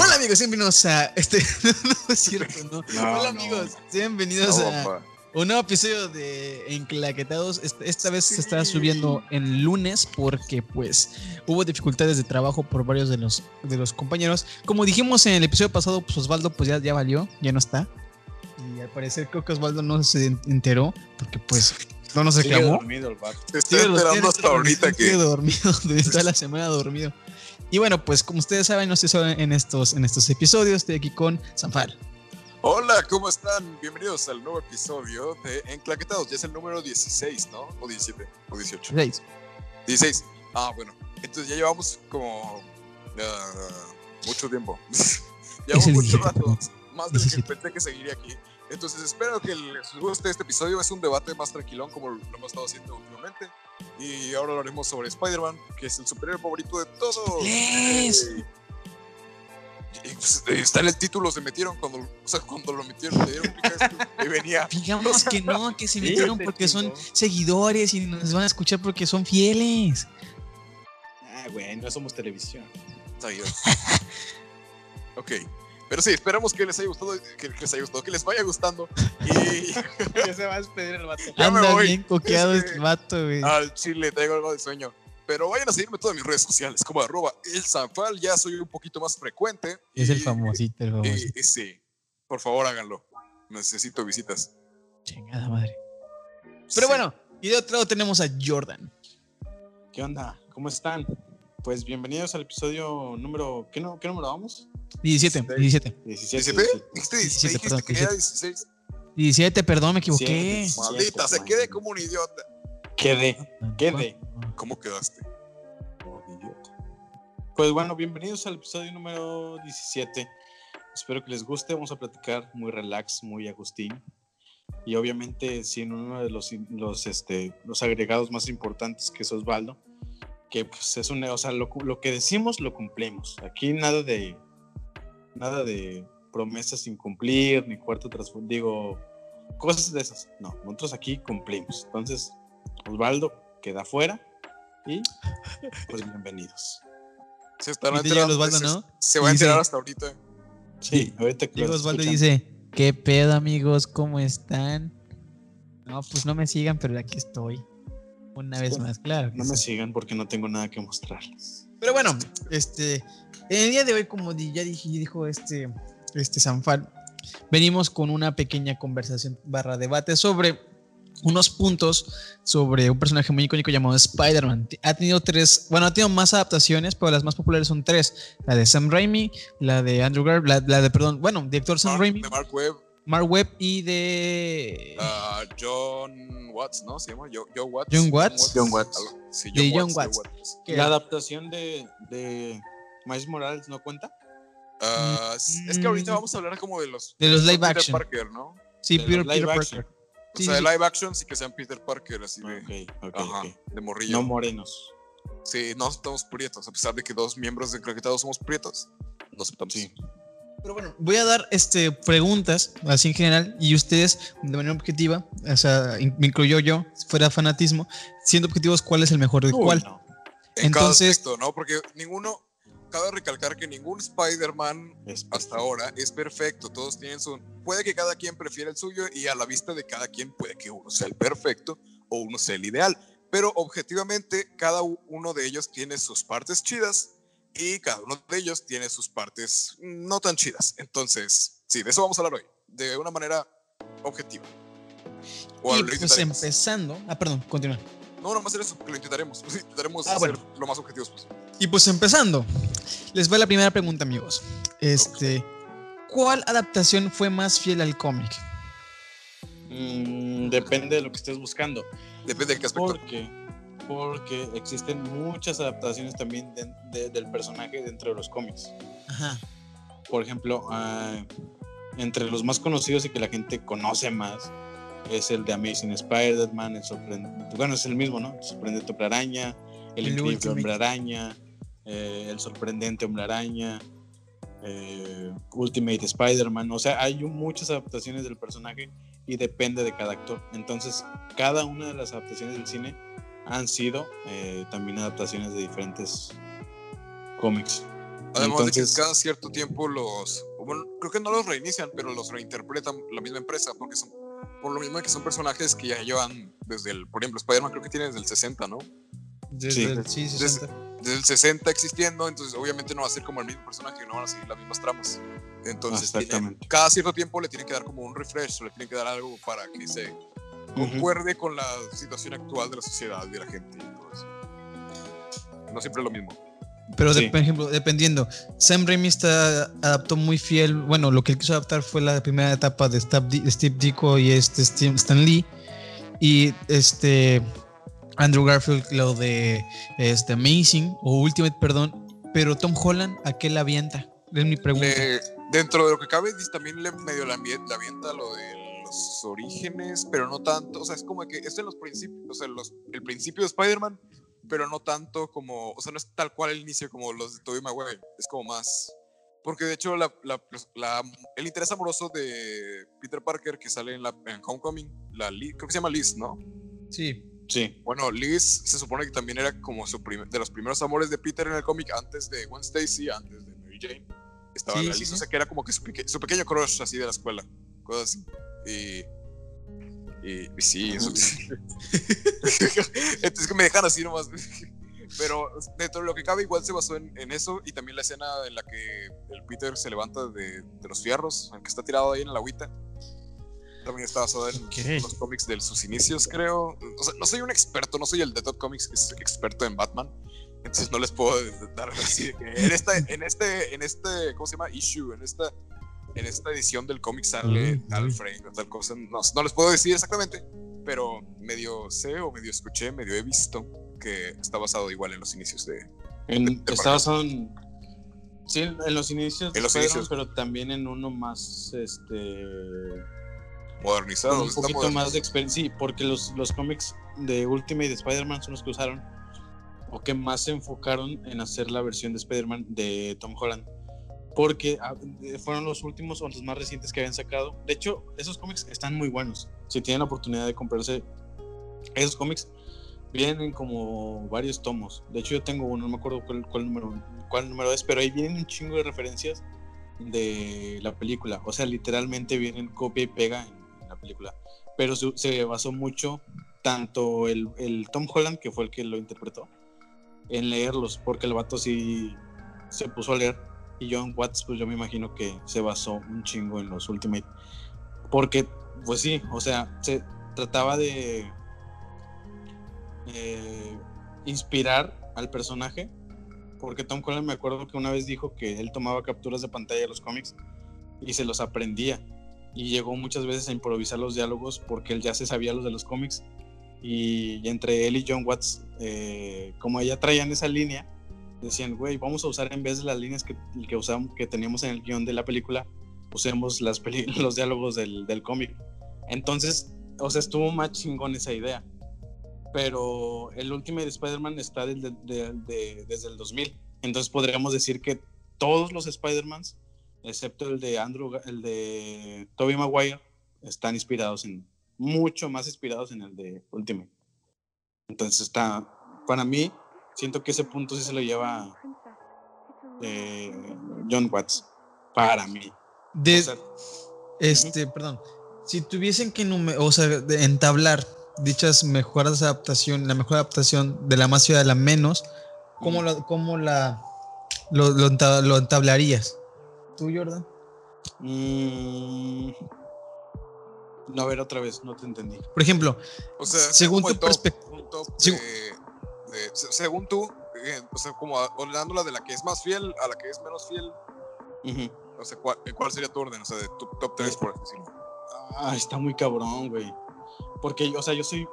Hola amigos, bienvenidos a este. no, es cierto, ¿no? No, Hola no. amigos, bienvenidos a. un nuevo episodio de Enclaquetados. Esta, esta vez se está subiendo en lunes porque pues hubo dificultades de trabajo por varios de los, de los compañeros. Como dijimos en el episodio pasado, pues Osvaldo pues ya, ya valió, ya no está. Y al parecer creo que Osvaldo no se enteró porque pues no nos reclamó. dormido el vato. Te estoy esperando hasta ahorita que. dormido, durante toda la semana dormido. Y bueno, pues como ustedes saben, no estoy solo en estos, en estos episodios, estoy aquí con Sanfal. Hola, ¿cómo están? Bienvenidos al nuevo episodio de Enclaquetados. Ya es el número 16, ¿no? O 17, o 18. Seis. 16. Ah, bueno. Entonces ya llevamos como. ah, mucho tiempo. llevamos mucho 17, rato. Más de lo que 17. pensé que seguiría aquí. Entonces espero que les guste este episodio. Es un debate más tranquilón como lo hemos estado haciendo últimamente. Y ahora hablaremos sobre Spider-Man, que es el superhéroe favorito de todos. ¡Les! Yay. Y, pues, está en el título, se metieron cuando, o sea, cuando lo metieron, le dieron y venía. Digamos que no, que se metieron porque son seguidores y nos van a escuchar porque son fieles. Ah, güey, no somos televisión. Está bien. Ok, pero sí, esperamos que les haya gustado, que, que les haya gustado, que les vaya gustando. Y ya se va a despedir el vato. Ya me Anda voy. bien coqueado Es que- este vato, güey. al chile traigo algo de sueño. Pero vayan a seguirme en todas mis redes sociales, como arroba el Sanfal, ya soy un poquito más frecuente. es y- el famosito, el y- famosito. y sí, por favor háganlo. Necesito visitas. Chingada madre. Pero Sí. bueno, y de otro lado tenemos a Jordan. ¿Qué onda? ¿Cómo están? Pues bienvenidos al episodio número. ¿Qué, no, qué número vamos? 17, 17. 17. ¿17? ¿Dijiste, 17, dijiste perdón, que era 16? 17, perdón, me equivoqué. 17. Maldita, se man. como un idiota. Quedé. Quede. ¿Cómo quedaste? Oh, idiota. Pues bueno, bienvenidos al episodio número 17. Espero que les guste. Vamos a platicar muy relax, muy Agustín. Y obviamente sin uno de los, los, este, los agregados más importantes que es Osvaldo. Que pues es un, o sea, lo, lo que decimos lo cumplimos. Aquí nada de, nada de promesas sin cumplir, ni cuarto tras, digo, cosas de esas. No, nosotros aquí cumplimos. Entonces, Osvaldo queda fuera y pues bienvenidos. Se llega enterando. Osvaldo, se- ¿no? Se va a enterar hasta ahorita. Sí, ahorita que Llega Osvaldo y dice, ¿qué pedo amigos? ¿Cómo están? No, pues no me sigan, pero aquí estoy. Una vez más, claro. No me sigan porque no tengo nada que mostrarles. Pero bueno, este, en el día de hoy, como ya dije, dijo este, este Sanfal, venimos con una pequeña conversación barra debate sobre unos puntos sobre un personaje muy icónico llamado Spider-Man. Ha tenido tres, bueno, ha tenido más adaptaciones, pero las más populares son tres. La de Sam Raimi, la de Andrew Garfield, la, la de, perdón, bueno, director Sam Mark- Raimi, de Mark Webb, Mark Webb y de... ah, John Watts, ¿no? Se llama Jo- Joe Watts. John Watts. John Watts. Sí, De John Watts. ¿La adaptación de, de Miles Morales no cuenta? Ah, es es que ahorita vamos a hablar como de los De los live Peter action. Parker, ¿no? sí, de Peter, los live Peter action. O Sí, sea, de live action sí que sean Peter Parker, así de. Ok, ok, Ajá, ok. de morrillo. No morenos. sí, no aceptamos prietos, a pesar de que dos miembros de Enclaquetados somos prietos. No aceptamos. Sí. Pero bueno, voy a dar este, preguntas así en general y ustedes de manera objetiva, o sea, me incluyo yo, si fuera fanatismo, siendo objetivos cuál es el mejor de Uy, cuál. no. En cada Entonces- aspecto, ¿no? Porque ninguno. Cabe recalcar que ningún Spider-Man hasta ahora es perfecto. Todos tienen su. Puede que cada quien prefiera el suyo y a la vista de cada quien puede que uno sea el perfecto o uno sea el ideal. Pero objetivamente, cada uno de ellos tiene sus partes chidas y cada uno de ellos tiene sus partes no tan chidas. Entonces, sí, de eso vamos a hablar hoy, de una manera objetiva. O Y pues empezando, ah, perdón, continúa. No, nomás era eso, porque lo intentaremos. Intentaremos Ah, hacer bueno. lo más objetivos posible. Y pues empezando, les va la primera pregunta, amigos. Este, ¿cuál adaptación fue más fiel al cómic? Mm, depende de lo que estés buscando. Depende de qué aspecto. Porque, porque existen muchas adaptaciones también de- de- del personaje dentro de los cómics. Ajá. Por ejemplo, ah, entre los más conocidos y que la gente conoce más es el de Amazing Spider-Man, el sorprendente, bueno, es el mismo, ¿no? El sorprendente hombre araña, el, El increíble hombre araña, eh, el sorprendente hombre araña. eh, Ultimate Spider-Man. O sea, hay muchas adaptaciones del personaje y depende de cada actor. Entonces, cada una de las adaptaciones del cine han sido eh, también adaptaciones de diferentes cómics. Además de que cada cierto tiempo los, bueno, creo que no los reinician, pero los reinterpretan la misma empresa, porque son, por lo mismo que son personajes que ya llevan desde el, por ejemplo, Spider-Man creo que tiene desde el 60, ¿no? Desde el, sí, 60. Desde, el 60 existiendo, entonces obviamente no va a ser como el mismo personaje, no van a seguir las mismas tramas. Entonces, cada cierto tiempo le tienen que dar como un refresh, o le tienen que dar algo para que se concuerde con la situación actual de la sociedad y de la gente y todo eso. No siempre es lo mismo. Pero, por ejemplo, dependiendo, Sam Raimi está, adaptó muy fiel. Bueno, lo que él quiso adaptar fue la primera etapa de Steve Ditko y este Stan Lee. Y este Andrew Garfield, lo de este Amazing o Ultimate, perdón. Pero Tom Holland, ¿a qué la avienta? Es mi pregunta. dentro de lo que cabe, también le medio la, avienta lo de los orígenes, pero no tanto. O sea, es como que es en los principios, o sea, los, el principio de Spider-Man pero no tanto como, o sea, no es tal cual el inicio como los de Tobey Maguire, es como más, porque de hecho la, la, pues, el interés amoroso de Peter Parker que sale en, la, en Homecoming, la creo que se llama Liz, ¿no? Sí. Sí. Bueno, Liz se supone que también era como su de los primeros amores de Peter en el cómic antes de Gwen Stacy, antes de Mary Jane. Estaba la Liz, o sea que era como que su, su pequeño crush así de la escuela, cosas así. Y y, sí, eso. Entonces que me dejan así nomás. Pero dentro de lo que cabe, igual se basó en, eso y también la escena en la que el Peter se levanta de, los fierros, aunque está tirado ahí en la agüita. También está basado en los cómics de sus inicios, creo. O sea, no soy un experto, no soy el de Top Comics que es experto en Batman. Entonces no les puedo dar así en, esta, en este, en este, ¿cómo se llama? Issue, en esta en esta edición del cómic sale tal frame o tal cosa. No, no, les puedo decir exactamente, pero medio sé o medio escuché, medio he visto que está basado igual en los inicios de. está basado en. Sí, en los inicios, en los inicios. pero también en uno más este modernizado. Un poquito más de experiencia, sí, porque los, los cómics de Ultimate de Spider-Man son los que usaron o que más se enfocaron en hacer la versión de Spider-Man de Tom Holland porque ah, fueron los últimos o los más recientes que habían sacado. De hecho, esos cómics están muy buenos. Si tienen la oportunidad de comprarse esos cómics, vienen como varios tomos. De hecho, yo tengo uno, no me acuerdo cuál, número, cuál número es, pero ahí vienen un chingo de referencias de la película. O sea, literalmente vienen copia y pega en, la película. Pero se, basó mucho tanto el, el Tom Holland, que fue el que lo interpretó, en leerlos, porque el vato sí se puso a leer y John Watts, pues yo me imagino que se basó un chingo en los Ultimate. Porque, pues sí, o sea, se trataba de eh, inspirar al personaje. Porque Tom Holland me acuerdo que una vez dijo que él tomaba capturas de pantalla de los cómics y se los aprendía. Y llegó muchas veces a improvisar los diálogos porque él ya se sabía los de los cómics. Y, entre él y John Watts, eh, como ella traían esa línea, decían, güey, vamos a usar en vez de las líneas que, que, usamos, que teníamos en el guion de la película, usemos las los diálogos del, del cómic. Entonces, o sea, estuvo más chingón esa idea. Pero el último de Spider-Man está desde, desde el 2000. Entonces podríamos decir que todos los Spider-Mans, excepto el de Andrew, el de Tobey Maguire, están inspirados en, mucho más inspirados en el de Ultimate. Entonces está, para mí, siento que ese punto sí se lo lleva eh, John Watts para mí. De, este, perdón, si tuviesen que o sea, entablar dichas mejoras de adaptación, la mejor adaptación de la más ciudad a la menos, ¿cómo, la, cómo la, lo, lo, entablarías? ¿Tú, Jordan? Mm, no, a ver, otra vez, no te entendí. Por ejemplo, o sea, según tu perspectiva según tú, eh, o sea, como ordenándola de la que es más fiel a la que es menos fiel. O sea, ¿cuál, ¿cuál, sería tu orden? O sea, de tu top 3, por decirlo. Ah, está muy cabrón, güey. Porque, o sea, yo soy.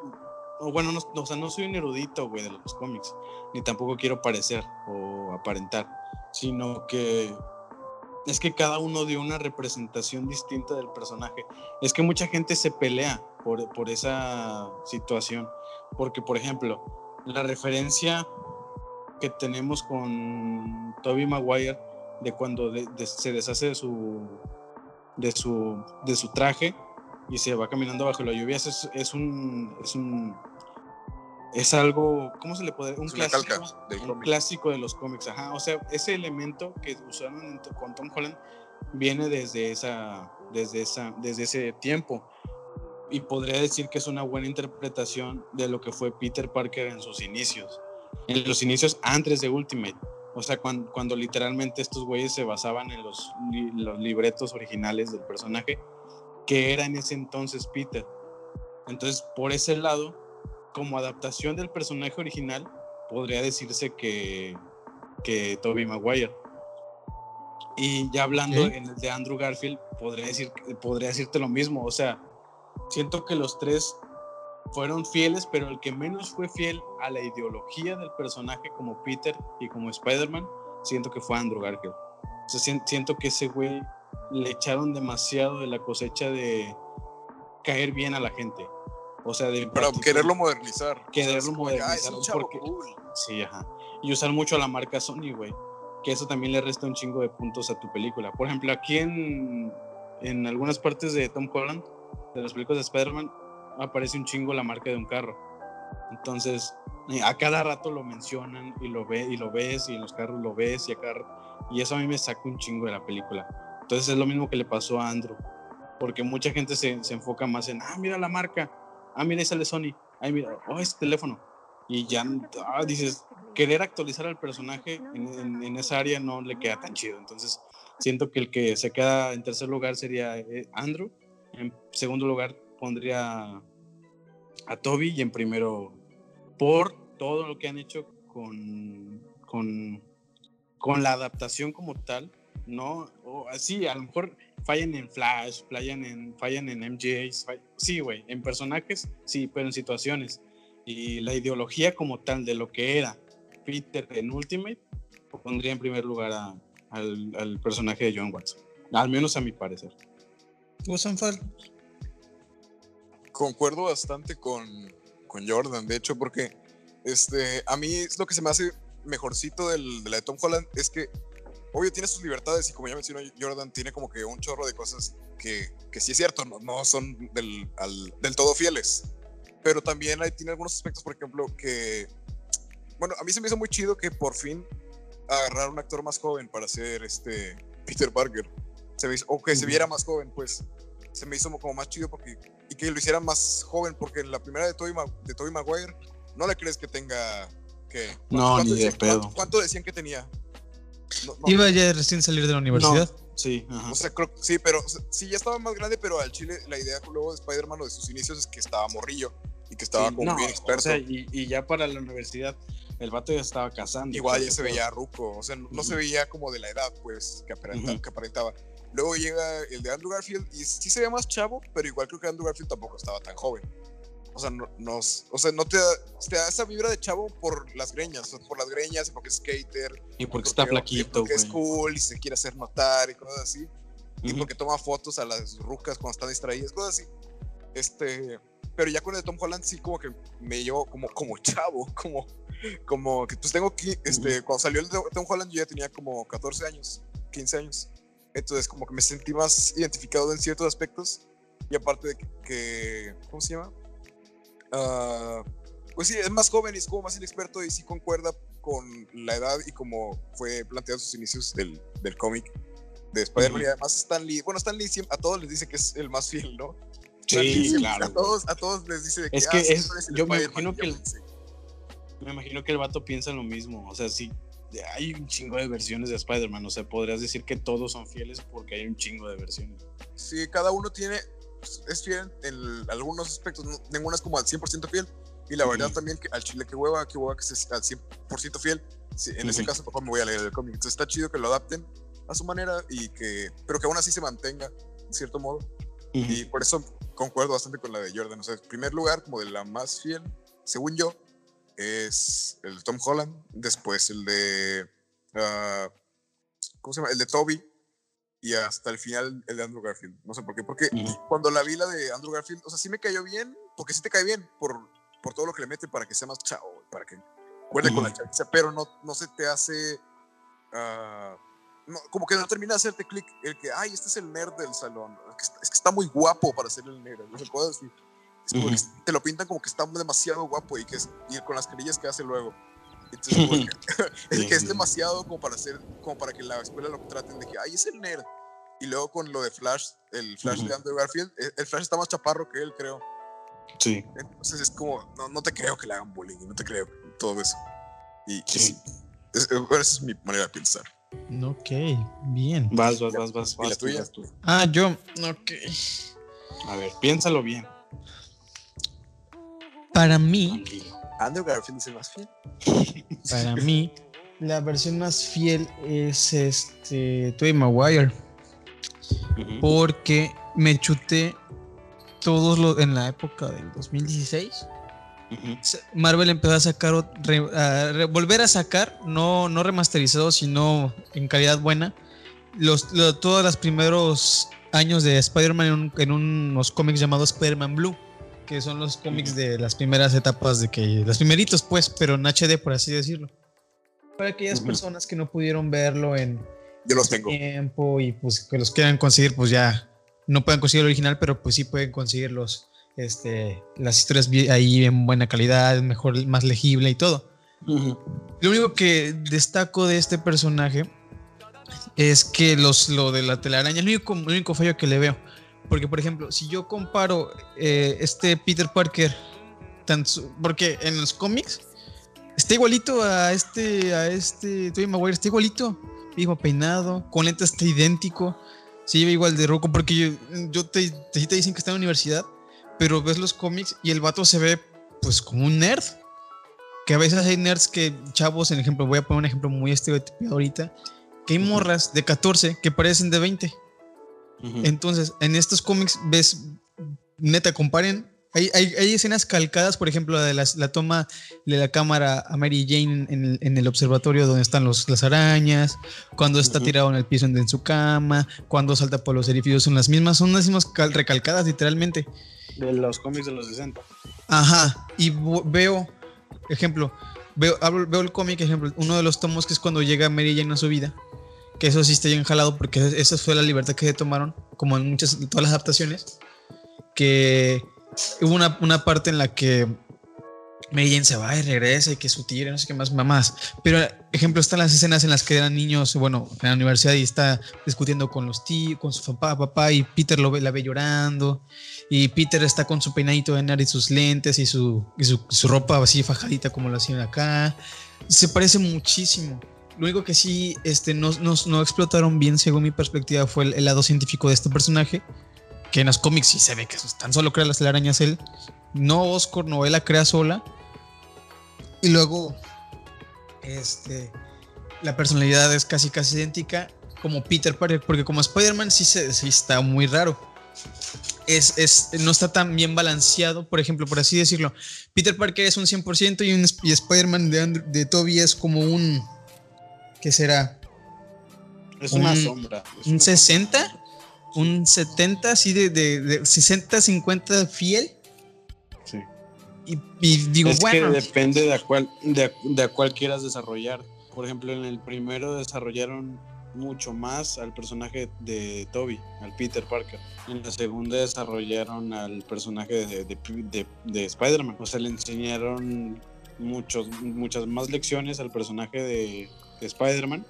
Bueno, no, o sea, no soy un erudito, güey, de los cómics. Ni tampoco quiero parecer o aparentar. Sino que. Es que cada uno dio una representación distinta del personaje. Es que mucha gente se pelea por, por esa situación. Porque, por ejemplo, la referencia que tenemos con Toby Maguire de cuando se deshace de su, de su, de su traje y se va caminando bajo la lluvia. Es, es un, es un, es algo, ¿cómo se le puede? Un, clásico, un clásico de los cómics, ajá. O sea, ese elemento que usaron con Tom Holland viene desde esa, desde esa, desde ese tiempo y podría decir que es una buena interpretación de lo que fue Peter Parker en sus inicios, en los inicios antes de Ultimate. O sea, cuando, cuando literalmente estos güeyes se basaban en los, los libretos originales del personaje, que era en ese entonces Peter. Entonces, por ese lado, como adaptación del personaje original, podría decirse que, que Tobey Maguire. Y ya hablando en el de Andrew Garfield, podría, decir, podría decirte lo mismo. O sea, siento que los tres fueron fieles, pero el que menos fue fiel a la ideología del personaje como Peter y como Spider-Man, siento que fue Andrew Garfield. O sea, siento que ese güey le echaron demasiado de la cosecha de caer bien a la gente. O sea, de Para quererlo modernizar. Quererlo modernizar. porque, Sí, ajá. Y usar mucho la marca Sony, güey. Que eso también le resta un chingo de puntos a tu película. Por ejemplo, aquí en, en algunas partes de Tom Holland de las películas de Spider-Man aparece un chingo la marca de un carro. Entonces, eh, a cada rato lo mencionan y lo ve y lo ves y en los carros lo ves y a y eso a mí me saca un chingo de la película. Entonces es lo mismo que le pasó a Andrew, porque mucha gente se, se enfoca más en, ah, mira la marca, ah, mira, esa de Sony, ah, mira, oh, ese teléfono. Y ya ah, dices, querer actualizar al personaje en, en, esa área no le queda tan chido. Entonces, siento que el que se queda en tercer lugar sería eh, Andrew en segundo lugar pondría a Toby y en primero por todo lo que han hecho con, con, con la adaptación como tal, ¿no? O así, a lo mejor fallan en Flash, fallan en, fallan en MJ, sí, güey, en personajes, sí, pero en situaciones. Y la ideología como tal de lo que era Peter en Ultimate, pondría en primer lugar al, al personaje de John Watson, al menos a mi parecer. Concuerdo bastante con, con, Jordan, de hecho, porque este, a mí es lo que se me hace mejorcito del, de la de Tom Holland es que, obvio, tiene sus libertades y como ya mencionó Jordan, tiene como que un chorro de cosas que, que sí es cierto, no, no son del, del todo fieles. Pero también tiene algunos aspectos, por ejemplo, que, bueno, a mí se me hizo muy chido que por fin agarrar un actor más joven para ser este Peter Parker. Se me o que se viera más joven, pues se me hizo como más chido porque, y que lo hicieran más joven, porque en la primera de Tobey, de Tobey Maguire no le crees que tenga que... No, ni de pedo. ¿cuánto, decían que tenía? Iba ya recién salir de la universidad. sí, O sea, creo, sí, pero sí, ya estaba más grande, pero al Chile la idea luego de Spider-Man o de sus inicios es que estaba morrillo y que estaba como bien experto. O sea, y, y, ya para la universidad el vato ya estaba casando. Igual ya se veía ruco, o sea, no, se veía como de la edad, pues, que aparentaba. que aparentaba. Luego llega el de Andrew Garfield y sí se ve más chavo, pero igual creo que Andrew Garfield tampoco estaba tan joven. O sea, no, nos, o sea, no te da, te da esa vibra de chavo por las greñas, por las greñas porque es skater. Y porque, está flaquito. Porque es cool y se quiere hacer notar y cosas así. Y porque toma fotos a las rucas cuando están distraídas, cosas así. Este, pero ya con el de Tom Holland sí como que me llevo como, como chavo, como, como que pues tengo que, este, cuando salió el de Tom Holland yo ya tenía como 14 años, 15 años. Entonces como que me sentí más identificado en ciertos aspectos. Y aparte de que, ¿cómo se llama? Uh, pues sí, es más joven y es como más inexperto y sí concuerda con la edad y como fue planteado sus inicios del, del cómic de Spider-Man. Y además Stan Lee, bueno, Stan Lee a todos les dice que es el más fiel, ¿no? Sí, claro. A todos, a todos les dice que, es que ah, es, yo me imagino que el, me imagino que el vato piensa lo mismo, o sea, sí, hay un chingo de versiones de Spider-Man, o sea, podrías decir que todos son fieles porque hay un chingo de versiones. Sí, cada uno tiene, pues, es fiel en algunos aspectos, ninguna es como al 100% fiel, y la verdad también que al chile que hueva, que hueva que sea al 100% fiel, en ese caso me voy a leer el cómic, entonces está chido que lo adapten a su manera y que, pero que aún así se mantenga, en cierto modo, y por eso concuerdo bastante con la de Jordan, o sea, en primer lugar, como de la más fiel, según yo, es el de Tom Holland, después el de, uh, ¿cómo se llama? El de Toby y hasta el final el de Andrew Garfield. No sé por qué, porque cuando la vi la de Andrew Garfield, o sea, sí me cayó bien, porque sí te cae bien por, por todo lo que le mete para que sea más chavo, para que cuerde con la chaviza, pero no, no se te hace... Uh, no, como que no termina de hacerte clic el que, ay, este es el nerd del salón. Es que, está- es que está muy guapo para ser el nerd. No se puede decir. Ujú. te lo pintan como que está demasiado guapo y que es, y con las carillas que hace luego. Entonces, que- es que demasiado como para hacer, como para que la escuela lo traten de que, ay, es el nerd. Y luego con lo de Flash, el Flash Ujú. de Andrew Garfield, el, el Flash está más chaparro que él, creo. Sí. Entonces es como, no, no te creo que le hagan bullying, no te creo todo eso. Y, Sí. sí, es- esa es mi manera de pensar. Ok, bien. Vas, vas, vas, vas. ¿Y la vas tú, tuya? vas tú. Ah, yo. Ok. A ver, piénsalo bien. Para mí, Andrew Garfield es el más fiel. para mí, la versión más fiel es este. Tobey Maguire. Porque me chuté todos los. En la época del 2016. Ujú. sa- Marvel empezó a sacar, re- a re- volver a sacar, no, no remasterizado, sino en calidad buena, los, lo- todos los primeros años de Spider-Man en, un- en unos cómics llamados Spider-Man Blue, que son los cómics de las primeras etapas de que, los primeritos pues, pero en HD por así decirlo. Para aquellas Ujú. personas que no pudieron verlo en Yo los tengo. tiempo y pues que los quieran conseguir, pues ya no pueden conseguir el original, pero pues sí pueden conseguir los, este, las historias ahí en buena calidad, mejor, más legible y todo. Lo único que destaco de este personaje es que los, lo de la telaraña es el único, el único fallo que le veo. Porque, por ejemplo, si yo comparo eh, este Peter Parker, tan porque en los cómics está igualito a este, a este Tobey Maguire, está igualito, mismo peinado, con lentes está idéntico, se lleva igual de roco, porque yo, yo te, te, te dicen que está en la universidad, pero ves los cómics y el vato se ve pues como un nerd. Que a veces hay nerds que, chavos, en ejemplo, voy a poner un ejemplo muy estereotipado ahorita, que hay morras de 14 que parecen de 20. Ujú. Entonces, en estos cómics ves, neta, comparen. Hay, hay, hay escenas calcadas, por ejemplo, la de las- la toma de la cámara a Mary Jane en el, en el observatorio donde están los, las arañas, cuando está Ujú. tirado en el piso en, en su cama, cuando salta por los edificios, son las mismas, son las mismas cal- recalcadas literalmente. De los cómics de los 60. Ajá, y veo, ejemplo, veo, hablo- veo el cómic, ejemplo, uno de los tomos que es cuando llega Mary Jane a su vida, que eso sí está bien jalado porque esa fue la libertad que se tomaron, como en muchas, todas las adaptaciones, que hubo una, una parte en la que Jane se va y regresa y que su tía, no sé qué más, mamás. Pero, ejemplo, están las escenas en las que eran niños, bueno, en la universidad y está discutiendo con los tíos, con su papá, papá, y Peter lo ve, la ve llorando. Y Peter está con su peinadito de y sus lentes y su, y su, ropa así fajadita como lo hacían acá. Se parece muchísimo. Lo único que sí este, no, no, no explotaron bien, según mi perspectiva, fue el lado científico de este personaje. Que en los cómics sí se ve que tan solo crea las telarañas él. No Oscar, no él la crea sola. Y luego, este, la personalidad es casi casi idéntica como Peter Parker, porque como Spider-Man sí, se, sí está muy raro. Es, es, no está tan bien balanceado, por ejemplo, por así decirlo. Peter Parker es un 100% y, un, y Spider-Man de, Andrew- de Toby es como un... ¿Qué será? Es una Un- sombra. es ¿Un una 60? sombra. ¿Un 70 así de, de, de 60-50 fiel? Sí. Y, y digo, es bueno, que depende de a cuál de, a- de a cuál quieras desarrollar. Por ejemplo, en el primero desarrollaron mucho más al personaje de Toby, al Peter Parker. En la segunda desarrollaron al personaje de, de, de- de Spider-Man. O sea, le enseñaron muchos, muchas más lecciones al personaje de, de Spider-Man.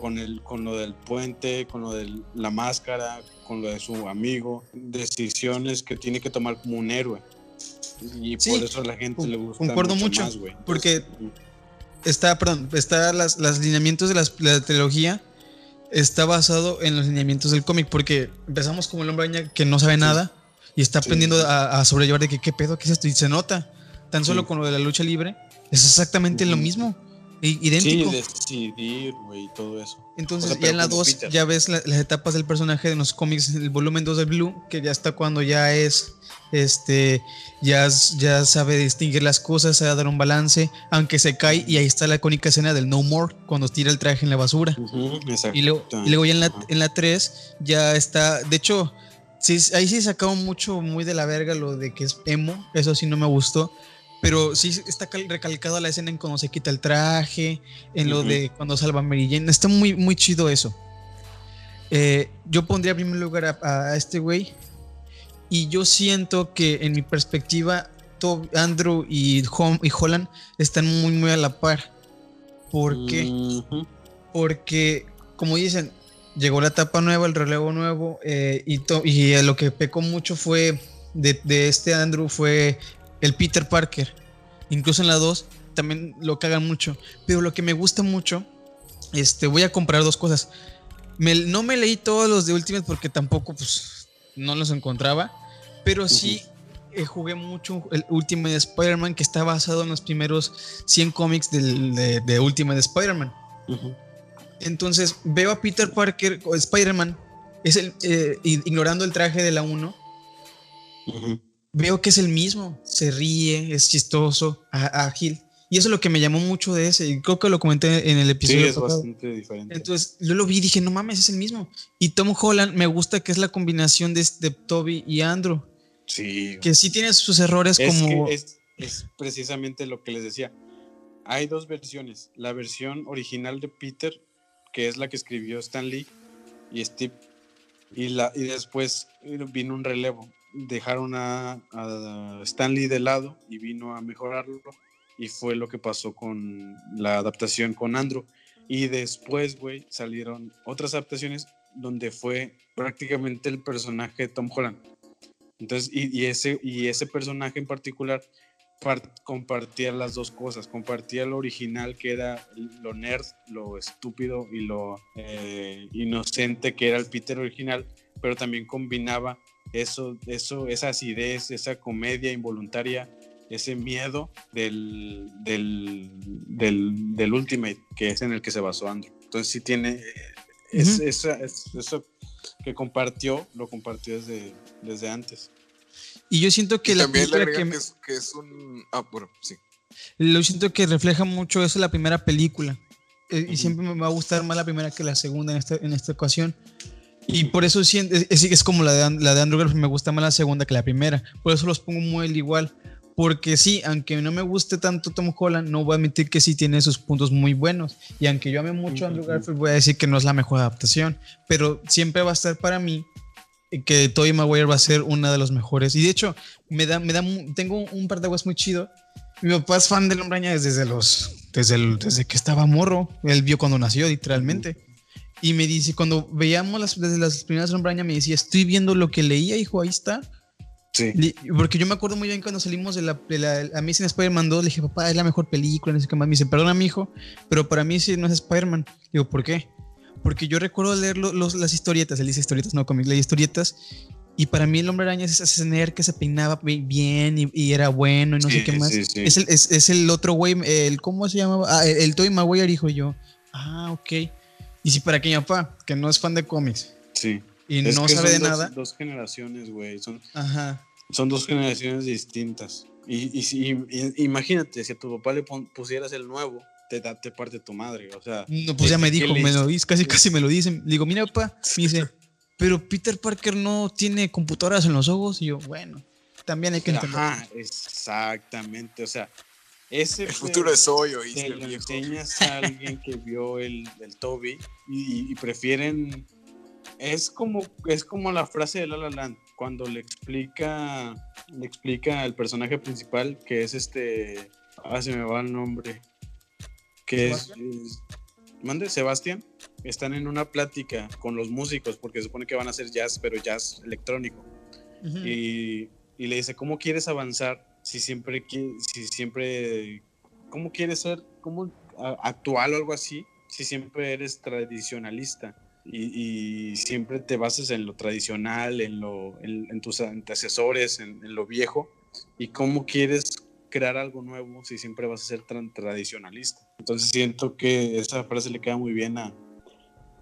Con, el, con lo del puente, con lo de la máscara, con lo de su amigo, decisiones que tiene que tomar como un héroe. Y Sí, por eso a la gente le gusta concuerdo mucho, más, güey. porque está, perdón, está las, las lineamientos de las- la trilogía está basado en los lineamientos del cómic, porque empezamos como el hombre araña que no sabe nada y está Sí, aprendiendo sí. a, a sobrellevar de que qué pedo, qué es esto, y se nota. Tan solo Sí. con lo de la lucha libre, es exactamente lo mismo, i- Sí, idéntico. decidir, güey, y todo eso. Entonces, O sea, ya en la como 2 Peter. ya ves la- las etapas del personaje en los cómics, el volumen 2 de Blue, que ya está cuando ya es, este, ya, ya sabe distinguir las cosas, sabe dar un balance, aunque se cae, y ahí está la icónica escena del No More, cuando tira el traje en la basura. Y luego, y luego ya en la, en la 3 ya está, de hecho, sí, ahí sí sacaron mucho muy de la verga lo de que es emo, eso sí no me gustó, pero sí está recalcada la escena en cuando se quita el traje, en lo de cuando salva a Mary Jane. Está muy, muy chido eso. Eh, yo pondría en primer lugar a, este güey. Y yo siento que en mi perspectiva, Andrew y, y Holland están muy, muy a la par. ¿Por qué? Porque, como dicen, llegó la etapa nueva, el relevo nuevo, eh, y, y lo que pecó mucho fue de, de, este Andrew fue el Peter Parker. Incluso en la 2 también lo cagan mucho. Pero lo que me gusta mucho, este, voy a comprar dos cosas no me leí todos los de Ultimate porque tampoco pues, no los encontraba, pero sí eh, jugué mucho el Ultimate Spider-Man que está basado en los primeros 100 cómics de, de, Ultimate Spider-Man. Entonces veo a Peter Parker, Spider-Man, es el, eh, ignorando el traje de la 1. Veo que es el mismo, se ríe, es chistoso, ágil. Y eso es lo que me llamó mucho de ese. Y creo que lo comenté en el episodio. Sí, es bastante diferente. Entonces, yo lo vi y dije, no mames, es el mismo. Y Tom Holland me gusta que es la combinación de, de Toby y Andrew. Sí. Que sí tiene sus errores como. es, es precisamente lo que les decía. Hay dos versiones. La versión original de Peter, que es la que escribió Stan Lee y Steve. Y, la, y después vino un relevo. Dejaron a, a Stan Lee de lado y vino a mejorarlo y fue lo que pasó con la adaptación con Andrew. Y después, güey, salieron otras adaptaciones donde fue prácticamente el personaje de Tom Holland. Entonces, y, ese, y ese personaje en particular compartía las dos cosas. Compartía lo original, que era lo nerd, lo estúpido y lo eh, inocente, que era el Peter original, pero también combinaba eso, eso, esa acidez, esa comedia involuntaria ese miedo del, del, del, Ultimate, que es en el que se basó Andrew. Entonces sí tiene es, eso que compartió, lo compartió desde, desde antes. Y yo siento que la también le que, que, es, un... Ah, bueno, sí. Lo siento que refleja mucho eso la primera película. Eh, y siempre me va a gustar más la primera que la segunda en esta, en esta ocasión. Y por eso es, es, es como la de, la de Andrew Garfield, me gusta más la segunda que la primera. Por eso los pongo muy igual. Porque sí, aunque no me guste tanto Tom Holland, no voy a admitir que sí tiene sus puntos muy buenos. Y aunque yo ame mucho a Andrew Garfield, voy a decir que no es la mejor adaptación. Pero siempre va a estar para mí que Tobey Maguire va a ser una de los mejores. Y de hecho, me da, me da, tengo un par de aguas muy chido. Mi papá es fan del Hombre desde los, desde, desde que estaba morro. Él vio cuando nació, literalmente. Y me dice, cuando veíamos las, desde las primeras Hombre me decía, estoy viendo lo que leía, hijo, ahí está. Porque yo me acuerdo muy bien cuando salimos de la, de la a mí sin Spider-Man 2, le dije, papá, es la mejor película, no sé qué más. Me dice, perdona, mi hijo, pero para mí sí no es Spider-Man. Digo, ¿por qué? Porque yo recuerdo leer los, las historietas, él dice historietas, no cómics, leí historietas. Y para mí el hombre araña es ese nerd que se peinaba bien y, era bueno y no sé qué más. Es, el, es, es, el otro güey, el, ¿cómo se llamaba? Ah, el, el Toy Maguire, dijo yo. Ah, ok. Y sí, para que mi papá, que no es fan de cómics. Sí. Y no sabe de nada. Dos generaciones, güey. Son, Ajá. Son dos generaciones distintas. Y, y, imagínate, si a tu papá le pusieras el nuevo, te, te parte tu madre. O sea, no, pues ya me dijo, me lo dice, casi, casi me lo dicen. digo, mira, papá, me dice, pero Peter Parker no tiene computadoras en los ojos. Y yo, bueno, también hay que. Ajá, exactamente. O sea, ese el futuro es hoy, Te lo enseñas a alguien que vio el, el Toby y, y, prefieren. Es como, es como la frase de La La Land cuando le explica, le explica al personaje principal que es este, ah, se me va el nombre, que es, mande, Sebastián, están en una plática con los músicos porque se supone que van a hacer jazz, pero jazz electrónico. y, y, le dice, ¿cómo quieres avanzar si siempre, si siempre, cómo quieres ser, cómo actual o algo así, si siempre eres tradicionalista? y, siempre te basas en lo tradicional, en, lo, en, tus antecesores, en, lo viejo, y cómo quieres crear algo nuevo si siempre vas a ser tradicionalista. Entonces siento que esa frase le queda muy bien a,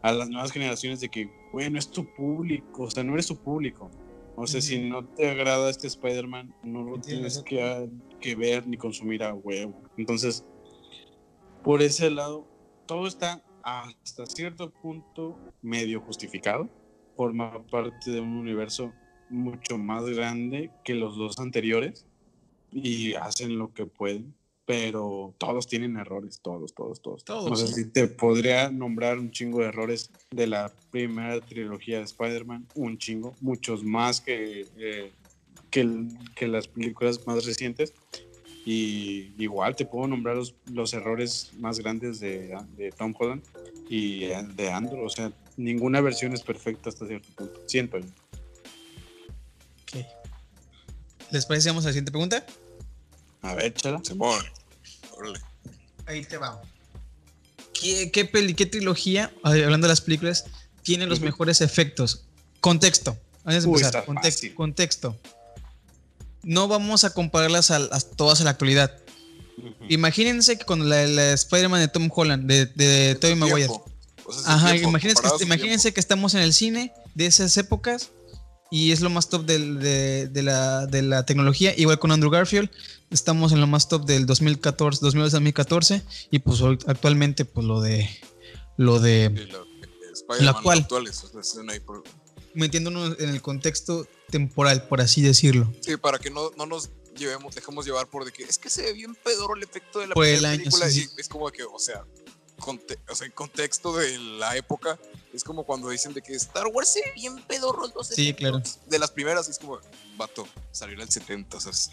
a las nuevas generaciones de que, bueno, es tu público, o sea, no eres tu público. O sea, si no te agrada este Spider-Man, no lo tienes que, que ver ni consumir a huevo. Entonces, por ese lado, todo está hasta cierto punto medio justificado. Forma parte de un universo mucho más grande que los dos anteriores. y hacen lo que pueden, pero todos tienen errores, todos, todos, todos. Todos, O sea, sí. si te podría nombrar un chingo de errores de la primera trilogía de Spider-Man, un chingo, muchos más que, eh, que, que las películas más recientes. Y igual te puedo nombrar los, los errores más grandes de, de Tom Holland y eh, de Andrew. O sea, ninguna versión es perfecta hasta cierto punto. Siento yo. Ok. ¿Les parece? Vamos a la siguiente pregunta. A ver, chala. Simón. Órale. Ahí te va. ¿Qué, qué, peli- qué trilogía, hablando de las películas, tiene los mejores efectos? Contexto. Antes de Uy, empezar, context- contexto. No vamos a compararlas a, a todas a la actualidad. Imagínense que con la, la Spider-Man de Tom Holland, de, de Tobey Maguire. O sea, Ajá, tiempo, imagínense, comparado a que, su imagínense que estamos en el cine de esas épocas y es lo más top del- de, de la, de la tecnología. Igual con Andrew Garfield, estamos en lo más top del 2014, 2014 y pues actualmente pues lo de lo de. Y la- actuales, o sea, por- metiéndonos en el contexto temporal, por así decirlo. Sí, para que no, no nos llevemos, dejemos llevar por de que es que se ve bien pedoro el efecto de la Por el primera año, película sí, y sí. es como que, o sea, conte- o sea, en contexto de la época, es como cuando dicen de que Star Wars se bien pedorro los Sí, claro. De las primeras es como, vato, salió en el 70, o sea, sí,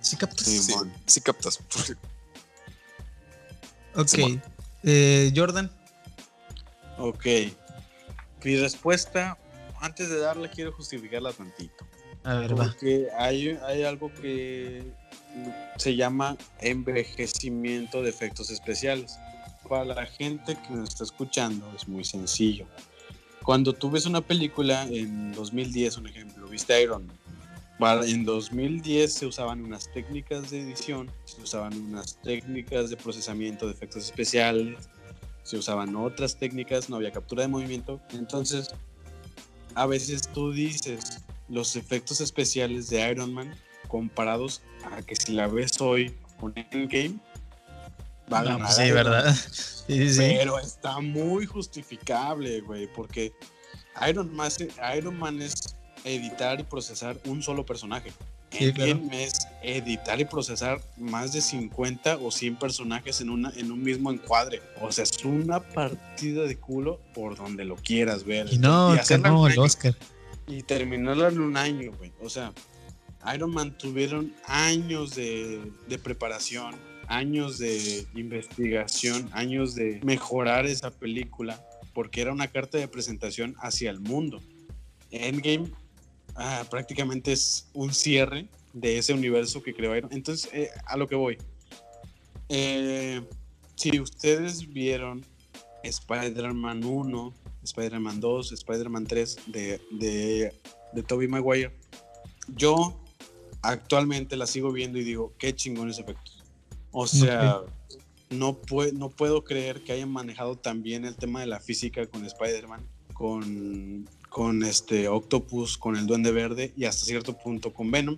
¿Sí captas? Sí. sí, sí captas. Ok. Eh, Jordan. Ok. Mi respuesta, antes de darla, quiero justificarla tantito. A ver, va. Porque hay, hay algo que se llama envejecimiento de efectos especiales. Para la gente que nos está escuchando es muy sencillo. Cuando tú ves una película en 2010, un ejemplo, viste Iron Man. En 2010 se usaban unas técnicas de edición, se usaban unas técnicas de procesamiento de efectos especiales, se usaban otras técnicas, no había captura de movimiento. Entonces, a veces tú dices los efectos especiales de Iron Man comparados a que si la ves hoy con Endgame, va a No, pues sí. ¿verdad? Sí, sí, sí. Pero está muy justificable, güey, porque Iron Man, Iron Man es editar y procesar un solo personaje. Sí, claro. Es editar y procesar más de 50 o 100 personajes en, una, en un mismo encuadre. O sea, es una partida de culo por donde lo quieras ver. Y no, que un el año. Oscar. Y terminarla en un año, güey. O sea, Iron Man tuvieron años de, de preparación, años de investigación, años de mejorar esa película, porque era una carta de presentación hacia el mundo. Endgame ah, prácticamente es un cierre de ese universo que creó Iron Entonces, eh, a lo que voy. Eh, si ustedes vieron Spider-Man 1, Spider-Man 2, Spider-Man 3 de, de, de Tobey Maguire, yo actualmente la sigo viendo y digo, qué chingones efectos. O sea, no, pue- no puedo creer que hayan manejado tan bien el tema de la física con Spider-Man, con, con este Octopus, con el Duende Verde y hasta cierto punto con Venom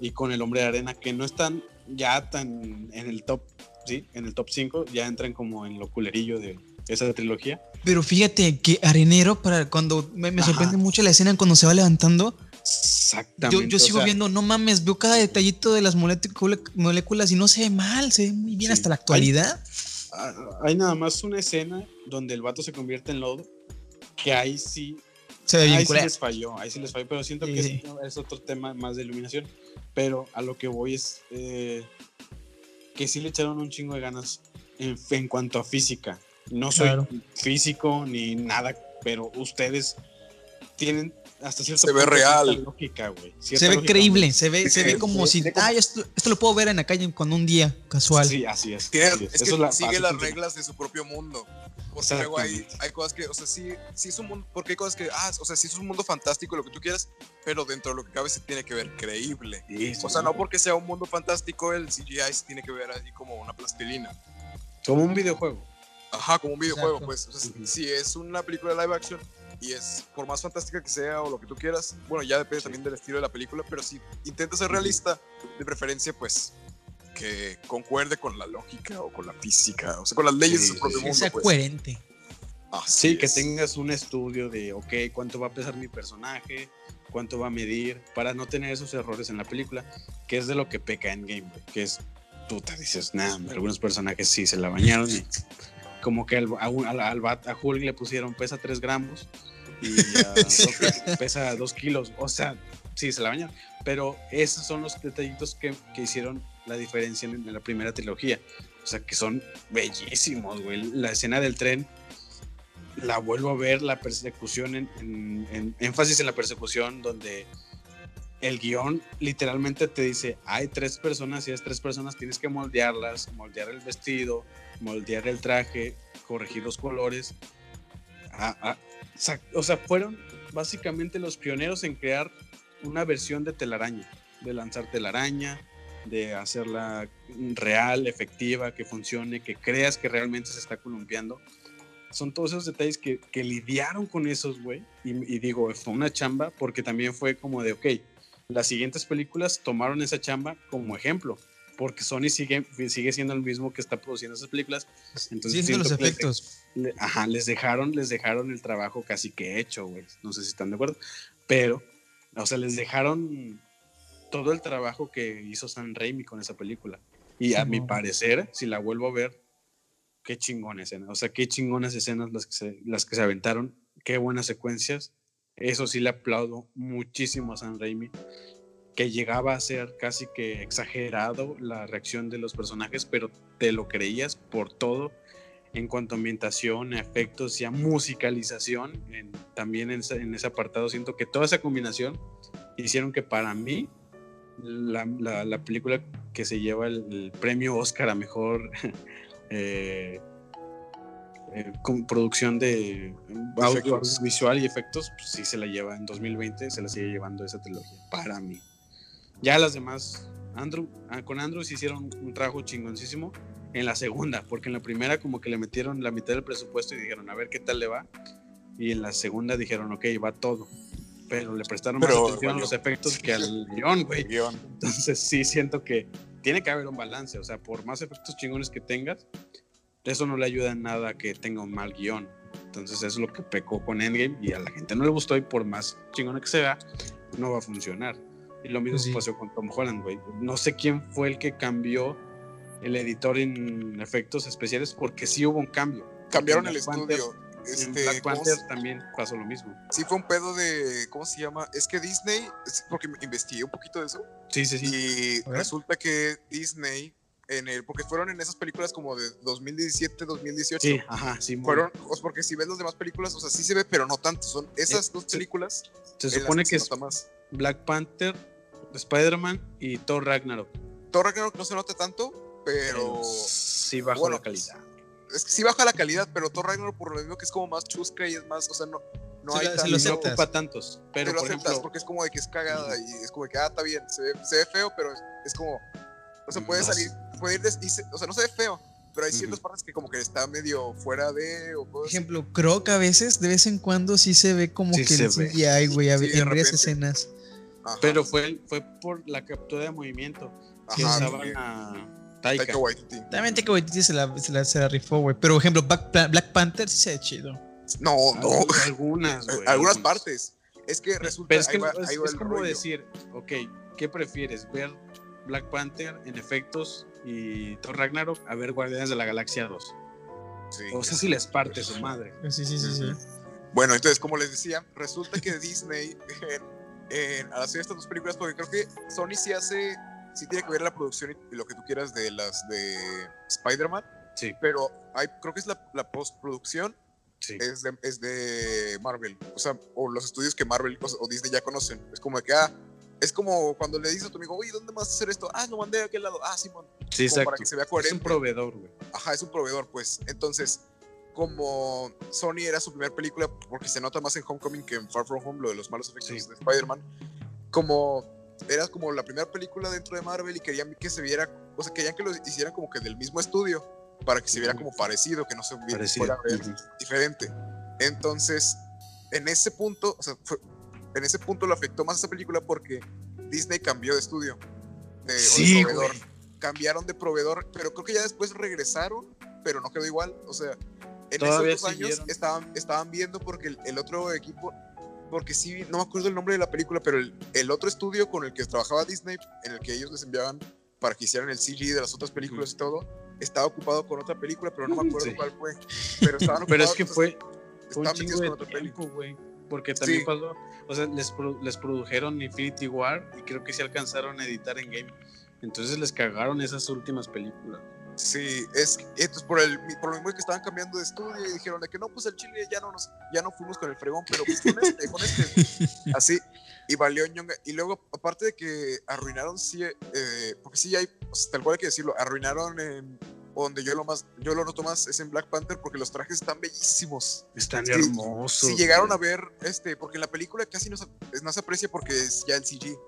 y con el Hombre de Arena, que no están ya tan en el top, sí, en el top 5, ya entran como en lo culerillo de esa trilogía. Pero fíjate que Arenero, para cuando me, sorprende mucho la escena cuando se va levantando. Exactamente. Yo, yo o sigo sea, viendo, no mames, veo cada detallito de las molécula- moléculas y no se ve mal, se ve muy bien Sí. hasta la actualidad. Hay nada más una escena donde el vato se convierte en lodo, que ahí sí Se ve bien ahí sí les falló, ahí sí les falló, pero siento Sí, que es otro tema más de iluminación. Pero a lo que voy es eh, que sí le echaron un chingo de ganas en, en cuanto a física. No soy Claro. físico ni nada, pero ustedes tienen hasta cierto Se ve real. lógica, güey. Se ve lógica, creíble, se ve, se ve como si, como- esto, esto lo puedo ver en la calle con un día casual. Sí, así es. Tiene- así es Eso que la- sigue así las reglas de su propio mundo. Porque luego hay, hay cosas que, o sea, sí, sí es un mundo, porque hay cosas que, ah, o sea, sí es un mundo fantástico, lo que tú quieras, pero dentro de lo que cabe se tiene que ver creíble. Sí, O sea, sí. no porque sea un mundo fantástico, el CGI se tiene que ver ahí como una plastilina. Como un videojuego. Ajá, como un videojuego, Exacto. pues. O sea, Ujú. si es una película live action y es, por más fantástica que sea o lo que tú quieras, bueno, ya depende Sí. también del estilo de la película, pero si intenta ser realista, de preferencia, pues, que concuerde con la lógica o con la física, o sea, con las leyes Sí, de su propio sí, Que mundo, sea pues. coherente. Así Sí, que es. tengas un estudio de, ok, cuánto va a pesar mi personaje, cuánto va a medir, para no tener esos errores en la película, que es de lo que peca en Game, que es, puta, dices, nada, algunos personajes sí se la bañaron y como que al, a al, al a Hulk le pusieron pesa 3 gramos y pesa 2 kilos, o sea, sí se la bañaron, pero esos son los detallitos que, que hicieron la diferencia en, en la primera trilogía, o sea, que son bellísimos, güey, la escena del tren la vuelvo a ver, la persecución, en, en- en- énfasis en la persecución, donde el guion literalmente te dice, hay tres personas y esas tres personas tienes que moldearlas, moldear el vestido, moldear el traje, corregir los colores. Ah, ah, o sea, fueron básicamente los pioneros en crear una versión de telaraña, de lanzar telaraña, de hacerla real, efectiva, que funcione, que creas que realmente se está columpiando son todos esos detalles que, lidiaron con esos, güey. Y, y digo, fue una chamba porque también fue como de, ok, las siguientes películas tomaron esa chamba como ejemplo, porque Sony sigue, sigue siendo el mismo que está produciendo esas películas. Entonces, sí, los les- efectos. le- ajá, les dejaron, les dejaron el trabajo casi que hecho, güey. No sé si están de acuerdo, pero, o sea, les dejaron todo el trabajo que hizo San Raimi con esa película. Y a mi parecer, si la vuelvo a ver, qué chingona escena. O sea, qué chingonas escenas las que se, las que se aventaron, qué buenas secuencias. Eso sí le aplaudo muchísimo a San Raimi, que llegaba a ser casi que exagerado la reacción de los personajes, pero te lo creías por todo en cuanto a ambientación, a efectos y a musicalización. en- también en ese, en ese apartado siento que toda esa combinación hicieron que para mí la, la- la película que se lleva el, el premio Oscar a mejor eh, eh, con producción de audio, visual y efectos, pues sí se la lleva en 2020, se la sigue llevando esa trilogía, para mí. Ya las demás, Andrew, ah, con Andrew sí hicieron un trabajo chingoncísimo en la segunda, porque en la primera como que le metieron la mitad del presupuesto y dijeron, a ver qué tal le va. Y en la segunda dijeron, ok, va todo. Pero le prestaron Pero, más atención a bueno. los efectos que al guion, güey. Guión. Entonces sí siento que tiene que haber un balance, o sea, por más efectos chingones que tengas, eso no le ayuda en nada a que tenga un mal guion. Entonces eso es lo que pecó con Endgame y a la gente no le gustó y por más chingona que sea, no va a funcionar. Y lo mismo Pues sí. pasó con Tom Holland, güey. No sé quién fue el que cambió el editor en efectos especiales porque sí hubo un cambio. Cambiaron el Panther- estudio. en Este, Black ¿cómo Panther se- también pasó lo mismo. sí fue un pedo de, ¿cómo se llama? Es que Disney, es porque investigué un poquito de eso, Sí, sí, sí. y resulta que Disney, en el, porque fueron en esas películas como de 2017, 2018, Sí, ajá, sí. fueron, o sea, porque si ves las demás películas, o sea, sí se ve, pero no tanto, son esas dos sí. películas. Se supone se que es más. Black Panther, Spider-Man y Thor Ragnarok. Thor Ragnarok no se nota tanto, pero sí bueno, la calidad. es que sí baja la calidad, pero Thor Ragnarok por lo mismo que es como más chusca y es más, o sea, no, no Se hay la- se no ocupa tantos. Pero, te lo por aceptas ejemplo, porque es como de que es cagada y es como de que, ah, está bien, se ve, se ve feo, pero es, es como, o sea, puede No salir, puede ir, des- y se- o sea, no se ve feo, pero hay ciertas partes que como que está medio fuera de, o Por ejemplo, Croc a veces, de vez en cuando, sí se ve como Sí que se el ve. CGI, güey, Sí, en varias escenas. Ajá, pero fue, fue por la captura de movimiento que ajá, usaban a Taika. Taika Waititi. También Taika Waititi se la, se la, se la rifó, güey. Pero, por ejemplo, Black, Black Panther sí se ve chido. No, no, Algu- Algunas, güey, algunas partes. Es que resulta, Pero es que ahí va, es, ahí va es el como rollo. decir, ok, ¿qué prefieres? ¿Ver Black Panther en efectos y Thor Ragnarok a ver Guardianes de la Galaxia 2? Sí. O sea, si les parte su madre. Sí, sí, sí, sí. Bueno, entonces, como les decía, resulta que Disney, en- al hacer estas dos películas, porque creo que Sony sí hace, sí tiene que ver la producción y lo que tú quieras de las de Spider-Man, Sí, pero hay, creo que es la, la postproducción, sí. es de, es de Marvel, o sea, o los estudios que Marvel o, Disney ya conocen. Es como que, ah, es como cuando le dices a tu amigo, oye, ¿dónde vas a hacer esto? Ah, lo mandé a aquel lado. Ah, Simón. Sí, para exacto. que se vea Es coherente. un proveedor, güey. Ajá, es un proveedor, pues. Entonces, como Sony era su primera película, porque se nota más en Homecoming que en Far From Home, lo de los malos efectos Sí. de Spider-Man, como era como la primera película dentro de Marvel y querían que se viera, o sea, querían que lo hicieran como que del mismo estudio, para que se viera como parecido, que no se viera fuera ver Ujú. diferente. Entonces, en ese punto, o sea, fue- en ese punto lo afectó más esa película porque Disney cambió de estudio. de- o de Sí, proveedor. güey. Cambiaron de proveedor, pero creo que ya después regresaron, pero no quedó igual. O sea, en Todavía esos dos años siguieron. estaban, estaban viendo porque el, el otro equipo, porque sí, no me acuerdo el nombre de la película, pero el, el otro estudio con el que trabajaba Disney, en el que ellos les enviaban para que hicieran el CG de las otras películas y todo, estaba ocupado con otra película, pero no me acuerdo Sí. cuál fue. Pero estaban Pero es que fue, fue un chingo de con otra tiempo, güey. Porque también Sí. pasó, o sea, les, les produjeron Infinity War y creo que sí alcanzaron a editar en game. Entonces les cagaron esas últimas películas. Sí, es entonces por el por lo mismo que estaban cambiando de estudio y dijeron de que no, pues el Chile ya no nos ya no fuimos con el fregón, pero pues con este, con este. Así y valió ñonga. Y luego aparte de que arruinaron sí eh, porque sí hay sea, tal cual hay que decirlo, arruinaron en donde yo lo más yo lo noto más es en Black Panther porque los trajes están bellísimos. Están Sí, hermosos. Si llegaron a ver este porque en la película casi no se, no se aprecia porque es ya el CG.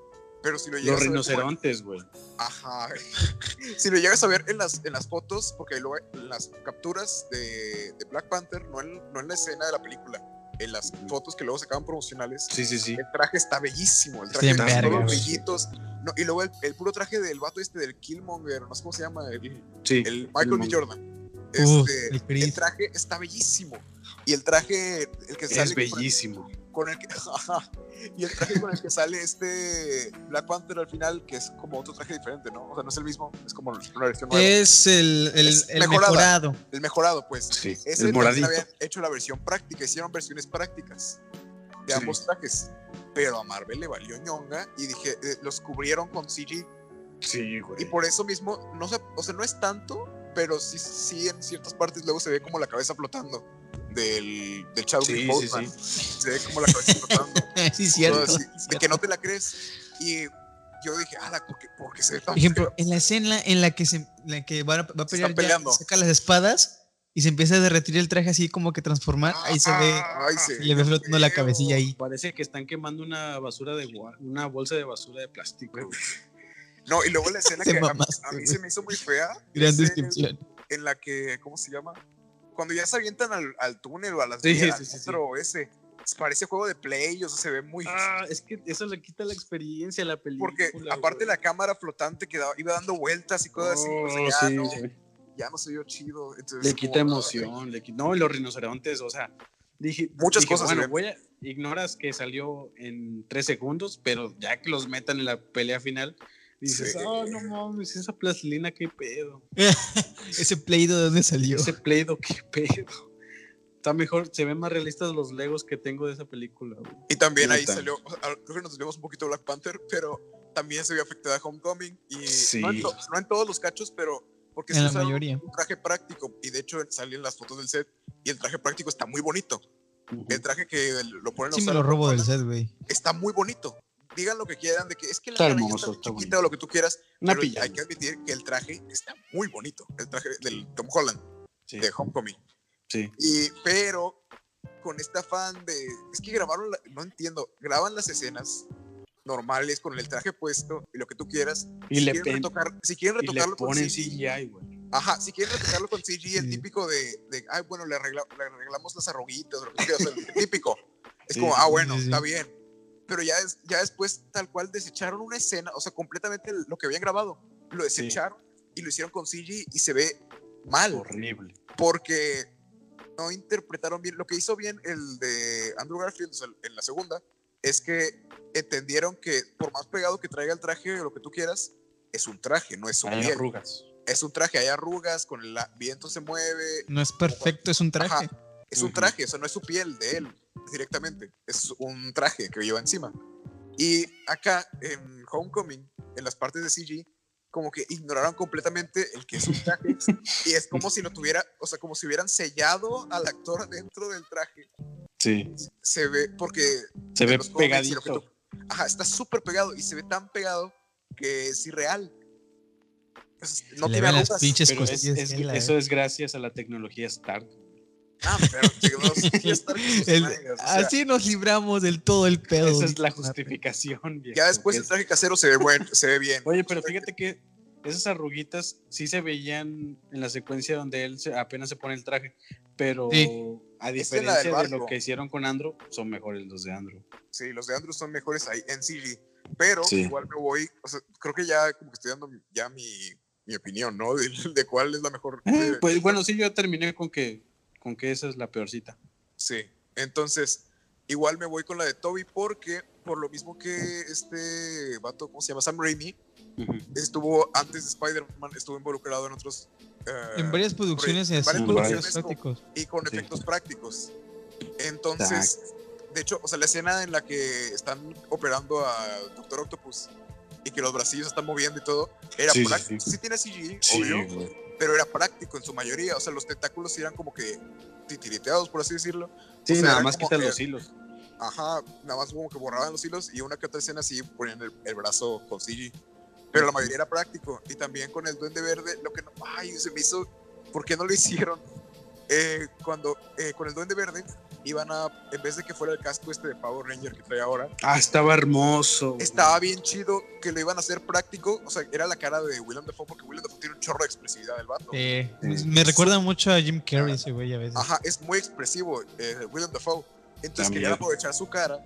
Pero si lo Los llegas a ver como- rinocerontes, güey. Ajá. si lo llegas a ver en las, en las fotos, porque luego en las capturas de, de Black Panther, no en, no en la escena de la película, en las fotos que luego sacaban promocionales, Sí, sí, sí. el traje está bellísimo. El traje todos los brillitos. No, y luego el, el puro traje del vato este del Killmonger, no sé cómo se llama, el, Sí. el Michael B. Jordan. Uf, Este, el traje está bellísimo. Y el traje, el que sale Es con- bellísimo. con el que y el traje con el que sale este Black Panther al final que es como otro traje diferente no o sea no es el mismo es como una versión nueva Es el, el, Es el mejorado. el mejorado pues Sí. ese el también moradito. habían hecho la versión práctica hicieron versiones prácticas de Sí. ambos trajes pero a Marvel le valió ñonga y dije eh, los cubrieron con CG Sí, güey. y por eso mismo no se, o sea no es tanto pero sí sí en ciertas partes luego se ve como la cabeza flotando del, del Chadwick Sí, sí, Boseman. sí. se ve como la cabeza flotando sí, cierto. Así, de que no te la crees. Y yo dije, ala, ¿por qué, por qué se ve tan Por ejemplo, feo?" en la escena en la que, se, en la que va, a- va a pelear, ya, peleando. saca las espadas y se empieza a derretir el traje así como que transformar, ahí se ve, Ay, se y le ve flotando la cabecilla ahí. Parece que están quemando una basura de una bolsa de basura de plástico. No, y luego la escena que a, mamaste, a mí güey. se me hizo muy fea. Gran es, descripción. En la que, ¿cómo se llama? Cuando ya se avientan al, al túnel o a las Sí, vías, sí, sí, otro ese. Parece juego de play, o sea, se ve muy. Ah, es que eso le quita la experiencia a la película. porque aparte güey. la cámara flotante que iba dando vueltas y cosas así, o sea, Oh, ya, no, ya no se vio chido. Entonces, Le como, quita ay, emoción, le quita... No, y los rinocerontes, o sea, dije... Muchas dije, cosas Bueno, voy a... Ignoras que salió en tres segundos, pero ya que los metan en la pelea final, dices, Sí. oh, no mames, esa plastilina, qué pedo. Ese play de dónde salió. Ese Play-Doh, qué pedo. Está mejor, se ven más realistas los Legos que tengo de esa película, güey. Y también ahí Puta. salió, creo que nos desviamos un poquito Black Panther, pero también se vio afectada Homecoming. Y Sí. no, en to- no en todos los cachos, pero porque En la usaron mayoría. un traje práctico. Y de hecho salían las fotos del set y el traje práctico está muy bonito. El traje que lo ponen a Sí me usar lo en robo del set, güey. está muy bonito. Digan lo que quieran de que es que la Está hermoso, está chiquita o lo que tú quieras, Una pero hay que admitir que el traje está muy bonito. El traje del Tom Holland, Sí, de Homecoming. sí. Y, pero con este afán de. Es que grabaron. la- no entiendo. Graban las escenas normales con el traje puesto y lo que tú quieras. Y si, le, quieren retocar, si quieren retocarlo con. CGI, güey. Ajá, si quieren retocarlo con CG, el típico de, de, Ay, bueno, le, arregla- le arreglamos las arruguitas. o lo que tú quieras, el típico. Es Sí, como, ah, bueno, sí. está bien. Pero ya, es, ya después, tal cual, desecharon una escena, o sea, completamente lo que habían grabado. Lo desecharon y lo hicieron con CG y se ve mal Horrible. porque no interpretaron bien. Lo que hizo bien el de Andrew Garfield o sea, en la segunda es que entendieron que por más pegado que traiga el traje o lo que tú quieras, es un traje, no es un Hay piel. arrugas. Es un traje, hay arrugas, con el viento se mueve, No es perfecto, es un traje. Ajá. es un traje, o sea, no es su piel de él directamente, es un traje que lleva encima. Y acá en Homecoming, en las partes de CG, como que ignoraron completamente el que es un traje y es como si lo tuviera, o sea, como si hubieran sellado al actor dentro del traje. Sí. Se ve, porque Se ve pegadito. tú- Ajá, está súper pegado y se ve tan pegado que es irreal. No Le tiene las pinches es- es- la- eso es gracias a la tecnología Stark. Ah, pero chicos, El- mangas, o sea, así nos libramos del todo el pedo. Esa es la justificación. viejo, ya después el traje casero se ve bueno, se ve bien. Oye, pero fíjate que esas arruguitas sí se veían en la secuencia donde él se- apenas se pone el traje, pero Sí. a diferencia de lo que hicieron con Andrew, son mejores los de Andrew. Sí, los de Andrew son mejores ahí en CG. Pero Sí. igual me voy, o sea, creo que ya como que estoy dando ya mi, mi opinión, ¿no? De, de cuál es la mejor. Eh, pues bueno, sí, yo terminé con que con que esa es la peorcita. Sí. Entonces, igual me voy con la de Toby porque, por lo mismo que este vato, ¿cómo se llama? Sam Raimi, estuvo antes de Spider-Man, estuvo involucrado en otros. eh, En varias producciones y en varias con producciones efectos prácticos. y con Sí. efectos prácticos. Entonces, de hecho, o sea, la escena en la que están operando a Doctor Octopus y que los bracillos se están moviendo y todo, era Sí, sí, práctico. sí. Sí, tiene CGI, Sí, obvio, güey. Pero era práctico en su mayoría. O sea, los tentáculos eran como que titiriteados, por así decirlo. Sí, O sea, nada más quitan que- los hilos. Ajá, nada más como que borraban los hilos y una que otra escena sí ponían el, el brazo con CG. Pero la mayoría era práctico. Y también con el Duende Verde, lo que no. Ay, se me hizo. ¿Por qué no lo hicieron? Eh, cuando eh, con el Duende Verde iban a. En vez de que fuera el casco este de Power Ranger que trae ahora, Ah, estaba hermoso. estaba bien chido que lo iban a hacer práctico. O sea, era la cara de Willem Dafoe porque Willem Dafoe tiene un chorro de expresividad del vato. Eh, Sí. Me recuerda mucho a Jim Carrey ese güey a veces. Ajá, es muy expresivo eh, Willem Dafoe. Entonces También. querían aprovechar su cara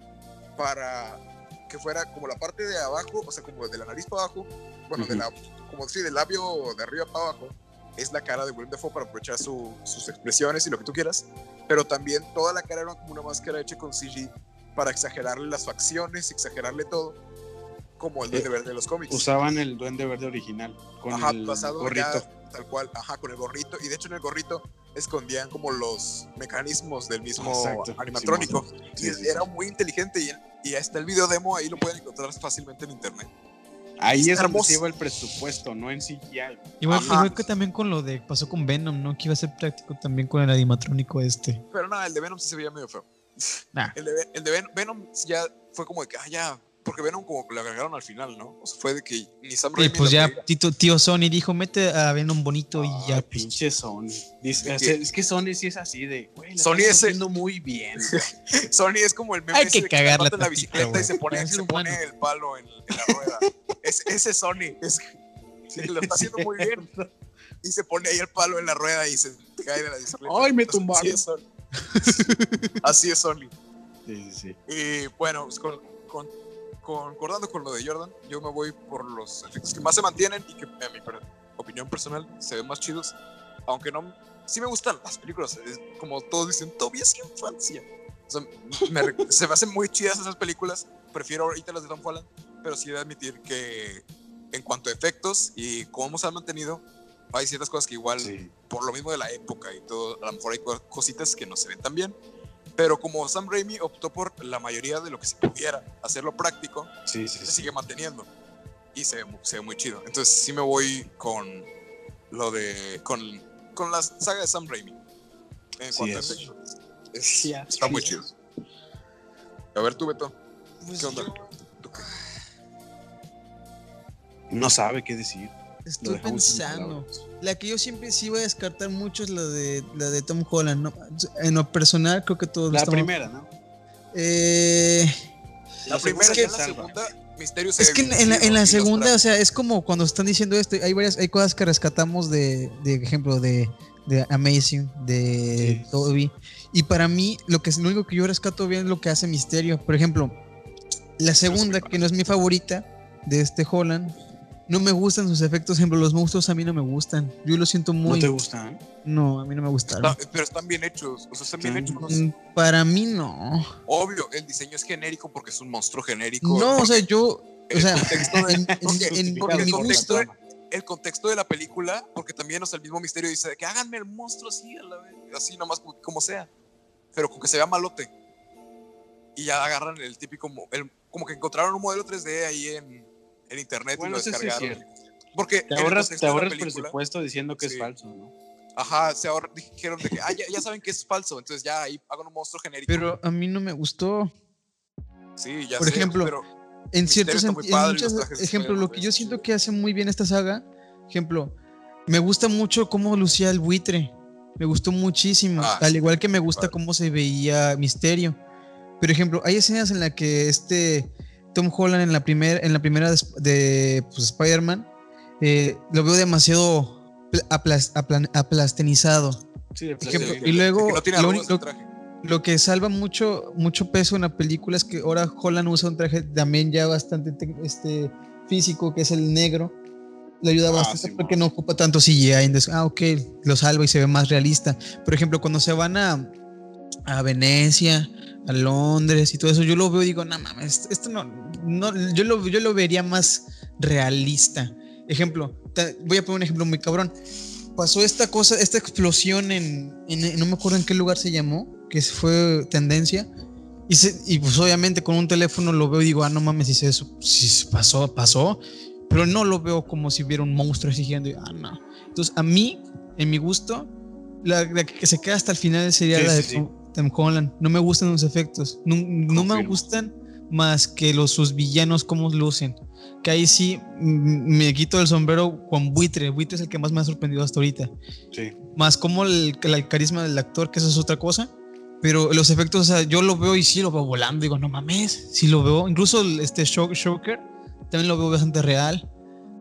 para que fuera como la parte de abajo, o sea, como de la nariz para abajo, bueno, de Ujú. la, como sí, del labio de arriba para abajo, es la cara de Willem Dafoe para aprovechar su- sus expresiones y lo que tú quieras. Pero también toda la cara era como una máscara hecha con CG para exagerarle las facciones, exagerarle todo, como el Duende Verde de los cómics. Usaban el duende verde original con Ajá, el pasado gorrito. ya, tal cual, ajá, con el gorrito. Y de hecho en el gorrito escondían como los mecanismos del mismo Exacto, animatrónico. Y Sí, era sí. muy inteligente y, y está el video demo, ahí lo pueden encontrar fácilmente en internet. Ahí es donde hermoso. se iba el presupuesto, no en CGI. Igual, igual que también con lo de pasó con Venom, ¿no? Que iba a ser práctico también con el animatrónico este. Pero nada, el de Venom sí se veía medio feo. Nah. El de, Ve- el de Ven- Venom ya fue como de que, ah, ya, porque Venom como que lo agregaron al final, ¿no? O sea, fue de que ni Sam Y Raimi pues lo ya tito- tío Sony dijo, mete a Venom bonito y ya. pues. pinche Sony. Dice- ¿De es, que Sony sí es así de, güey, la Sony estamos es el- haciendo muy bien. Sony es como el meme Hay ese que en la tantito, bicicleta y se pone, se pone el palo en, en la rueda. es, ese es Sony. Es, sí, lo está haciendo muy bien. Y se pone ahí el palo en la rueda y se cae de la bicicleta. Ay, me Así tumbaron. es Sony. Así es Sony. Sí, sí, sí. Y bueno, pues, con, con- concordando con lo de Jordan, yo me voy por los efectos que más se mantienen y que, en mi opinión personal, se ven más chidos. Aunque no. Sí me gustan las películas. es como todos dicen, todavía es infancia. O sea, me se me hacen muy chidas esas películas. Prefiero ahorita las de Tom Holland. Pero sí he de admitir que en cuanto a efectos y cómo se han mantenido, hay ciertas cosas que igual Sí. por lo mismo de la época y todo, a lo mejor hay co- cositas que no se ven tan bien. Pero como Sam Raimi optó por la mayoría de lo que se pudiera hacerlo práctico, Sí, sí, se sí. sigue manteniendo. Y se ve, mu- se ve muy chido. Entonces sí me voy con lo de. con, con la saga de Sam Raimi. En Sí cuanto a es. efectos. Es- Sí, está sí muy chido. A ver tú, Beto. Pues ¿Qué onda? yo ¿Tú qué? No sabe qué decir. Estoy pensando. La que yo siempre sí voy a descartar mucho es la de, la de Tom Holland. ¿no? En lo personal, creo que todos La estamos- primera, ¿no? Eh, La primera se y en la segunda, Misterio se es que en, la, en la segunda, o sea, es como cuando están diciendo esto, hay varias, hay cosas que rescatamos de, de ejemplo, de, de Amazing, de Sí. Toby. Y para mí, lo que es lo único que yo rescato bien es lo que hace Misterio. Por ejemplo, la segunda, que no es mi favorita, de este Holland, no me gustan sus efectos. Por ejemplo, los monstruos a mí no me gustan. Yo lo siento ¿No muy. te gustan? No, a mí no me gustaron. Está- pero están bien hechos. O sea, están bien hechos. ¿no? Mm, Para mí no. Obvio, el diseño es genérico porque es un monstruo genérico. No, o porque sea, yo. O el sea, en, en- porque- en- porque en el mi contexto gusto. de- el contexto de la película, porque también, o sea, el mismo misterio dice de que háganme el monstruo así, a la vez, así nomás como, como sea, pero con que se vea malote. Y ya agarran el típico, mo- el- como que encontraron un modelo 3D ahí en, en internet Bueno, y lo eso sí es descargaron. cierto. porque Te en ahorras, te ahorras película- presupuesto diciendo que Sí. es falso, ¿no? Ajá, se ahorra- dijeron de que ah, ya, ya saben que es falso, entonces ya ahí hagan un monstruo genérico. Pero a mí no me gustó. sí, ya por sé, ejemplo, pero En ciertos en padre, trajes de ejemplo, lo que yo siento que hace muy bien esta saga, ejemplo, me gusta mucho cómo lucía el buitre. Me gustó muchísimo. Ah, al sí, igual que me gusta padre. cómo se veía Misterio. Por ejemplo, hay escenas en las que este Tom Holland en la, primer, en la primera de, de, pues, Spider-Man eh, lo veo demasiado pl- aplas- aplan- aplastenizado. Sí, y luego que no tiene lo que salva mucho, mucho peso en la película es que ahora Holland usa un traje también ya bastante te- este, físico, que es el negro. Le ayuda Ah, bastante sí, porque no ocupa tanto CGI. entonces, ah, ok, lo salva y se ve más realista. Por ejemplo, cuando se van a, a Venecia, a Londres y todo eso, yo lo veo y digo, no mames, esto no, no yo, lo, yo lo vería más realista. Ejemplo, ta- voy a poner un ejemplo muy cabrón. Pasó esta cosa, esta explosión en, en- no me acuerdo en qué lugar se llamó, que fue tendencia. Y, se- y pues obviamente con un teléfono lo veo y digo, ah, no mames, si se, si pasó, pasó. Pero no lo veo como si hubiera un monstruo exigiendo. Ah, no. Entonces, a mí, en mi gusto, la, la que se queda hasta el final sería Sí, la de sí, sí. Tom, Holland. No me gustan los efectos. No, no me gustan más que los sus villanos cómo lucen. Que ahí sí me quito el sombrero con Buitre. Buitre es el que más me ha sorprendido hasta ahorita. Sí. Más como el, el carisma del actor, que eso es otra cosa. Pero los efectos, o sea, yo lo veo y sí lo veo volando. Digo, no mames, sí lo veo. Incluso este Shock- Shocker también lo veo bastante real.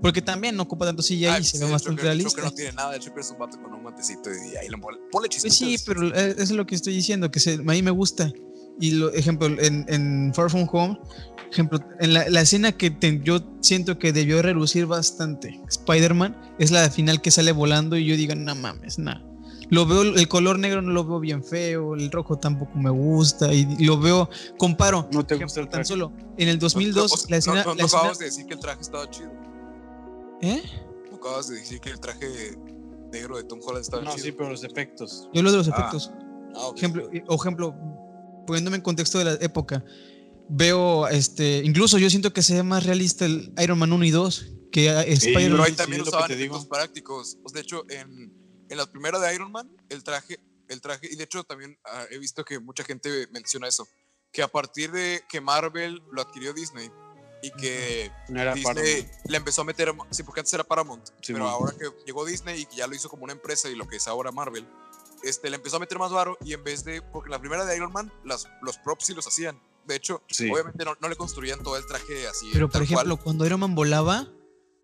Porque también no ocupa tanto CGI Ah, y se ve bastante el realista. Joker no tiene nada, el Joker es un vato con un guantecito y ahí le ponle, ponle Pues sí, pero eh, eso es lo que estoy diciendo, que se, a mí me gusta. Y lo, ejemplo, en, en Far From Home, ejemplo, en la, la escena que te- yo siento que debió relucir bastante Spider-Man es la final que sale volando y yo digo, no mames, nada. Lo veo, el color negro no lo veo bien feo, el rojo tampoco me gusta y lo veo, comparo, ¿No te ejemplo, gusta el tan traje? solo en el No, 2002, no, la escena, no, no, la no escena- acabas de decir que el traje estaba chido. ¿Eh? No acabas de decir que el traje negro de Tom Holland estaba No, chido. sí, pero los efectos. Yo lo de los Ah. efectos. Ah, ok. ejemplo, o ejemplo, poniéndome en contexto de la época, veo, este, incluso yo siento que se ve más realista el Iron Man 1 y 2 que a- Pero Spider-Man. ahí sí, también es lo que usaban efectos prácticos. Pues, de hecho, en, en la primera de Iron Man, el traje, el traje, y de hecho también ah, he visto que mucha gente menciona eso, que a partir de que Marvel lo adquirió Disney y que No era. Disney le empezó a meter, sí, porque antes era Paramount, Sí, pero man. ahora que llegó Disney y que ya lo hizo como una empresa y lo que es ahora Marvel, este, le empezó a meter más varo y en vez de, porque en la primera de Iron Man, las, los props sí los hacían. De hecho, Sí. obviamente no, no le construían todo el traje así. Pero por tal cual. ejemplo, cuando Iron Man volaba,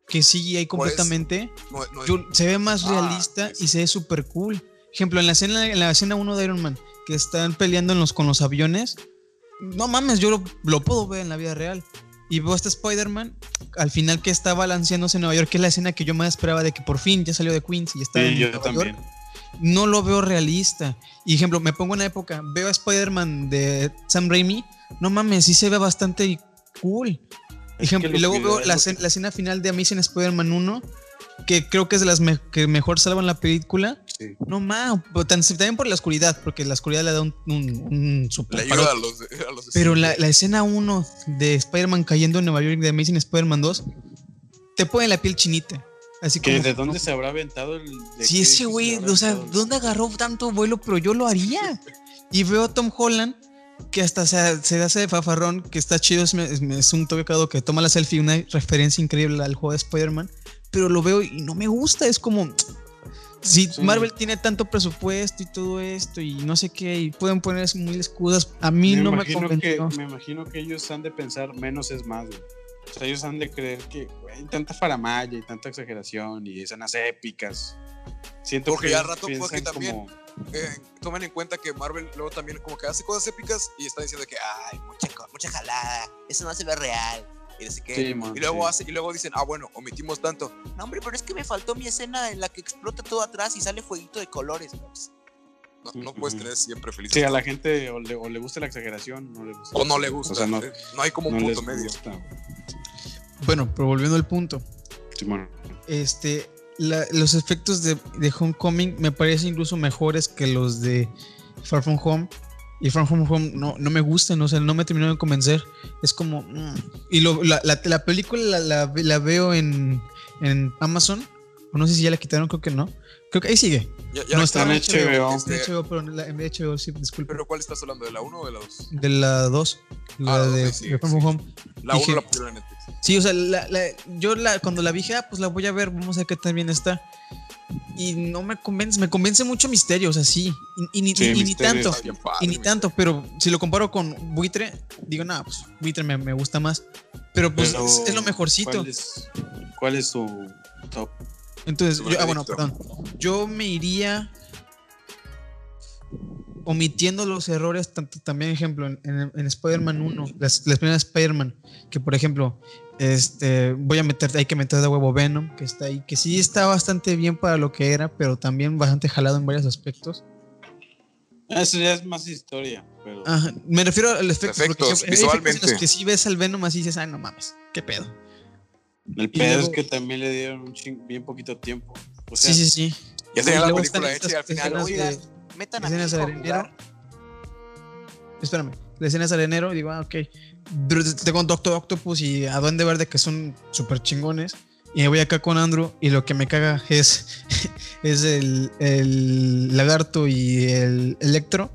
que sigue ahí Por eso. completamente, No- no- yo- se ve más Ah, realista sí, y se ve súper cool. Ejemplo, en la escena, en la escena 1 de Iron Man, que están peleando en los, con los aviones, no mames, yo lo, lo puedo ver en la vida real. Y veo este Spider-Man al final que está balanceándose en Nueva York, que es la escena que yo más esperaba de que por fin ya salió de Queens y está Sí, en yo Nueva también. York. No lo veo realista. Y ejemplo, me pongo en la época, veo a Spider-Man de Sam Raimi, no mames, sí se ve bastante cool. Ejemplo, y luego veo la, lo escena- la escena final de Amazing Spider-Man 1, que creo que es de las me- que mejor salvan la película. Sí. No mames, también por la oscuridad, porque la oscuridad le da un, un, un super le paro. ayuda a los, a los Pero la, la escena 1 de Spider-Man cayendo en Nueva York de Amazing Spider-Man 2 te pone la piel chinita. Así ¿Que como ¿De dónde se habrá aventado el.? de si ese güey, se o sea, ¿dónde agarró tanto vuelo? Pero yo lo haría. Y veo a Tom Holland, que hasta se, se hace de fafarrón, que está chido, es, es- es un toque cagado que toma la selfie, una referencia increíble al juego de Spider-Man, pero lo veo y no me gusta, es como... Si Sí. Marvel tiene tanto presupuesto y todo esto y no sé qué, y pueden poner mil excusas, a mí no me imagino que, convenció. me imagino que ellos han de pensar menos es más, güey. O sea, ellos han de creer que hay tanta faramaya y tanta exageración y escenas épicas. Siento Porque que ya rato, porque piensan también- como- Eh, tomen en cuenta que Marvel luego también como que hace cosas épicas y está diciendo que ay, mucha, mucha jalada, eso no se ve real. Y. Sí, man, luego sí. hace, y luego dicen, ah bueno, omitimos tanto. No, hombre, pero es que me faltó mi escena en la que explota todo atrás y sale fueguito de colores. No, no puedes tener siempre feliz. Sí, a la gente o le, o le gusta la exageración no le gusta. O no le gusta. O sea, no, eh, no hay como un no punto medio. gusta. Bueno, pero volviendo al punto, este, la- los efectos de, de Homecoming me parecen incluso mejores que los de Far From Home. Y From Home no, no me gustan, o sea, no me terminó de convencer. Es como. mm. Y lo- la, la- la película la, la- la veo en, en Amazon. O no sé si ya la quitaron, creo que no. Creo que ahí sigue. Ya, no la está en quitaron, HBO. este, HBO, pero en la- en HBO, sí, disculpe. pero ¿cuál estás hablando? ¿De la 1 o de la 2? De la 2. La Ah, de, sí, de From sí. Home. La 1 Dije- la pusieron en Netflix. Sí, o sea, la- la- yo la, cuando la vi dije, ah, pues la voy a ver, vamos a ver qué tan bien está. Y no me convence, me convence mucho Misterio, o sea, sí. Y, y ni- Sí, y- y ni Misterio tanto, padre, y ni tanto, pero si lo comparo con Buitre, digo, nada, pues Buitre me, me gusta más. Pero pues Pero, es, es lo mejorcito. ¿Cuál es, cuál es su top? Entonces, yo, ah, bueno, perdón. Yo me iría omitiendo los errores, tanto también, ejemplo, en, en- en Spider-Man 1, las, las primeras Spider-Man, que por ejemplo, Este, voy a meter, hay que meter de huevo Venom, que está ahí, que sí está bastante bien para lo que era, pero también bastante jalado en varios aspectos. Eso ya es más historia, pero. Ajá, me refiero al efecto, Efectos, porque hay efectos en visualmente. los que sí ves al Venom así y dices, ay, no mames, qué pedo. El pedo luego- es que también le dieron un ching- bien poquito tiempo. O sea, sí, sí, sí. Ya tenía la película hecha y al final, oigan, metan a mi escenas hijo a de arenero. jugar. Espérame, la escena de enero, digo, ah, ok. Tengo Doctor Octopus y a Duende Verde que son súper chingones. Y me voy acá con Andrew y lo que me caga es, es el, el lagarto y el electro.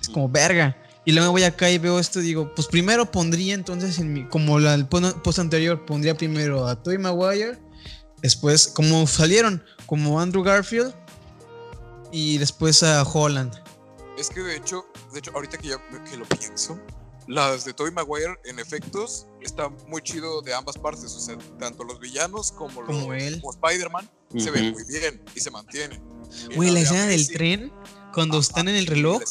Es como verga. Y luego me voy acá y veo esto digo, pues primero pondría entonces, como la, el post anterior, pondría primero a Tobey Maguire. Después, como salieron, como Andrew Garfield. Y después a Holland. Es que de hecho, de hecho, ahorita que ya que lo pienso, las de Tobey Maguire en efectos está muy chido de ambas partes. O sea, tanto los villanos como, los, Como Spider-Man se ven muy bien y se mantienen. Güey, la escena del tren, cuando ajá, están en el reloj,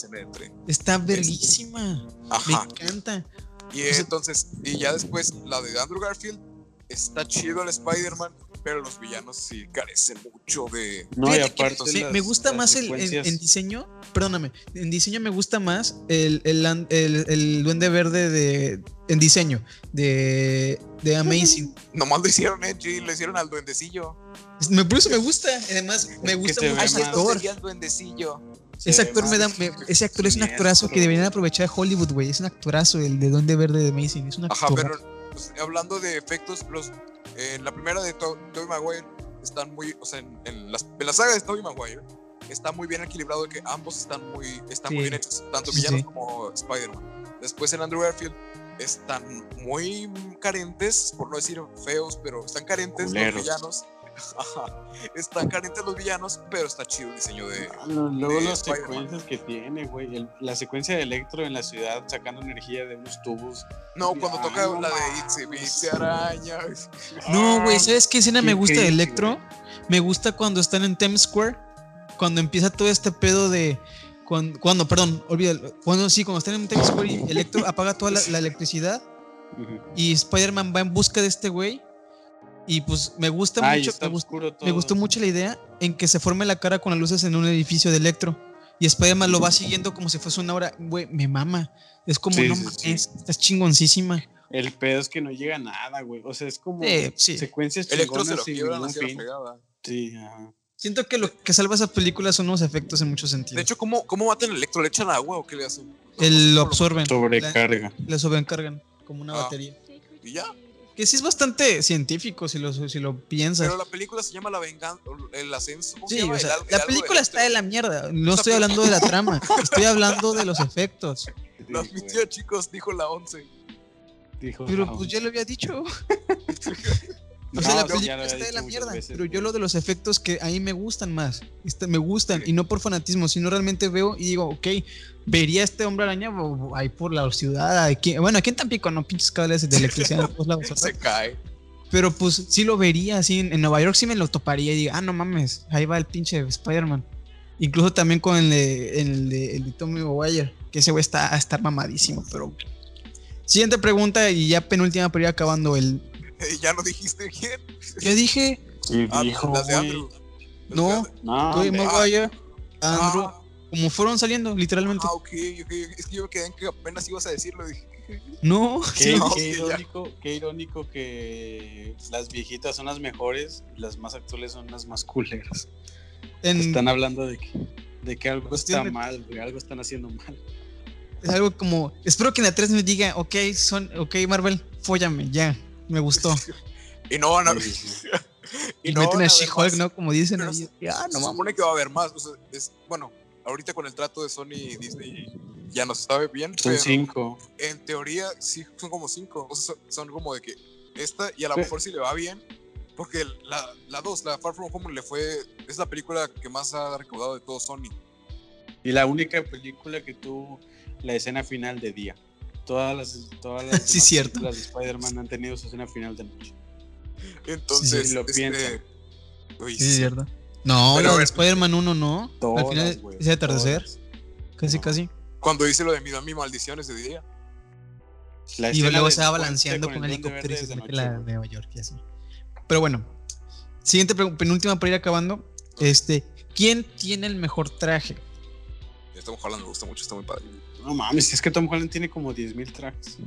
está verguísima. Me Ajá. encanta. Y O sea- entonces, y ya después la de Andrew Garfield, está chido el Spider-Man, pero los villanos sí carecen mucho de... No, y Fíjate que aparte. me, las- me gusta las más el, en diseño, perdóname, en diseño me gusta más el, el, el- el duende verde de, en diseño, de, de Amazing. Nomás lo hicieron edgy, lo hicieron al duendecillo. Me, por eso me gusta, además me gusta mucho ese actor. sería el duendecillo. se Ese actor me da, me- ese actor es un actorazo que deberían aprovechar de Hollywood, güey. Es un actorazo, el de Duende Verde de Amazing. Es un Ajá, actor. pero pues, hablando de efectos, los, en la primera de To- Tobey Maguire están muy, o sea, en, en las, en la saga de Tobey Maguire está muy bien equilibrado de que ambos están muy, están Sí. muy bien hechos, tanto villanos sí. como Spider-Man. Después en Andrew Garfield están muy carentes, por no decir feos, pero están carentes Culeros. los villanos. Están carentes los villanos, pero está chido el diseño de... Ah, no, Luego de las Spider-Man. secuencias que tiene, güey. La secuencia de Electro en la ciudad sacando energía de unos tubos. No, cuando Ah, toca no la de. Itzy Bitsy Araña. No, güey, Ah, ¿sabes qué escena qué me gusta de Electro? Me gusta cuando están en Times Square, cuando empieza todo este pedo de... Cuando, cuando perdón, olvídalo. Cuando sí, cuando están en Times Square y Electro apaga toda la, la electricidad y Spider-Man va en busca de este güey. Y pues me gusta Ay, mucho, me, gust- todo. me gustó mucho la idea en que se forme la cara con las luces en un edificio de Electro. Y Spider-Man lo va siguiendo como si fuese una hora. Güey, me mama. Es como, Sí, no sí, mames, sí. estás chingoncísima. El pedo es que no llega a nada, güey. O sea, es como sí. secuencias Electro se lo quiebran fin. fregada. Sí, ajá. Siento que lo que salva esa película son los efectos en muchos sentidos. De hecho, ¿cómo, ¿cómo matan el electro? ¿Le echan agua o qué le hacen? El, lo ¿Cómo absorben. Sobrecarga. Le sobrecargan como una Ah. batería. Y ya. Que sí es bastante científico si lo, si lo piensas. Pero la película se llama La Venganza, el ascenso. ¿cómo se Sí, o sea, el la película está de electro. la mierda. No estoy hablando de la trama. Estoy hablando de los efectos. Lo admitió, chicos, dijo la 11. Dijo, Pero pues ya lo había dicho. O No, sea, la ya película está de la mierda. veces, pero yo lo de los efectos que a mí me gustan más. Este, me gustan. Sí. Y no por fanatismo, sino realmente veo y digo, ok, vería a este hombre araña ahí por la ciudad. Aquí, bueno, aquí en Tampico no pinches cables de electricidad en todos lados. Se cae. Pero pues sí lo vería así. En, en Nueva York sí me lo toparía y digo, ah, no mames, ahí va el pinche Spider-Man. Incluso también con el de, el de, el de Tommy Maguire, que ese güey está a estar mamadísimo, pero. Siguiente pregunta y ya penúltima para ir acabando el. Ya no dijiste quién. Yo dije, Y Ah, dijo, las de Andrew. Las No. de. No, Tobey Andrew, Ah, como fueron saliendo, literalmente. ah, ok, ok. Es que yo me quedé en que apenas ibas a decirlo. Dije, No, Qué, sí, No, qué sí, ya. irónico, qué irónico que las viejitas son las mejores y las más actuales son las más culeras. en- Están hablando de que, de que algo está de- mal, güey, algo están haciendo mal. es algo como. Espero que en la 3 me diga, ok, son, ok, Marvel, fóllame, ya, me gustó. y no van a ver. Sí, sí, Y, no meten a She-Hulk. ¿no? Como dicen Pero Ah, no se mames. supone que va a haber más. o sea, es, bueno, ahorita con el trato de Sony y Disney ya no se sabe bien. Son pero cinco. en teoría sí son como cinco. O sea, son, son como de que esta y a lo Sí. mejor si le va bien. Porque la, la dos, la Far From Home, le fue. Es la película que más ha recaudado de todo Sony. Y la única película que tuvo la escena final de día. Todas las, todas las Sí, cierto. películas de Spider-Man han tenido su escena final de noche. Entonces, Sí, lo este, piensan. uy, Sí, cierto. No, Pero la de Spider-Man 1 no. Al final güey, es de atardecer. todas. Casi, No. casi. Cuando dice lo de mi, mi maldiciones de día. La Y luego se va balanceando con con el helicóptero y de noche, la güey. Nueva York y así. Pero bueno, siguiente pregunta, penúltima para ir acabando. Este, ¿quién tiene el mejor traje? Tom Holland me gusta mucho, está muy padre. No mames, es que Tom Holland tiene como 10.000 trajes.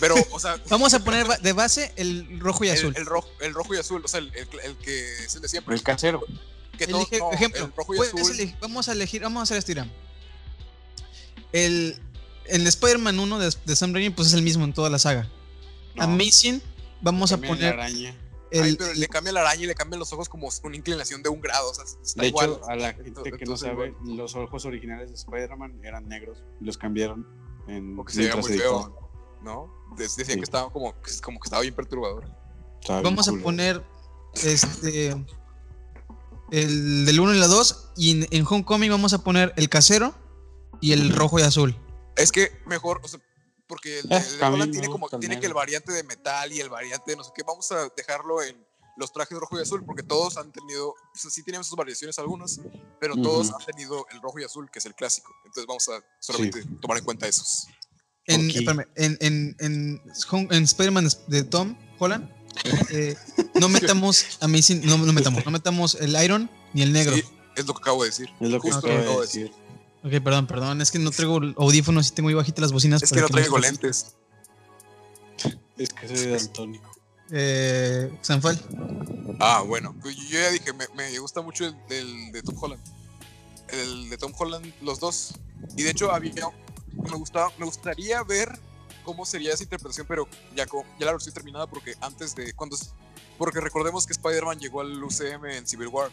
Pero, o sea, Vamos a poner de base el rojo y el, azul. el rojo, el rojo y azul, o sea, el, el- el que es el de siempre. El cachero. Que todo- no, ejemplo, el rojo y azul. elegir- vamos a elegir, vamos a hacer esto, Irán. El, el Spider-Man 1 de, de Sam Raimi, pues es el mismo en toda la saga. No, Amazing, vamos a la poner araña. El, Ay, pero le cambia la araña y le cambian los ojos como una inclinación de un grado. O sea, está De igual. hecho, a la gente Entonces- que no sabe, los ojos originales de Spider-Man eran negros. y Los cambiaron en Porque se veía muy feo. ¿No? Decían Sí. que estaba como, que- como que estaba bien perturbador. Estaba bien vamos a poner este el del 1 y la 2 y en, en Homecoming vamos a poner el casero y el rojo y azul. Es que mejor, o sea, porque el, el de Holland tiene, como, tiene que el variante de metal y el variante de no sé qué. Vamos a dejarlo en los trajes rojo y azul, porque todos han tenido, o sea, sí tienen sus variaciones algunos, pero todos Ujú. han tenido el rojo y azul, que es el clásico. Entonces vamos a solamente tomar en cuenta esos. En, Ok. espérame, en, en, en, en Spider-Man de Tom Holland eh, no metamos Amazing, no, no metamos, no metamos el Iron ni el negro. Sí, es lo que acabo de decir. Es lo que Justo acabo lo de acabo de decir. Ok, perdón, perdón, es que no traigo audífonos y tengo muy bajitas las bocinas. Es que no traigo lentes. Es que soy daltónico. Eh, Sanfal. Ah, bueno, pues yo ya dije, me, me gusta mucho el, de Tom Holland. El de Tom Holland, los dos. Y de hecho, había, me, gustaba, me gustaría ver cómo sería esa interpretación, pero ya, ya la versión terminada, porque antes de. cuando Porque recordemos que Spider-Man llegó al UCM en Civil War.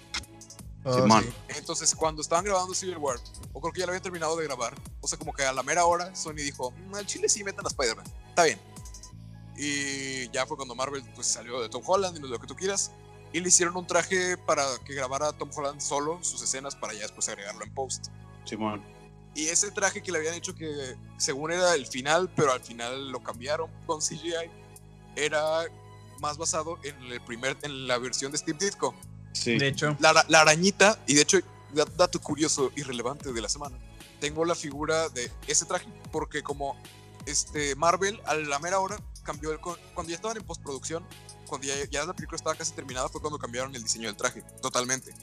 Simón. Entonces, cuando estaban grabando Civil War, o creo que ya lo habían terminado de grabar, o sea, como que a la mera hora, Sony dijo: "Mm, Al chile sí metan a Spider-Man, está bien. Y ya fue cuando Marvel pues, salió de Tom Holland y lo que tú quieras. Y le hicieron un traje para que grabara Tom Holland solo sus escenas para ya después agregarlo en post. Simón. Y ese traje que le habían hecho que según era el final, pero al final lo cambiaron con CGI, era más basado en el primer en la versión de Steve Ditko. Sí. De hecho, La, la arañita, y de hecho, da- dato curioso y relevante de la semana, tengo la figura de ese traje, porque como este Marvel a la mera hora cambió el, cuando ya estaban en postproducción, cuando ya, ya la película estaba casi terminada, fue cuando cambiaron el diseño del traje, totalmente.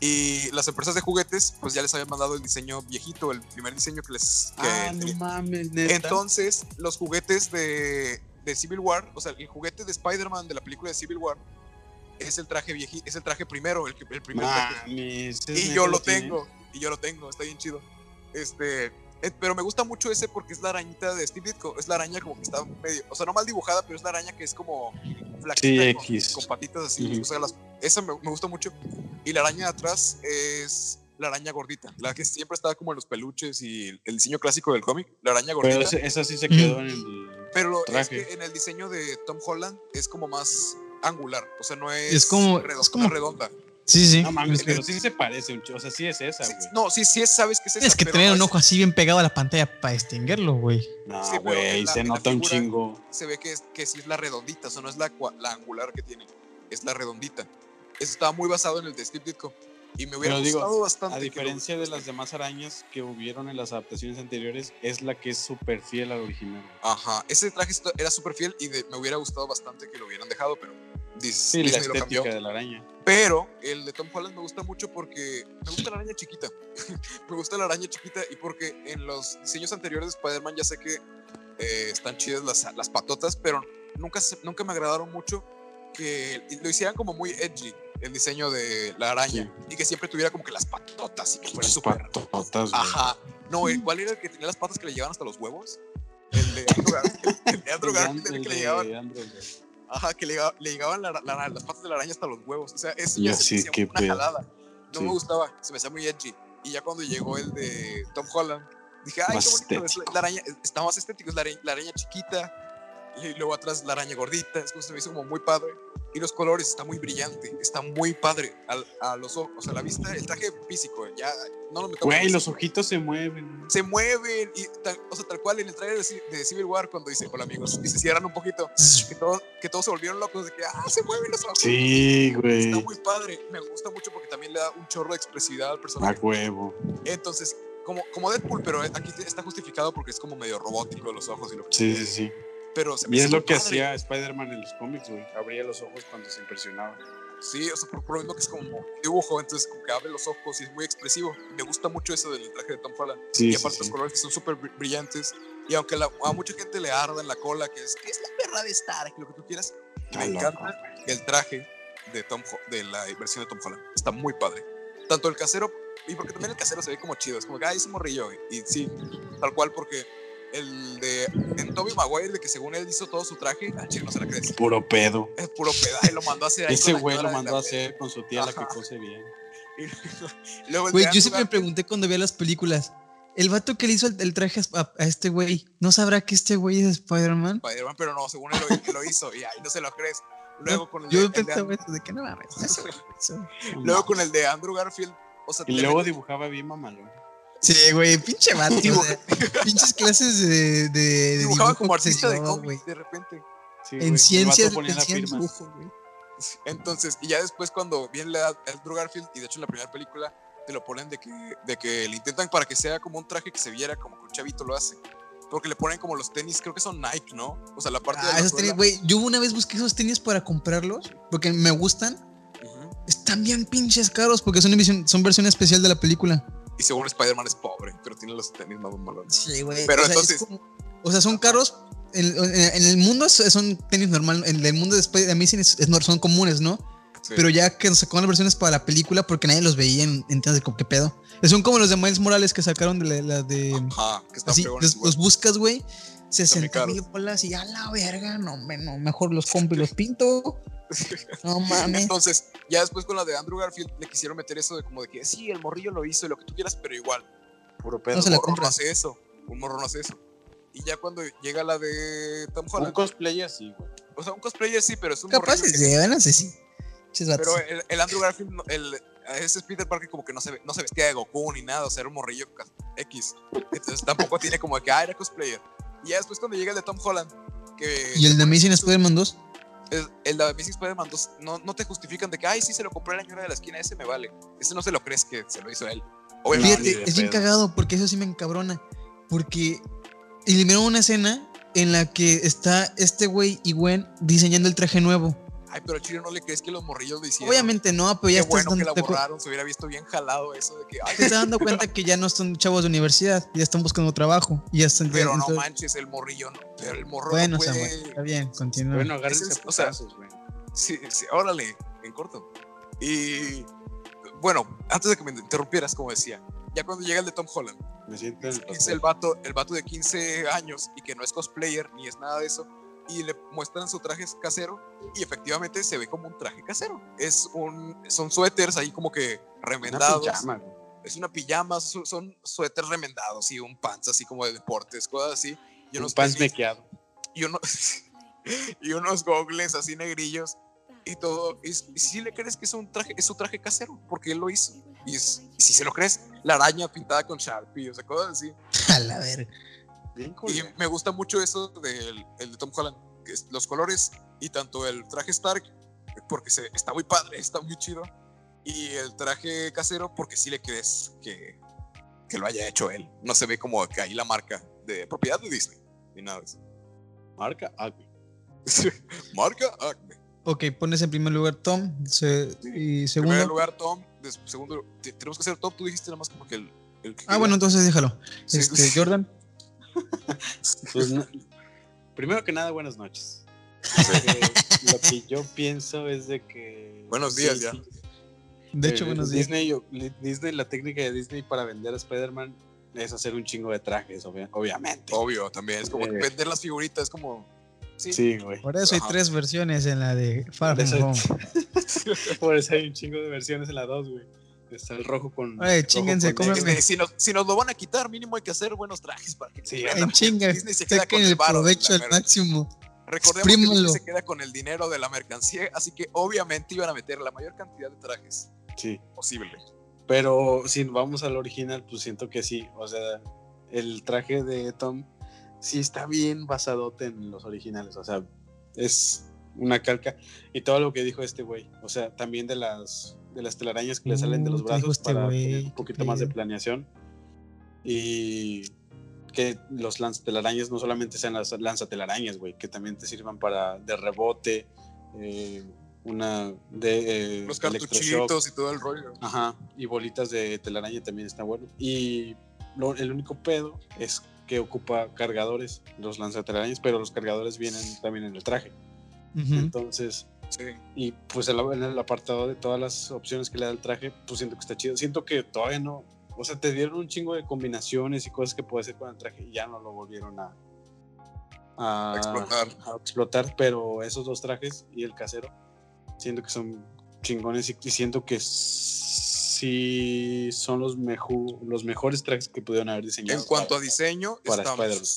Y las empresas de juguetes, pues ya les habían mandado el diseño viejito, el primer diseño que les... que Ah, no mames, neta. Entonces, los juguetes de, de Civil War, o sea, el juguete de Spider-Man de la película de Civil War, es el traje vieji, es el traje primero, el, el primer traje. Mames, ¿es Y yo lo tengo, y yo lo tengo, está bien chido. Este, eh, pero me gusta mucho ese porque es la arañita de Steve Ditko, es la araña como que está medio, o sea, no mal dibujada, pero es la araña que es como flaquita, Sí, con, con patitas así, Ujú. o sea, las- esa me, me gusta mucho. Y la araña de atrás es la araña gordita, la que siempre estaba como en los peluches y el, diseño clásico del cómic, la araña gordita. Pero esa sí se quedó en el. Pero es traje. que en el diseño de Tom Holland es como más angular, o sea, no es, Es como- redo- es como- redonda. sí, sí. No mames, pero sí se parece O sea, sí es esa, Sí, güey. no, sí, sí, es- sabes que es esa, es que tener no un es- ojo así bien pegado a la pantalla para extinguirlo, güey. No, Sí, güey, se nota un chingo. se ve que, es, que sí es la redondita, o sea, no es la, la angular que tiene, es la redondita. Eso estaba muy basado en el de Steve Ditko. Y me hubiera Pero digo, gustado bastante. A diferencia de las demás arañas que hubieron en las adaptaciones anteriores, es la que es súper fiel al original. güey. Ajá, ese traje era súper fiel y de- me hubiera gustado bastante que lo hubieran dejado, pero Dis- Sí, la Disney lo cambió. estética de la araña. Pero el de Tom Holland me gusta mucho porque me gusta la araña chiquita. me gusta la araña chiquita y porque en los diseños anteriores de Spider-Man ya sé que eh, están chidas las, las patotas, pero nunca, nunca me agradaron mucho que lo hicieran como muy edgy el diseño de la araña y que siempre tuviera como que las patotas y que fuera súper patotas. Ajá. No, el- ¿cuál era el que tenía las patas que le llegaban hasta los huevos? El de Andrew Garfield. El de Andrew Garfield el el que le llegaban. Andrew. Ajá, que le, le llegaban la- la- las patas de la araña hasta los huevos. O sea, eso Ya se sí, me una pedo. jalada. No Sí. me gustaba, se me hacía muy edgy. Y ya cuando llegó el de Tom Holland, dije, ay, Más qué bonito. es la, araña está más estético, es la, araña- la araña chiquita. Y luego atrás la araña gordita. Es como se me hizo como muy padre. Y los colores, está muy brillante, está muy padre. Al- a los ojos, o sea, la vista, el traje físico, ya no nos metamos Güey, los ojitos se mueven. se mueven y tal, o sea, tal cual en el trailer de, Ci- de Civil War cuando dice hola amigos y se cierran un poquito que todos, que todos se volvieron locos de que ah se mueven los ojos Sí, está güey. muy padre me gusta mucho porque también le da un chorro de expresividad al A personaje huevo. entonces como, como Deadpool, pero aquí está justificado porque es como medio robótico los ojos y lo que Sí, sí, sí. Pero se me Y es lo que padre. hacía Spider-Man en los cómics, güey. Abría los ojos cuando se impresionaba. Sí, o sea, por, por lo mismo que es como dibujo, entonces como que abre los ojos y es muy expresivo. Me gusta mucho eso del traje de Tom Holland. Sí, y sí, aparte sí. los colores que son súper br- brillantes. Y aunque la- a mucha gente le arda en la cola, que es, es la perra de Stark, lo que tú quieras, me encanta el traje de, Tom, de la versión de Tom Holland. Está muy padre. Tanto el casero, y porque también el casero se ve como chido, es como que, ay, es un morrillo. Y, y sí, tal cual, porque el de. En Tobey Maguire, de que según él hizo todo su traje, ah, chido, no se la crees. Puro pedo. Es puro pedazo y lo mandó a hacer ahí. Ese güey lo de mandó a hacer con su tía la que cose bien. El Güey, de yo siempre me pregunté cuando veía las películas. El vato que le hizo el, el traje a, a este güey, ¿no sabrá que este güey es Spider-Man? Spider-Man, pero no, según él lo, lo hizo, y ahí no se lo crees. Luego con el de, Yo el de pensaba Andrew- eso de que no mames. luego con el de Andrew Garfield, o sea, Y luego dibujaba bien mamalón. Sí, güey, pinche vato. o sea, pinches clases de, de, de dibujaba dibujo como artista de güey. de repente. Sí. En El ciencias, en dibujo, güey. Entonces, y ya después cuando viene la, Andrew Garfield, y de hecho en la primera película, te lo ponen de que, de que le intentan para que sea como un traje que se viera como que un chavito lo hace. Porque le ponen como los tenis, creo que son Nike, ¿no? O sea, la parte de Ah, la esos tenis, güey. Yo una vez busqué esos tenis para comprarlos porque me gustan. Están bien pinches caros porque son, edición- son versión especial de la película. Y según Spider-Man es pobre, pero tiene los tenis más malones. Sí, güey. Pero o sea, es entonces- como- o sea, son caros. En, el mundo son tenis normal. En el mundo de Spider- de Amazing es- es nor- son comunes, ¿no? Sí. Pero ya que sacaron las versiones para la película porque nadie los veía en, en tiendas de como, ¿qué pedo? Son como los de Miles Morales que sacaron de la, la de. Ajá, que están Así, los buscas, güey. 60 caros. mil bolas y a la verga, no, no, mejor los compro y los pinto. No mames. Entonces, ya después con la de Andrew Garfield le quisieron meter eso de como de que sí, el morrillo lo hizo y lo que tú quieras, pero igual. Puro pedo. No se la un morro no compras. hace eso. Un morro no hace eso. Y ya cuando llega la de Tom Un Holland, cosplayer sí, güey. o sea, un cosplayer sí, pero es un Capaz morrillo se que- llevan así, sí. Pinches vatos. Pero el, el Andrew Garfield, el, ese es Peter Parker como que no se, ve- no se vestía de Goku ni nada, o sea, era un morrillo X. Entonces tampoco tiene como de que, ah, era cosplayer. Y ya después cuando llega el de Tom Holland, que... ¿Y el de Amazing Spider-Man 2? el, el de Amazing Spider-Man 2 no, no te justifican de que, ay, sí, se lo compré a la señora de la esquina, ese me vale. Ese no se lo crees que se lo hizo él. Obviamente. Fíjate, es bien cagado porque eso sí me encabrona. Porque eliminaron una escena en la que está este güey y Gwen diseñando el traje nuevo. Ay, pero al chile no le crees que los morrillos lo hicieron. Obviamente no, pero ya Qué estás bueno que dando, la te, acu- borraron, se hubiera visto bien jalado eso de que, ay, te estás dando cuenta que ya no son chavos de universidad, ya están buscando trabajo. Y ya están pero no entonces- manches, el morrillo, no, pero el morro Bueno, no puede... Samuel, está bien, continúa. Bueno, agárrense a o sea, güey. Sí, sí, órale, en corto. Y bueno, antes de que me interrumpieras, como decía, ya cuando llega el de Tom Holland, Me siento en el es el vato, el vato de 15 años y que no es cosplayer ni es nada de eso, y le muestran su traje casero y efectivamente se ve como un traje casero. Es un, son suéteres ahí como que Una remendados. pijama, güey. Es una pijama, son suéteres remendados y un pants así como de deportes, cosas así. Y Un unos pants mequeado. y, uno- y unos gogles así negrillos y todo. Y, si le crees que es un traje, es su traje casero, porque él lo hizo. Y, es- y si se lo crees, la araña pintada con Sharpie, o sea, cosas así. A la verga. Bien Y culero. me gusta mucho eso del el de Tom Holland, que es los colores y tanto el traje Stark, porque se, está muy padre, está muy chido. Y el traje casero, porque sí le crees que, que lo haya hecho él. No se ve como que ahí la marca de propiedad de Disney, ni nada de eso. Marca Acme. marca Acme. Ok, pones en primer lugar Tom se- y En primer segundo. lugar, Tom. segundo, te- tenemos que hacer Tom. Tú dijiste nada más como que el. el que Ah, bueno, entonces déjalo. Sí. Este, Jordan. Pues no- Primero que nada, buenas noches. Eh, lo que yo pienso es de que. Buenos días, sí, ya. sí. De hecho, Eh, buenos días. Disney, yo- li- Disney, la técnica de Disney para vender a Spider-Man es hacer un chingo de trajes, obvia- obviamente. Obvio, también. Es como Eh. vender las figuritas, es como. Sí. Sí, güey. Por eso hay tres versiones en la de Far From Home. Por eso hay un chingo de versiones en la 2, güey. Está el rojo con. Oye, rojo chinguense, con si, nos, si nos lo van a quitar, mínimo hay que hacer buenos trajes para que. Sí, En chinga, Disney se queda saquen con el provecho al máximo. Recordemos que exprímanlo. Disney se queda con el dinero de la mercancía, así que obviamente iban a meter la mayor cantidad de trajes Sí. posible. Pero si vamos al original, pues siento que sí. O sea, el traje de Tom sí está bien basadote en los originales. O sea, es una calca. Y todo lo que dijo este güey. O sea, también de las, de las telarañas que le salen de los Uh, brazos este para güey, tener un poquito más de planeación. Y que los lanzatelarañas no solamente sean las lanzatelarañas, güey, que también te sirvan para de rebote, eh, una de eh, los cartuchitos y todo el rollo. Ajá, y bolitas de telaraña también está bueno. Y el único pedo es que ocupa cargadores, los lanzatelarañas, pero los cargadores vienen también en el traje. Entonces, sí. y pues en el apartado de todas las opciones que le da el traje, pues siento que está chido. Siento que todavía no, o sea, te dieron un chingo de combinaciones y cosas que puede hacer con el traje y ya no lo volvieron a, a, explotar. a explotar. Pero esos dos trajes y el casero, siento que son chingones y, siento que sí son los mejores trajes que pudieron haber diseñado. En cuanto a diseño,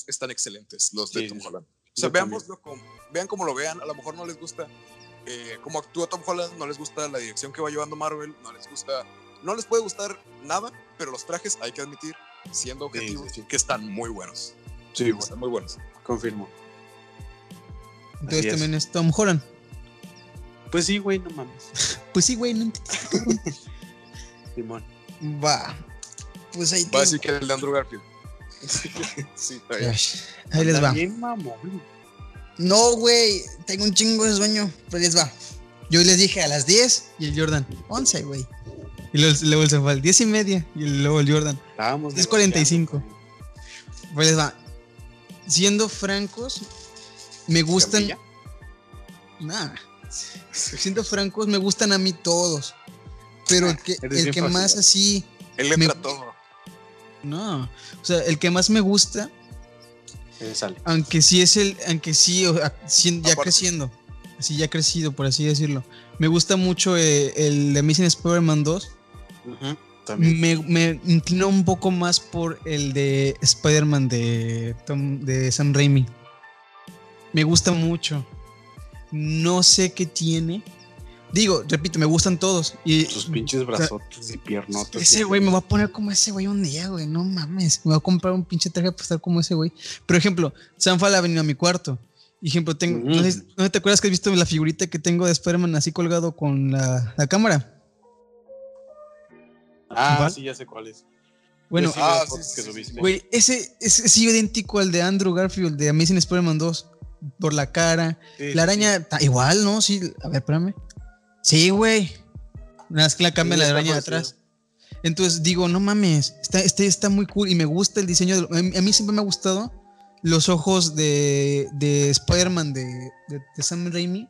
están, excelentes los de Tom Holland. O sea, veámoslo vean cómo lo vean, a lo mejor no les gusta eh, cómo actúa Tom Holland, no les gusta la dirección que va llevando Marvel, no les gusta no les puede gustar nada, pero los trajes, hay que admitir, siendo objetivos, que están muy buenos. Sí, están muy buenos. Confirmo. Entonces también es. Tom Holland. Pues sí, güey, no mames. pues sí, güey, no Simón. Va. Pues ahí Va a decir que el de Andrew Garfield. sí, está bien. Ahí les va. Bien, mamón. No, güey, tengo un chingo de sueño, pero les va. Yo les dije a las 10 y el Jordan, 11, güey. Y luego, el Zafal, 10 y media. Y luego el Jordan, Estábamos 10.45. Pues va. Siendo francos, me gustan. Nada. Siendo francos, me gustan a mí todos. Pero el que, el que más así. Él le todo. No. O sea, el que más me gusta. Sale. Aunque sí es el. Aunque sí, ya creciendo. Así ya crecido, por así decirlo. Me gusta mucho eh, el de Missing Spider-Man 2 me, me, inclino un poco más por el de Spider-Man de, de Sam Raimi. Me gusta mucho. No sé qué tiene. Digo, repito, me gustan todos. Y, Sus pinches brazotes y piernotas. Ese güey me va a poner como ese güey un día, güey. No mames. Me voy a comprar un pinche traje para estar como ese güey. Por ejemplo, Sanfal ha venido a mi cuarto. Ejemplo, tengo. no, te acuerdas que has visto la figurita que tengo de Spider-Man así colgado con la, la cámara? Ah, sí, ya sé cuál es. Bueno, ah, güey, ese, es idéntico al de Andrew Garfield de Amazing Spider-Man 2. Por la cara. la araña, igual, ¿no? Sí, a ver, espérame. Sí, güey. Nada más que la cambia la araña de atrás. Entonces digo, no mames, está, este está muy cool y me gusta el diseño. De, a mí siempre me ha gustado los ojos de, de Spider-Man de, de, Sam Raimi.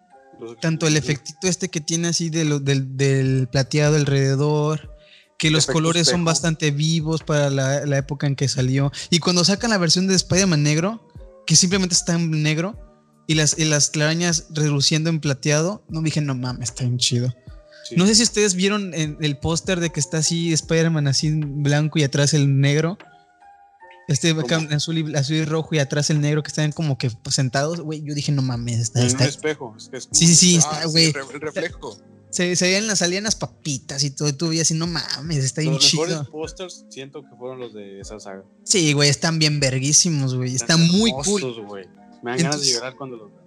Tanto el efectito este que tiene así de lo, del, del plateado alrededor que los colores son bastante vivos para la, época en que salió. Y cuando sacan la versión de Spider-Man negro, que simplemente está en negro, y las, y las telarañas reduciendo en plateado, no dije, no mames, está bien chido. No sé si ustedes vieron el póster de que está así Spider-Man así en blanco y atrás el negro. Este azul y, azul y rojo y atrás el negro que están como que sentados, güey. Yo dije, no mames, está. En un espejo. sí, sí, sí, está, ah, güey. el reflejo se, se veían las, salían las papitas y todo, y tú veías así, no mames, está bien chido. Los mejores posters siento que fueron los de esa saga. Sí, güey, están bien verguísimos, güey, están, muy cool. Güey. Me dan ganas de llorar cuando los veo.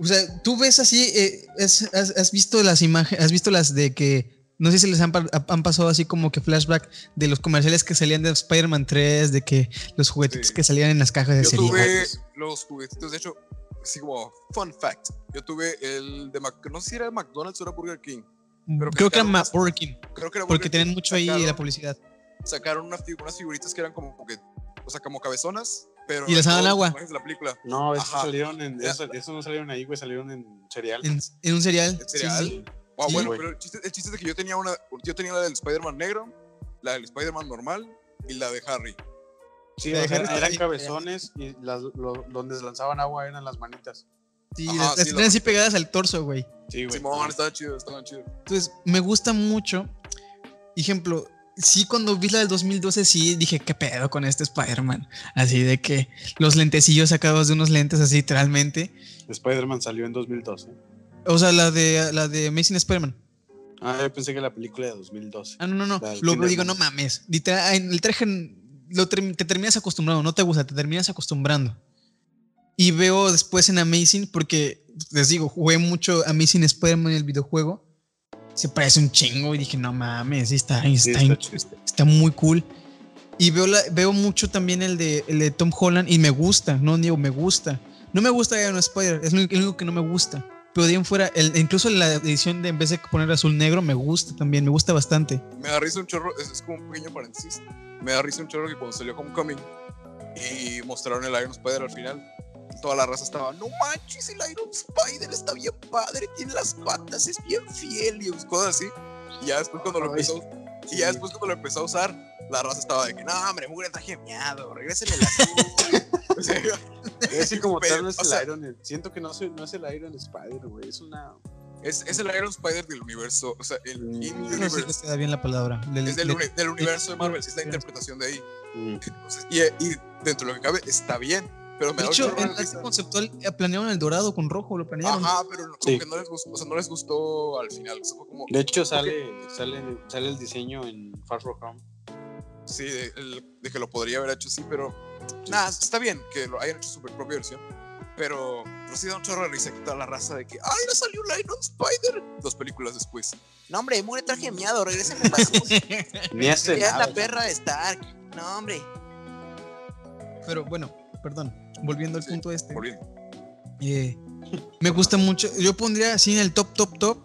O sea, tú ves así, eh, has, has, visto las imágenes, has visto las de que, no sé si les han, han, pasado así como que flashback de los comerciales que salían de Spider-Man 3, de que los juguetitos que salían en las cajas de Yo tuve los juguetitos, de hecho, así como fun fact, yo tuve el de Mac, no sé si era McDonald's o era Burger King. Pero creo que era Burger King. Creo que era Porque tienen mucho ahí la publicidad. Sacaron unas, unas figuritas que eran como que, o sea, como cabezonas, pero y les agua. La película. No, eso salieron en, eso, no salieron ahí, güey, salieron en cereal. En, un cereal. ¿En cereal? Sí, bueno, pero el chiste, el chiste, es que yo tenía una, yo tenía la del Spider-Man negro, la del Spider-Man normal y la de Harry. Sí, eran cabezones y las, lo, donde se lanzaban agua eran las manitas. Sí, las, tenían así pegadas al torso, güey. Sí, güey. Simón, estaba chido, estaba chido. Entonces, me gusta mucho. Ejemplo, sí, cuando vi la del 2012, sí dije, ¿qué pedo con este Spider-Man? Así de que los lentecillos sacados de unos lentes, así literalmente. Spider-Man salió en 2012. O sea, la de, la de Amazing Spider-Man. Ah, yo pensé que la película de 2012. Ah, no, no, no. Lo digo, no mames. Literal, el traje lo te terminas acostumbrando, no te gusta, te terminas acostumbrando. Y veo después en Amazing, porque les digo, jugué mucho Amazing Spider-Man en el videojuego. Se parece un chingo y dije, no mames, está, está, está, muy cool. Y veo, la- veo mucho también el de, el de Tom Holland y me gusta, no digo me gusta. No me gusta Iron Spider, es lo único- que no me gusta. Pero de en fuera, el- incluso la edición de en vez de poner azul negro, me gusta también, me gusta bastante. Me da risa un chorro, es, es como un pequeño paréntesis. Me da risa un chorro que cuando salió Homecoming y mostraron el Iron Spider al final, toda la raza estaba, no manches, el Iron Spider está bien padre, tiene las patas, es bien fiel y cosas así. Y ya después cuando lo empezó, y ya después cuando lo empezó a usar, la raza estaba de que, no, hombre, mugre traje miado, regrésele el azul. O sea, Es como tal no es O sea, el Iron. Siento que no, soy- no es el Iron Spider, güey. Es una. es, es el Iron Spider del universo, o sea, el Mm. in No sé si universe. les queda bien la palabra. Le- Es del, le- uni- del universo de Marvel, es la interpretación de ahí. Mm. Entonces, y, y dentro de lo que cabe, está bien. Pero me de hecho, en arte risa. conceptual eh, planearon el dorado con rojo, lo planearon. Ajá, pero como Sí. que no les gustó, o sea, no les gustó al final. o sea, fue como, De hecho, sale, sale, sale el diseño en Far From Home. sí, de, el- de que lo podría haber hecho así, pero nada, está bien que lo hayan hecho su propia versión. Pero, pero sí da un chorro de risa que toda la raza de que, ¡ay, no salió el Iron Spider! Dos películas después. No, hombre, mure traje miado, regresen el azul. Ni hace Ya es la perra de Stark. No, hombre. Pero bueno, perdón, volviendo al Sí, punto este. Eh, me gusta mucho. Yo pondría así en el top, top, top.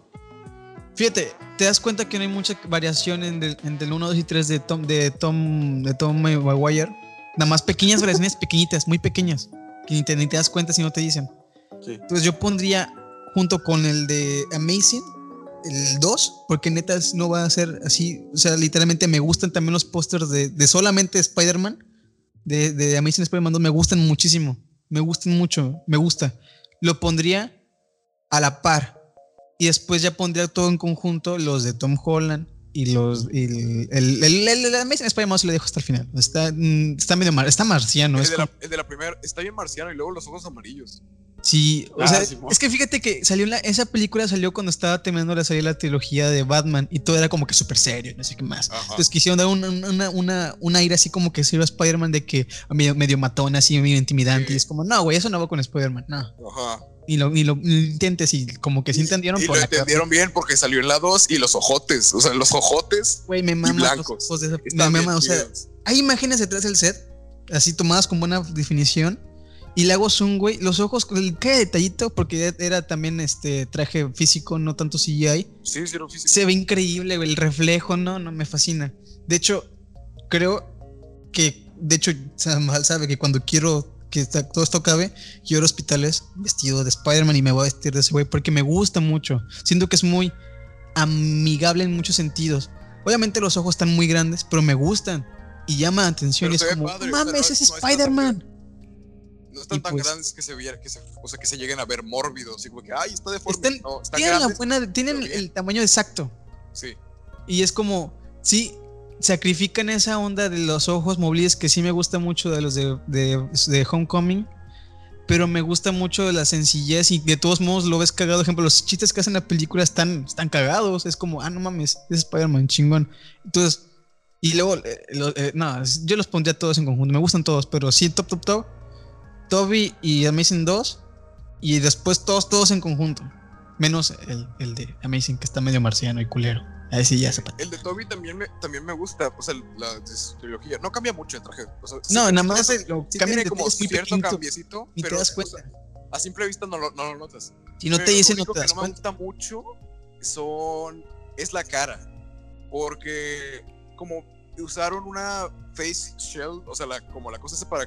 Fíjate, te das cuenta que no hay mucha variación entre el 1, 2 y 3 de Tom, de Tom, de Tom Maguire. Nada más pequeñas variaciones pequeñitas, muy pequeñas. Que ni te, ni te das cuenta si no te dicen. Sí. Entonces yo pondría junto con el de Amazing, el 2, porque neta es- no va a ser así. O sea, literalmente me gustan también los pósters de, de solamente Spider-Man, de, de Amazing Spider-Man 2, me gustan muchísimo. Me gustan mucho, me gusta. Lo pondría a la par. Y después ya pondría todo en conjunto los de Tom Holland y los. y el, el, el, el- Amazing Spider-Man se lo dejo hasta el final. Está, mm, está medio mar, está marciano. el, es de como- la, el de la primera, está bien marciano y luego los ojos amarillos. Sí, o Ah, sea, es que fíjate que salió la, esa película salió cuando estaba terminando de salir la trilogía de Batman y todo era como que súper serio, no sé qué más. Ajá. Entonces quisieron dar un, una, una, un aire así como que iba a Spider-Man de que medio, medio matón, así medio intimidante. Sí. Y es como, no, güey, eso no va con Spider-Man, no. Ajá. Ni lo, ni lo, ni lo intentes y como que sí entendieron y por lo la entendieron bien porque salió en la 2 y los ojotes, o sea, los ojotes Güey, me maman los blancos. ojos de esa- me bien mama, o sea, hay imágenes detrás del set, así tomadas con buena definición. Y le hago zoom, güey. Los ojos, cada detallito, porque era también este traje físico, no tanto CGI. Sí, sí, físico. Se ve increíble, güey. El reflejo, no, no, me fascina. De hecho, creo que, de hecho, Samuel sabe que cuando quiero que todo esto ir a hospitales vestido de Spider-Man y me voy a vestir de ese güey porque me gusta mucho. Siento que es muy amigable en muchos sentidos. Obviamente los ojos están muy grandes, pero me gustan y llama la atención. Pero y es como, padre, "No o sea, mames, es Spider-Man. No están Y tan pues- grandes que se viera, que se, o sea, que se lleguen a ver mórbidos, así como que, ay, está deforme. Están- no, están Tienen, la buena, tienen el tamaño exacto. Sí. Y es como, sí, sacrifican esa onda de los ojos móviles que sí me gusta mucho de los de, de, de Homecoming. Pero me gusta mucho la sencillez y de todos modos lo ves cagado. Por ejemplo, los chistes que hacen en la película están, están cagados. Es como, ah, no mames, es Spider-Man, chingón. Entonces, y luego, eh, lo- eh, no, yo los pondría todos en conjunto. Me gustan todos, pero sí, top, top, top. Toby y Amazing 2. Y después todos, todos en conjunto. Menos el, el de Amazing, que está medio marciano y culero. Ahí sí ya se. El de Toby también me, también me gusta, o sea, la trilogía. No cambia mucho el traje. O sea, sí- No, nada sí más sí tiene de como muy cierto cambiecito, pero te das o cuenta. sea, a simple vista no lo, no lo notas. si no te dicen, lo no te das que no me cuenta. gusta mucho son es la cara porque como usaron una face shell o sea la, como la cosa esa para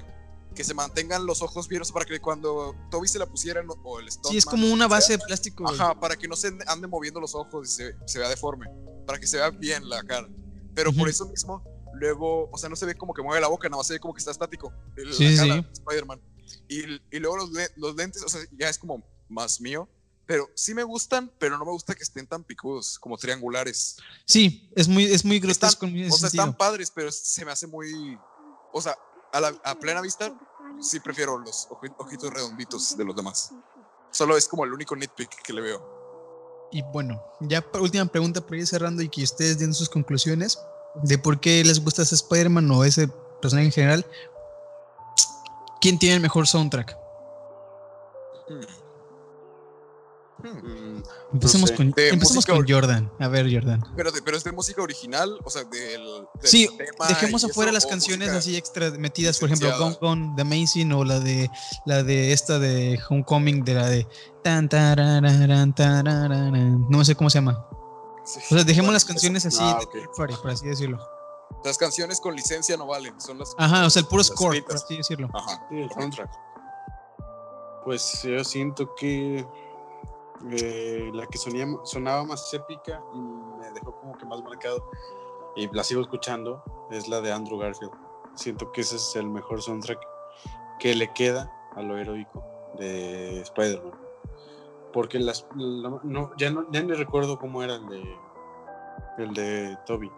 que se mantengan los ojos sea, para que cuando Toby se la pusiera no- o el Sí, es como una o sea, base de plástico. güey. ajá para que no se ande moviendo los ojos y se, se vea deforme para que se vea bien la cara pero por Ujú. eso mismo luego o sea no se ve como que mueve la boca nada más se ve como que está estático el- Sí, la cara sí. de Spider-Man y, y luego los, los lentes, o sea, ya es como más mío. Pero sí me gustan, pero no me gusta que estén tan picudos, como triangulares. Sí, es muy, es muy Están- grotesco en ese o sea, sentido. están padres, pero se me hace muy. O sea, a, la, a plena vista, sí prefiero los oji- ojitos redonditos de los demás. Solo es como el único nitpick que le veo. Y bueno, ya última pregunta para ir cerrando y que ustedes den sus conclusiones de por qué les gusta ese Spider-Man o ese personaje en general. ¿Quién tiene el mejor soundtrack? Hmm. Empecemos sé. con, De empecemos con or- Jordan. A ver, Jordan. Pero, de- pero es de música original, o sea, del, del Sí, tema dejemos afuera eso, las canciones así extra metidas, por ejemplo, Gone. Gone de Amazing o la de la de esta de Homecoming de la de tan tarararan, tarararan, no sé cómo se llama. Sí. O sea, dejemos Bueno, las canciones así Ah, por así decirlo. Las canciones con licencia no valen, son las. Ajá, o sea, el puro score, por así decirlo. Ajá. Sí, el soundtrack. Pues yo siento que eh, la que sonía, sonaba más épica y me dejó como que más marcado y la sigo escuchando es la de Andrew Garfield. Siento que ese es el mejor soundtrack que le queda a lo heroico de Spider-Man. Porque las, la- no, ya, no, ya ni recuerdo cómo era el de, el de Toby.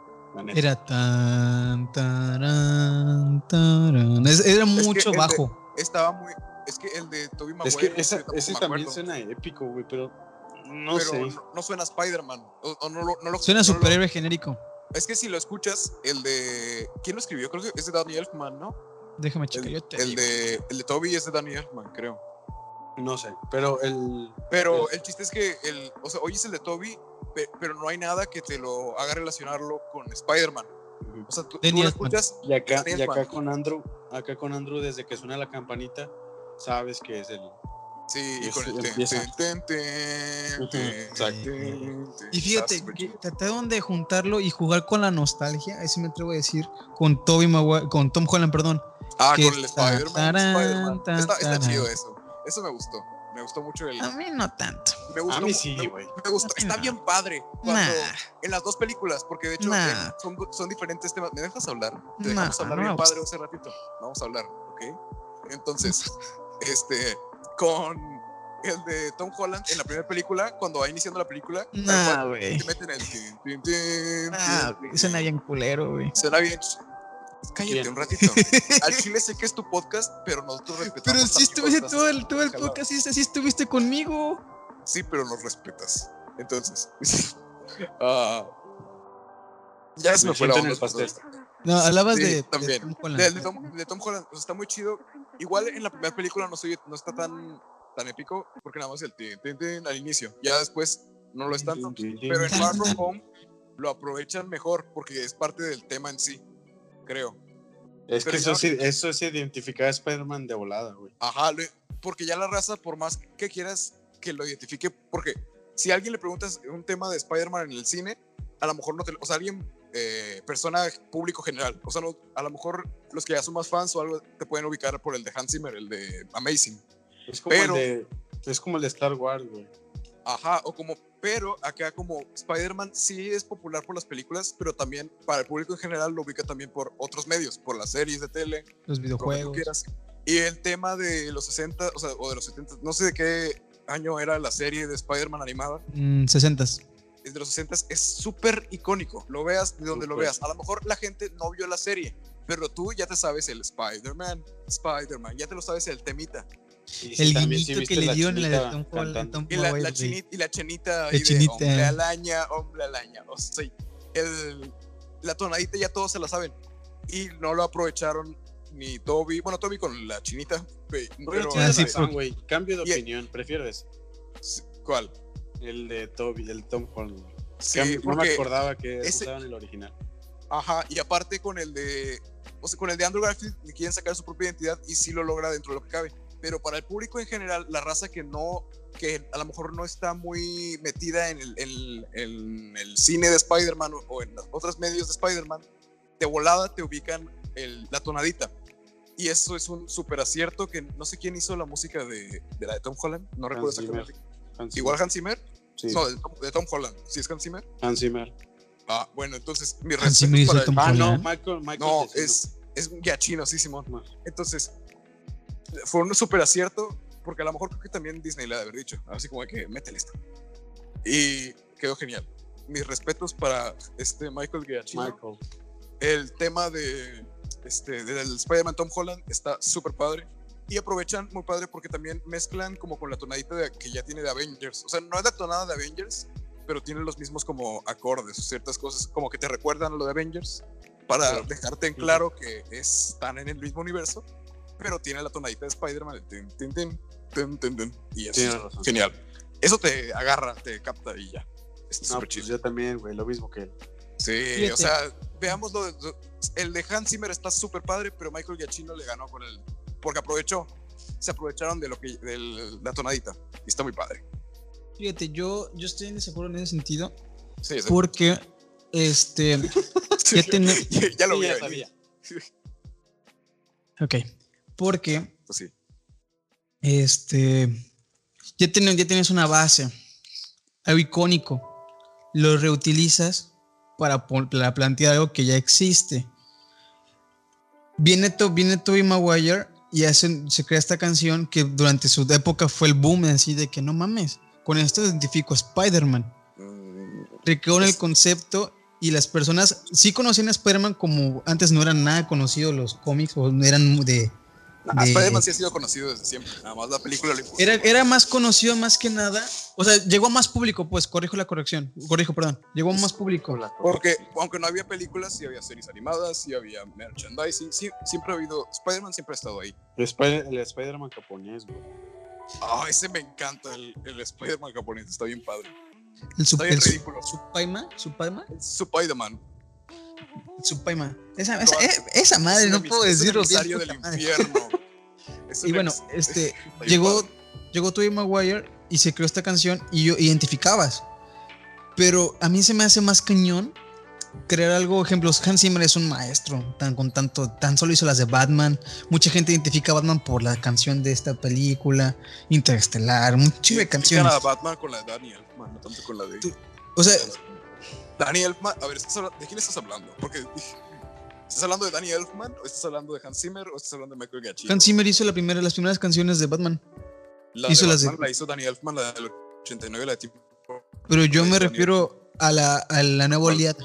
Era tan tarán, tarán. Es- Era mucho bajo. Estaba muy. Es que el de Tobey Maguire. Es que esa- ese también suena épico, güey, pero no pero sé. no, no suena Spider-Man. O, o no, lo- no Suena no lo- superhéroe genérico. Es que si lo escuchas, el de. ¿Quién lo escribió? Creo que es de Danny Elfman, ¿no? Déjame checar. El, yo te el digo. de, el de Toby es de Danny Elfman, creo. No sé, pero el. Pero el chiste es que, el, o sea, oyes el de Toby, pe- pero no hay nada que te lo haga relacionarlo con Spider-Man. O sea, tú, tú lo escuchas Y acá, y acá con Andrew, acá con Andrew, desde que suena la campanita, sabes que es el. Sí, y con el exacto. Y fíjate, que trataron de juntarlo y jugar con la nostalgia, eso me atrevo a decir, con Toby Maguire, con Tom Holland, perdón. Ah, con el está- Spider-Man. Está, chido eso. Eso me gustó. Me gustó mucho el. A mí no tanto. Me gustó, A mí sí, güey. Me gustó. Mí Está no. bien padre. Cuando, Nah, En las dos películas, porque de hecho Nah. eh, son, son diferentes temas. ¿Me dejas hablar? Te Nah, dejamos hablar no bien me padre hace ratito. Vamos a hablar, ¿ok? Entonces, este, con el de Tom Holland en la primera película, cuando va iniciando la película, nah, güey. te meten el tin, tin, tin, Nah, tin, güey, tin. suena bien culero, güey. Suena bien. Cállate Bien. un ratito. Al chile sé que es tu podcast, pero nosotros respetamos. Pero sí estuviste todo el, todo el jalado. podcast, sí, sí estuviste conmigo. Sí, pero nos respetas. Entonces. ah, ya se me, Me fue la onda. No, hablabas Sí, de, de también. Tom Holland. De, de Tom, de Tom Holland, o sea, está muy chido. Igual en la primera película no, soy, no está tan, tan épico, porque nada más el tin, tin, tin al inicio. Ya después no lo es tanto. Pero en Far From Home lo aprovechan mejor, porque es parte del tema en sí, creo. Es que eso, sí, eso es identificar a Spider-Man de volada, güey. Ajá, porque ya la raza, por más que quieras que lo identifique, porque si a alguien le preguntas un tema de Spider-Man en el cine, a lo mejor no te, o sea, alguien, eh, persona público general, o sea, no- a lo mejor los que ya son más fans o algo te pueden ubicar por el de Hans Zimmer, el de Amazing. Es como, Pero- el, de, es como el de Star Wars, güey. Ajá, o como, pero acá como Spider-Man sí es popular por las películas, pero también para el público en general lo ubica también por otros medios, por las series de tele, Los videojuegos. quieras. Y el tema de los 60, o sea, o de los 70, no sé de qué año era la serie de Spider-Man animada, Mm, 60 es de los 60, es súper icónico, lo veas de donde lo Súper. veas. A lo mejor la gente no vio la serie, pero tú ya te sabes el Spider-Man, Spider-Man, ya te lo sabes el temita. Y El sí guiñito que le dio en la Tom Holland. Y la, chinita, y la chinita de hombre alaña, hombre alaña. O sea, el, la tonadita ya todos se la saben. Y no lo aprovecharon ni Toby, bueno, Toby con la chinita, pe- Pero pero... tienes sí, razón, por-. Cambio de Y- opinión, prefiero ese. ¿Cuál? El de Toby, el Tom Holland. Sí, no me acordaba que ese- usaban el original. ajá, y aparte con el de, o sea, con el de Andrew Garfield le quieren sacar su propia identidad y sí lo logra dentro de lo que cabe. Pero para el público en general, la raza que no, que a lo mejor no está muy metida en el, en el cine de Spider-Man o, en los otros medios de Spider-Man, de volada te ubican el- la tonadita. Y eso es un súper acierto que no sé quién hizo la música de, de la de Tom Holland, no recuerdo Hans exactamente. Hans Igual. Hans Zimmer, Sí, no, de Tom, de Tom Holland, ¿sí es Hans Zimmer? Hans Zimmer. Ah, bueno, entonces mi respeto para Tom el- Ah, no. Michael, Michael No, es, es un guachino, sí, Simón. Entonces, fue un súper acierto, porque a lo mejor creo que también Disney le ha de haber dicho, así como de que métele esto. Y quedó genial. Mis respetos para este Michael Giacchino. Michael. El tema de este del Spider-Man Tom Holland está súper padre. Y aprovechan muy padre porque también mezclan como con la tonadita de- que ya tiene de Avengers. O sea, no es la tonada de Avengers, pero tiene los mismos como acordes o ciertas cosas como que te recuerdan a lo de Avengers para Claro. dejarte en claro que están en el mismo universo, pero tiene la tonadita de Spider-Man. el tin, tin, tin, tin, tin, tin, y es razón. genial. Eso te agarra, te capta y ya. Está No, súper pues chido. yo también, güey, lo mismo que él. Sí, Fíjate. o sea, veamos lo de- el de Hans Zimmer está súper padre, pero Michael Giacchino le ganó con el porque aprovechó, se aprovecharon de lo que de la tonadita y está muy padre. Fíjate, yo, yo estoy en desacuerdo en ese sentido Sí, sí. porque este Sí, ya tiene- ya lo Sí, vi. ya sabía. ok porque Pues sí. este ya tienes, ya tienes una base algo icónico lo reutilizas para, para plantear algo que ya existe viene, to, viene Tobey Maguire y se crea esta canción que durante su época fue el boom así de que no mames con esto identifico a Spider-Man Mm, recreó en el concepto y las personas sí conocían a Spider-Man como antes no eran nada conocidos los cómics o no eran de... nah, de- Spider-Man sí ha sido conocido desde siempre. Nada más la película lo impulsó. Era, era más conocido más que nada, o sea, llegó a más público, pues, corrijo la corrección, corrijo, perdón, llegó a más público. Porque aunque no había películas, sí había series animadas, sí había merchandising, sí- siempre ha habido. Spider-Man siempre ha estado ahí. El, el Spider-Man japonés, güey. Ah, ese me encanta, el, el Spider-Man japonés, está bien padre. El, su, Está bien el su- ridículo. Supaima, Supaima, Spider-Man. Supaima. Esa, esa, eh, esa madre, Es no puedo decirlo bien. del infierno. Y bueno, este, llegó, llegó Tobey Maguire y se creó esta canción y yo identificabas. Pero a mí se me hace más cañón crear algo, ejemplos, Hans Zimmer es un maestro, tan con tanto, tan solo hizo las de Batman. Mucha gente identifica a Batman por la canción de esta película, Interestelar, Identifican canciones. a Batman con la de Danny Elfman, no tanto con la de. Tú- O sea, Danny Elfman, a ver, ¿estás habla- ¿de quién estás hablando? Porque ¿estás hablando de Danny Elfman o estás hablando de Hans Zimmer o estás hablando de Michael Giacchino? Hans Zimmer hizo la primera, las primeras canciones de Batman. la hizo de las de- Batman la hizo Danny Elfman, la del 89, la de tipo. Pero yo me refiero a la, a la nueva oleada.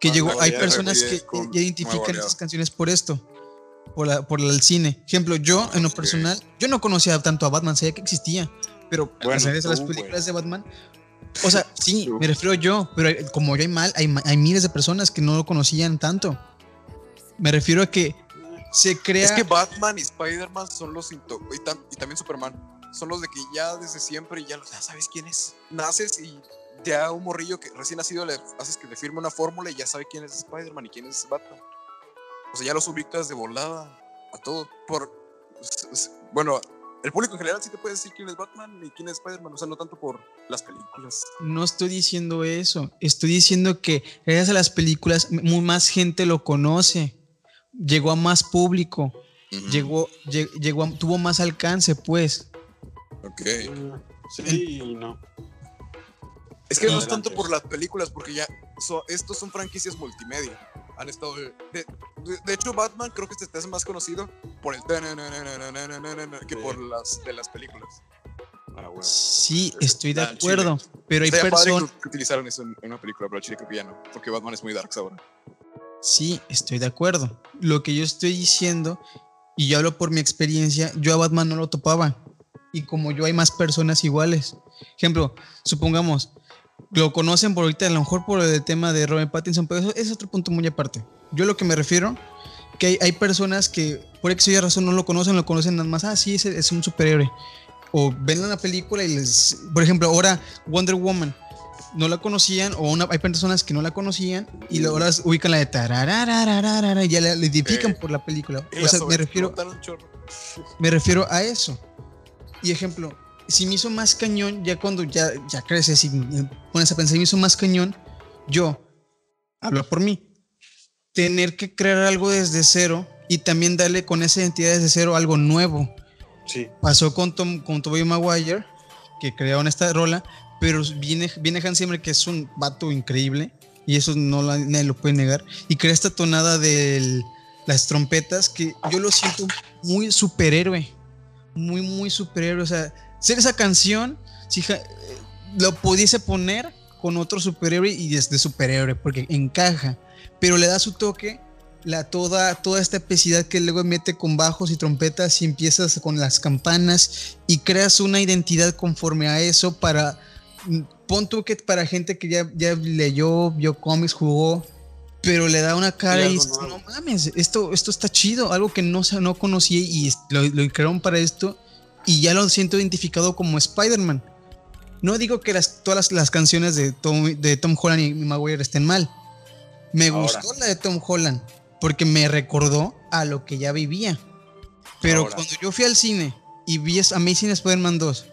Que ¿Cuál llegó, hay personas que con identifican estas canciones por esto, por, la, por el cine. Ejemplo, yo en lo personal, yo no conocía tanto a Batman, sabía que existía, pero a Bueno, través de las películas de Batman, o sea, sí, me refiero yo, pero hay- como hay mal, hay, hay miles de personas que no lo conocían tanto. Me refiero a que se crea... Es que Batman y Spider-Man son los y, tam- y también Superman. Son los de que ya desde siempre ya, ya sabes quién es. Naces y ya un morrillo que recién nacido le haces que le firme una fórmula y ya sabe quién es Spider-Man y quién es Batman. O sea, ya los ubicas de volada a todo. Por, bueno, el público en general sí te puede decir quién es Batman y quién es Spider-Man. O sea, no tanto por las películas. No estoy diciendo eso. Estoy diciendo que gracias a las películas mu- más gente lo conoce. Llegó a más público. Llegó, lle- llegó a- tuvo más alcance, pues. Ok. Sí y no. Es que no es tanto por las películas, porque ya so, estos son franquicias multimedia. Han estado. De, de, hecho, Batman creo que este es más conocido por el que por las de las películas. Ah, sí, este, estoy de ah, acuerdo, pero hay personas que utilizaron eso en, una película, pero Chile creo porque Batman es muy dark ahora. Sí, estoy de acuerdo. Lo que yo estoy diciendo, y yo hablo por mi experiencia, yo a Batman no lo topaba. Y como yo hay más personas iguales. Ejemplo, supongamos, lo conocen por ahorita, a lo mejor por el tema de Robert Pattinson, pero eso es otro punto muy aparte. Yo lo que me refiero, que hay, hay personas que por X o razón no lo conocen, lo conocen nada más, ah, sí, es, es un superhéroe. O ven la película y les, por ejemplo, ahora Wonder Woman, no la conocían, o una, hay personas que no la conocían y ahora ubican la de tarararararara y ya la, la identifican Eh, por la película. O sea, me refiero, me refiero a eso. Y ejemplo, si me hizo más cañón, ya cuando ya, ya creces y pones a pensar, me hizo más cañón, yo, hablo por mí, tener que crear algo desde cero y también darle con esa identidad desde cero algo nuevo. Sí. Pasó con, Tom, con Tobey Maguire, que crearon esta rola, pero viene, viene Hans Zimmer, que es un vato increíble, y eso no la- nadie lo puede negar, y crea esta tonada de las trompetas que yo lo siento muy superhéroe, muy, muy superhéroe. O sea, ser esa canción, si ja- eh, lo pudiese poner con otro superhéroe y desde superhéroe, porque encaja, pero le da su toque la toda, toda esta epicidad que luego mete con bajos y trompetas y empiezas con las campanas y creas una identidad conforme a eso para mm, pon tú que para gente que ya, ya leyó, vio cómics, jugó, pero le da una cara y dices, no mames, esto, esto está chido, algo que no, no conocía y lo, lo crearon para esto y ya lo siento identificado como Spider-Man. No digo que las, todas las, las canciones de Tom, de Tom Holland y Maguire estén mal. Me Ahora. gustó la de Tom Holland porque me recordó a lo que ya vivía. Pero Ahora. cuando yo fui al cine y vi es- Amazing Spider-Man 2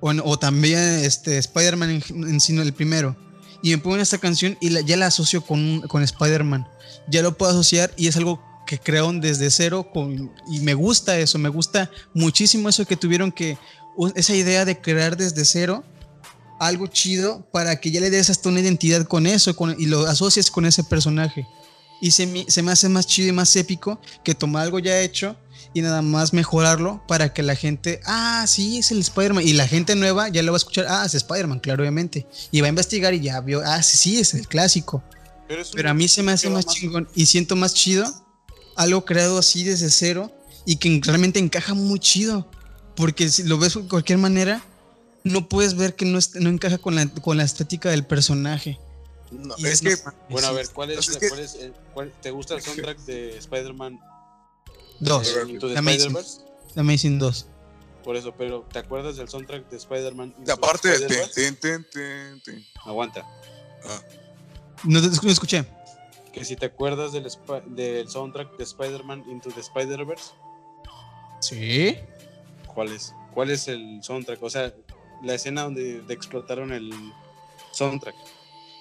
o, en- o también este, Spider-Man en, en cine el primero y me ponen esta canción y la- ya la asocio con, con Spider-Man. Ya lo puedo asociar y es algo que crearon desde cero con, y me gusta eso, me gusta muchísimo eso que tuvieron que, esa idea de crear desde cero algo chido para que ya le des hasta una identidad con eso con- y lo asocies con ese personaje. Y se me, se me hace más chido y más épico que tomar algo ya hecho y nada más mejorarlo para que la gente, ah, sí, es el Spider-Man. Y la gente nueva ya lo va a escuchar, ah, es Spider-Man, claro, obviamente. Y va a investigar y ya vio, ah, sí, sí, es el clásico. Pero, a mí se me hace más chingón y siento más chido algo creado así desde cero y que realmente encaja muy chido. Porque si lo ves de cualquier manera, no puedes ver que no, no encaja con la, con la estética del personaje. No, Y es no que Bueno, a ver, ¿cuál es, es que- cuál es el- cuál- ¿te gusta el soundtrack de Spider-Man Dos, eh, Into the Amazing. Spider-Verse? Amazing 2. Por eso, pero ¿te acuerdas del soundtrack de Spider-Man? De ten, ten. Aguanta. Ah, no escuché. Que si te acuerdas del, soundtrack de Spider-Man Into the Spider-Verse, Sí. ¿cuál es? ¿Cuál es el soundtrack? O sea, la escena donde de explotaron el soundtrack.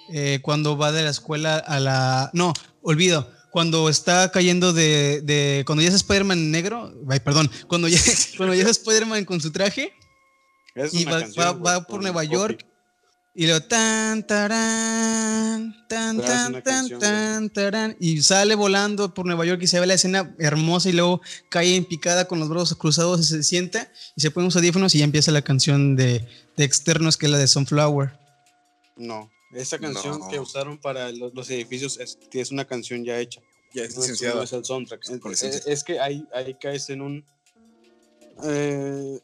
Eh, cuando va de la escuela a la. No, olvido. Cuando está cayendo de. de- cuando ya es Spider-Man negro. Ay, perdón. Cuando ya, cuando ya es Spider-Man con su traje. Es Y una va- canción, va- va por Nueva. York. Y luego tan tarán, tan tan tan tan tarán y sale volando por Nueva York y se ve la escena hermosa y luego cae en picada con los brazos cruzados y se sienta y se pone unos audífonos y ya empieza la canción de, de externos que es la de Sunflower. No, esa canción No. que usaron para lo- los, edificios es, es una canción ya hecha. ya es No es, licenciada. no es el soundtrack. Es que ahí, ahí caes en un... eh,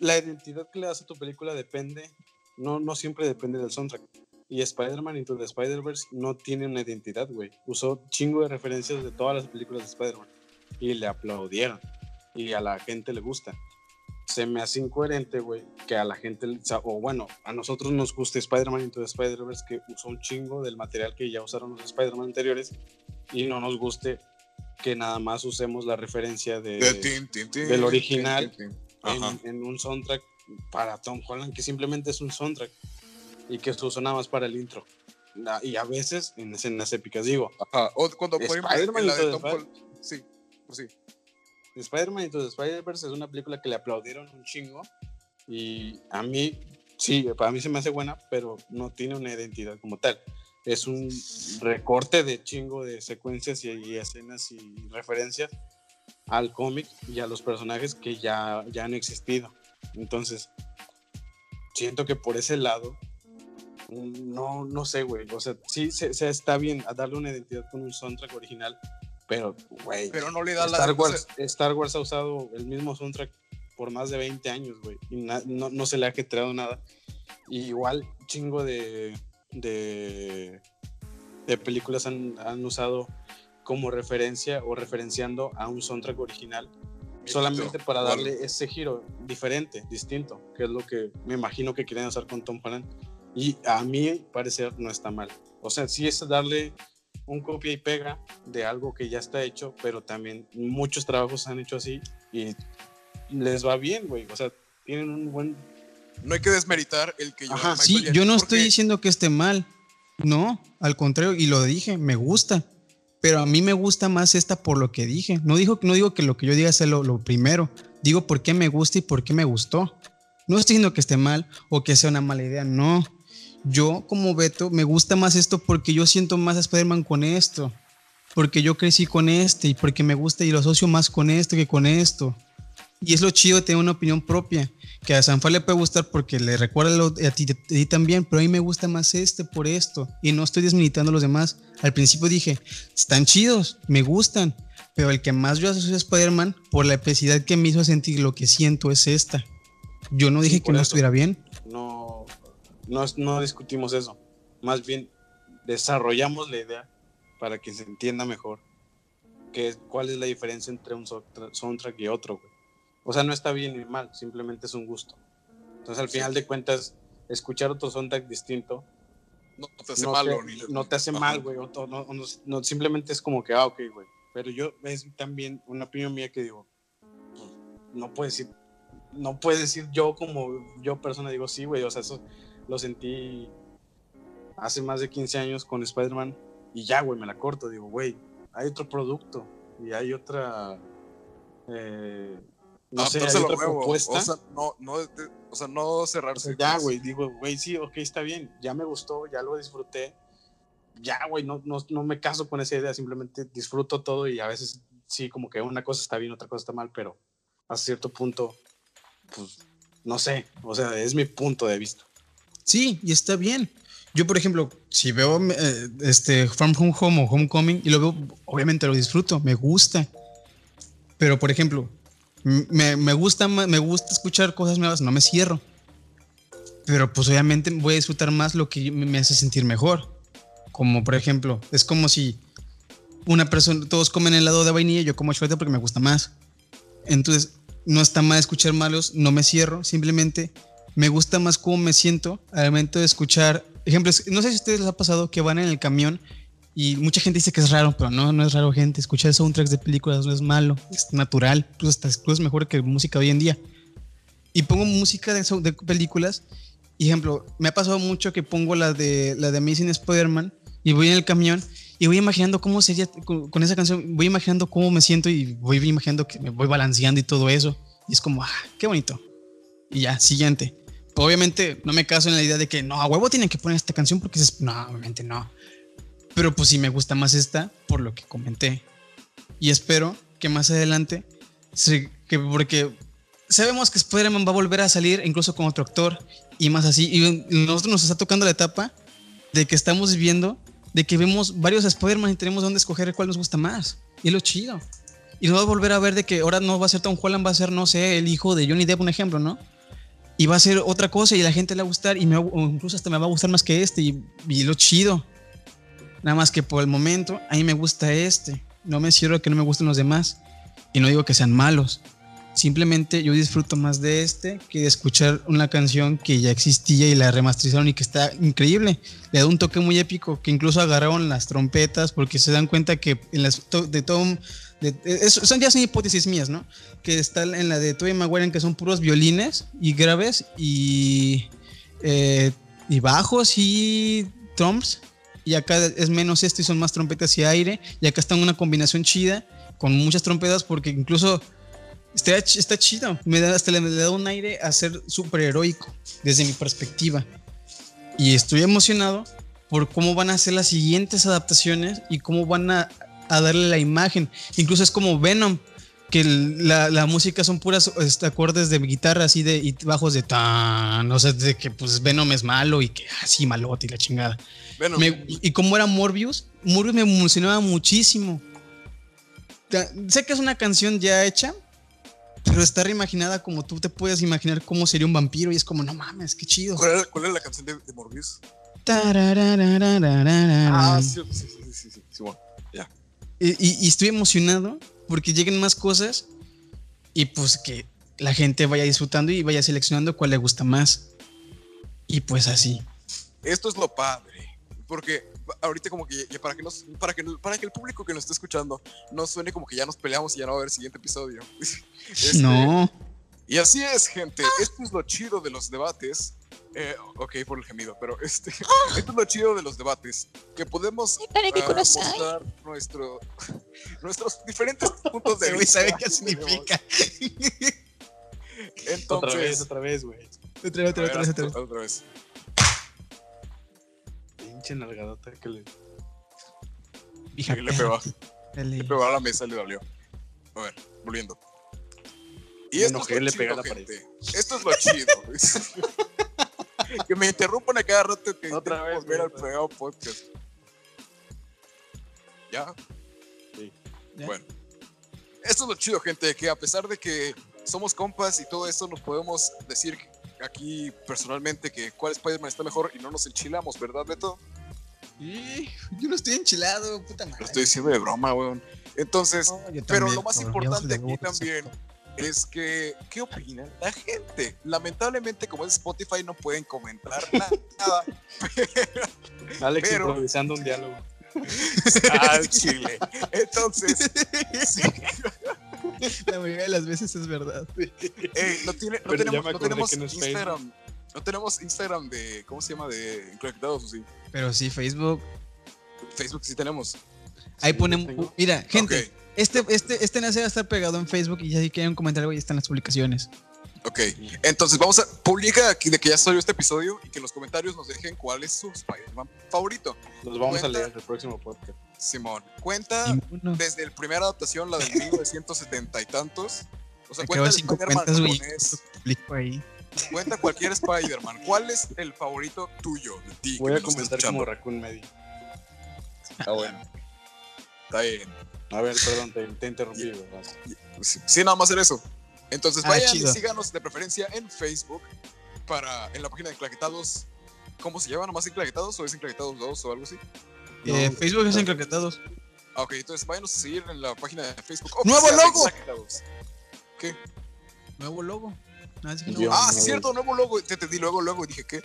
la identidad que le das a tu película depende, no, no siempre depende del soundtrack. Y Spider-Man Into the Spider-Verse no tiene una identidad, güey. Usó chingo de referencias de todas las películas de Spider-Man. Y le aplaudieron. Y a la gente le gusta. Se me hace incoherente, güey, que a la gente, o bueno, a nosotros nos guste Spider-Man Into the Spider-Verse, que usó un chingo del material que ya usaron los Spider-Man anteriores, y no nos guste que nada más usemos la referencia de, De del original en, en un soundtrack para Tom Holland, que simplemente es un soundtrack y que se nada más para el intro. Y a veces en escenas épicas, digo, Ajá. O cuando Spider-Man la de Tom Holland. Sí, pues sí. Spider-Man the Spider-Verse es una película que le aplaudieron un chingo y a mí, sí, para mí se me hace buena, pero no tiene una identidad como tal. Es un recorte de chingo de secuencias y, y escenas y referencias al cómic y a los personajes que ya, ya han existido. Entonces, siento que por ese lado, mm, no, no sé, güey. O sea, sí se, se está bien a darle una identidad con un soundtrack original, pero, güey, Pero no le da la. Star sea, Wars, Star Wars ha usado el mismo soundtrack por más de 20 años, güey. Y na- no, no se le ha creado nada. Y igual, chingo de, de, de películas han, han usado como referencia o referenciando a un soundtrack original solamente para darle ese giro diferente, distinto, que es lo que me imagino que quieren hacer con Tom Holland. Y a mi parecer no está mal. O sea, sí es darle un copia y pega de algo que ya está hecho, pero también muchos trabajos han hecho así y les va bien, güey. O sea, tienen un buen... No hay que desmeritar el que yo. Ajá, Sí, yo no estoy diciendo que esté mal. No, al contrario, y lo dije, me gusta. Pero a mí me gusta más esta por lo que dije. No, digo, no digo que lo que yo diga sea lo, lo primero. Digo por qué me gusta y por qué me gustó. No estoy diciendo que esté mal o que sea una mala idea, no. Yo, como Beto, me gusta más esto porque yo siento más a Spider-Man con esto. Porque yo crecí con este y porque me gusta y lo asocio más con esto que con esto. Y es lo chido de tener una opinión propia. Que a Sanfal le puede gustar porque le recuerda lo- a ti, a ti también, pero a mí me gusta más este por esto. Y no estoy desmilitando a los demás. Al principio dije, están chidos, me gustan. Pero el que más yo asocio a Spider-Man, por la epicidad que me hizo sentir lo que siento, es esta. Yo no Sí, dije que no estuviera bien. No, no, no discutimos eso. Más bien desarrollamos la idea para que se entienda mejor que, cuál es la diferencia entre un soundtra- soundtrack y otro. güey. O sea, no está bien ni mal, simplemente es un gusto. Entonces, al final de cuentas, escuchar otro soundtrack distinto No te hace no, malo. te, ni- no te hace Ajá. mal, güey. no- no- simplemente es como que, ah, ok, güey. Pero yo, es también una opinión mía que digo, no puedes decir, no puedes decir yo como yo persona digo, sí, güey. O sea, eso lo sentí hace más de 15 años con Spider-Man y ya, güey, me la corto. Digo, güey, hay otro producto y hay otra, eh, no sé, hay otra nuevo. propuesta. O sea, no, no, de- o sea, no cerrarse. ya, güey, digo, güey, sí, ok, está bien, ya me gustó, ya lo disfruté. Ya, güey, no, no, no me caso con esa idea, simplemente disfruto todo y a veces sí, como que una cosa está bien, otra cosa está mal, pero a cierto punto, pues, no sé, o sea, es mi punto de vista. Sí, y está bien. Yo, por ejemplo, si veo eh, este From Home Home o Homecoming y lo veo, obviamente lo disfruto, me gusta. Pero, por ejemplo, me, me gusta me gusta escuchar cosas nuevas, no me cierro. Pero pues obviamente voy a disfrutar más lo que me hace sentir mejor. Como por ejemplo, es como si una persona, todos comen helado de vainilla, yo como chocolate porque me gusta más. Entonces, no está mal escuchar malos, no me cierro, simplemente me gusta más cómo me siento al momento de escuchar. Ejemplos, no sé si a ustedes les ha pasado que van en el camión y mucha gente dice que es raro, pero no, no es raro, gente. Escuchar soundtracks de películas no es malo, es natural, incluso hasta incluso es mejor que música hoy en día. Y pongo música de, películas. Ejemplo, me ha pasado mucho que pongo la de la de Amazing Spider-Man y voy en el camión y voy imaginando cómo sería con, con esa canción, voy imaginando cómo me siento y voy imaginando que me voy balanceando y todo eso. Y es como, ah, qué bonito. Y ya, siguiente. Obviamente no me caso en la idea de que no, a huevo tienen que poner esta canción porque es, no, obviamente no. Pero pues sí me gusta más esta por lo que comenté. Y espero que más adelante, porque sabemos que Spider-Man va a volver a salir incluso con otro actor y más así. Y nosotros nos está tocando la etapa de que estamos viviendo, de que vemos varios Spider-Man y tenemos dónde escoger cuál nos gusta más. Y es lo chido. Y nos va a volver a ver de que ahora no va a ser Tom Holland, va a ser, no sé, el hijo de Johnny Depp, un ejemplo, ¿no? Y va a ser otra cosa y la gente le va a gustar y me incluso hasta me va a gustar más que este y, y lo chido. Nada más que por el momento a mí me gusta este. No me cierro que no me gusten los demás. Y no digo que sean malos. Simplemente yo disfruto más de este que de escuchar una canción que ya existía y la remasterizaron y que está increíble. Le da un toque muy épico que incluso agarraron las trompetas porque se dan cuenta que en las de Tom son ya son hipótesis mías, ¿no? Que está en la de Tobey Maguire que son puros violines y graves y eh, y bajos y toms y acá es menos esto y son más trompetas y aire y acá está una combinación chida con muchas trompetas porque incluso está, está chido. Me da hasta le, le da un aire a ser súper heroico desde mi perspectiva. Y estoy emocionado por cómo van a ser las siguientes adaptaciones y cómo van a, a darle la imagen. Incluso es como Venom que la, la música son puras este, acordes de guitarra así de y bajos de tan, o sea, de que pues Venom es malo y que así malote y la chingada. Bueno, Me- y, como era Morbius, Morbius me emocionaba muchísimo. Sé que es una canción ya hecha, pero está reimaginada como tú te puedes imaginar cómo sería un vampiro y es como, no mames, qué chido. ¿cuál, era, cuál era la canción de, de Morbius? Ah, sí, sí, sí, sí, sí, sí, bueno. Y, y- y estoy emocionado porque lleguen más cosas y pues que la gente vaya disfrutando y vaya seleccionando cuál le gusta más. Y pues así. Esto es lo padre, porque ahorita como que ya- para que nos, para que para que el público que nos esté escuchando no suene como que ya nos peleamos y ya no va a haber siguiente episodio. Este, No. Y así es, gente. Esto es lo chido de los debates. Eh, ok, por el gemido, pero este, esto es lo chido de los debates. Que podemos ah, mostrar nuestro, nuestros diferentes puntos de vista. sabe qué significa. Entonces, otra vez, otra vez, güey. Otra vez, otra a vez, otra vez. otra vez. Pinche nalgadota que le. Hija, Y le pegó, le pegó a la mesa y le dolió. A ver, volviendo. Y Me esto enojé, es lo le chido, la pared. gente. Esto es lo chido. que me interrumpan a cada rato que Otra vez, volver al fregado podcast. ¿Ya? ¿Ya? Bueno. Esto es lo chido, gente, que a pesar de que somos compas y todo eso, nos podemos decir aquí personalmente que cuál Spider-Man está mejor y no nos enchilamos, ¿verdad, Beto? Y yo no estoy enchilado, puta madre. Lo estoy diciendo de broma, weón. Entonces, No, pero lo más importante aquí también es que, ¿qué opina la gente? Lamentablemente, como es Spotify, no pueden comentar nada. Alex Pero- improvisando un diálogo. Al chile. Entonces, sí, La mayoría de las veces es verdad. eh, no, tiene, no Pero ya tenemos, me no acordé tenemos Instagram. No tenemos Instagram de, ¿cómo se llama? De Inconectados, ¿o sí? Pero sí, Facebook. Facebook sí tenemos. Ahí Sí, ponemos. tengo. Mira, gente, este, este, este nace va a estar pegado en Facebook y ya si quieren comentar algo, ya están las publicaciones. ok. Entonces vamos a publicar aquí de que ya salió este episodio y que en los comentarios nos dejen cuál es su Spider-Man favorito. Los vamos Cuenta. a leer en el próximo podcast. Simón, cuenta Ninguno. desde la primera adaptación, la del 1970 y tantos. O sea, Me cuenta el Spider-Man japonés, Publico ahí. Cuenta cualquier Spider-Man. ¿Cuál es el favorito tuyo de ti? que Voy a comentar como Raccoon Medio. Ah, bueno. Está bien. A ver, perdón, te, te interrumpí. Sí, sí, nada más hacer eso. Entonces Ah, vayan y síganos de preferencia en Facebook para en la página de Claquetados. ¿Cómo se llama? ¿Nomás Enclaquetados o es Enclaquetados 2 o algo así? Eh, No, Facebook es enclaquetados. Ah, ok, entonces váyanos a seguir en la página de Facebook. ¡Nuevo logo! Enclaquetados. ¿Qué? Nuevo logo. Ah, sí que Yo- nuevo. Ah, no, sí, güey. cierto, nuevo logo. Te entendí luego, luego y dije, ¿qué?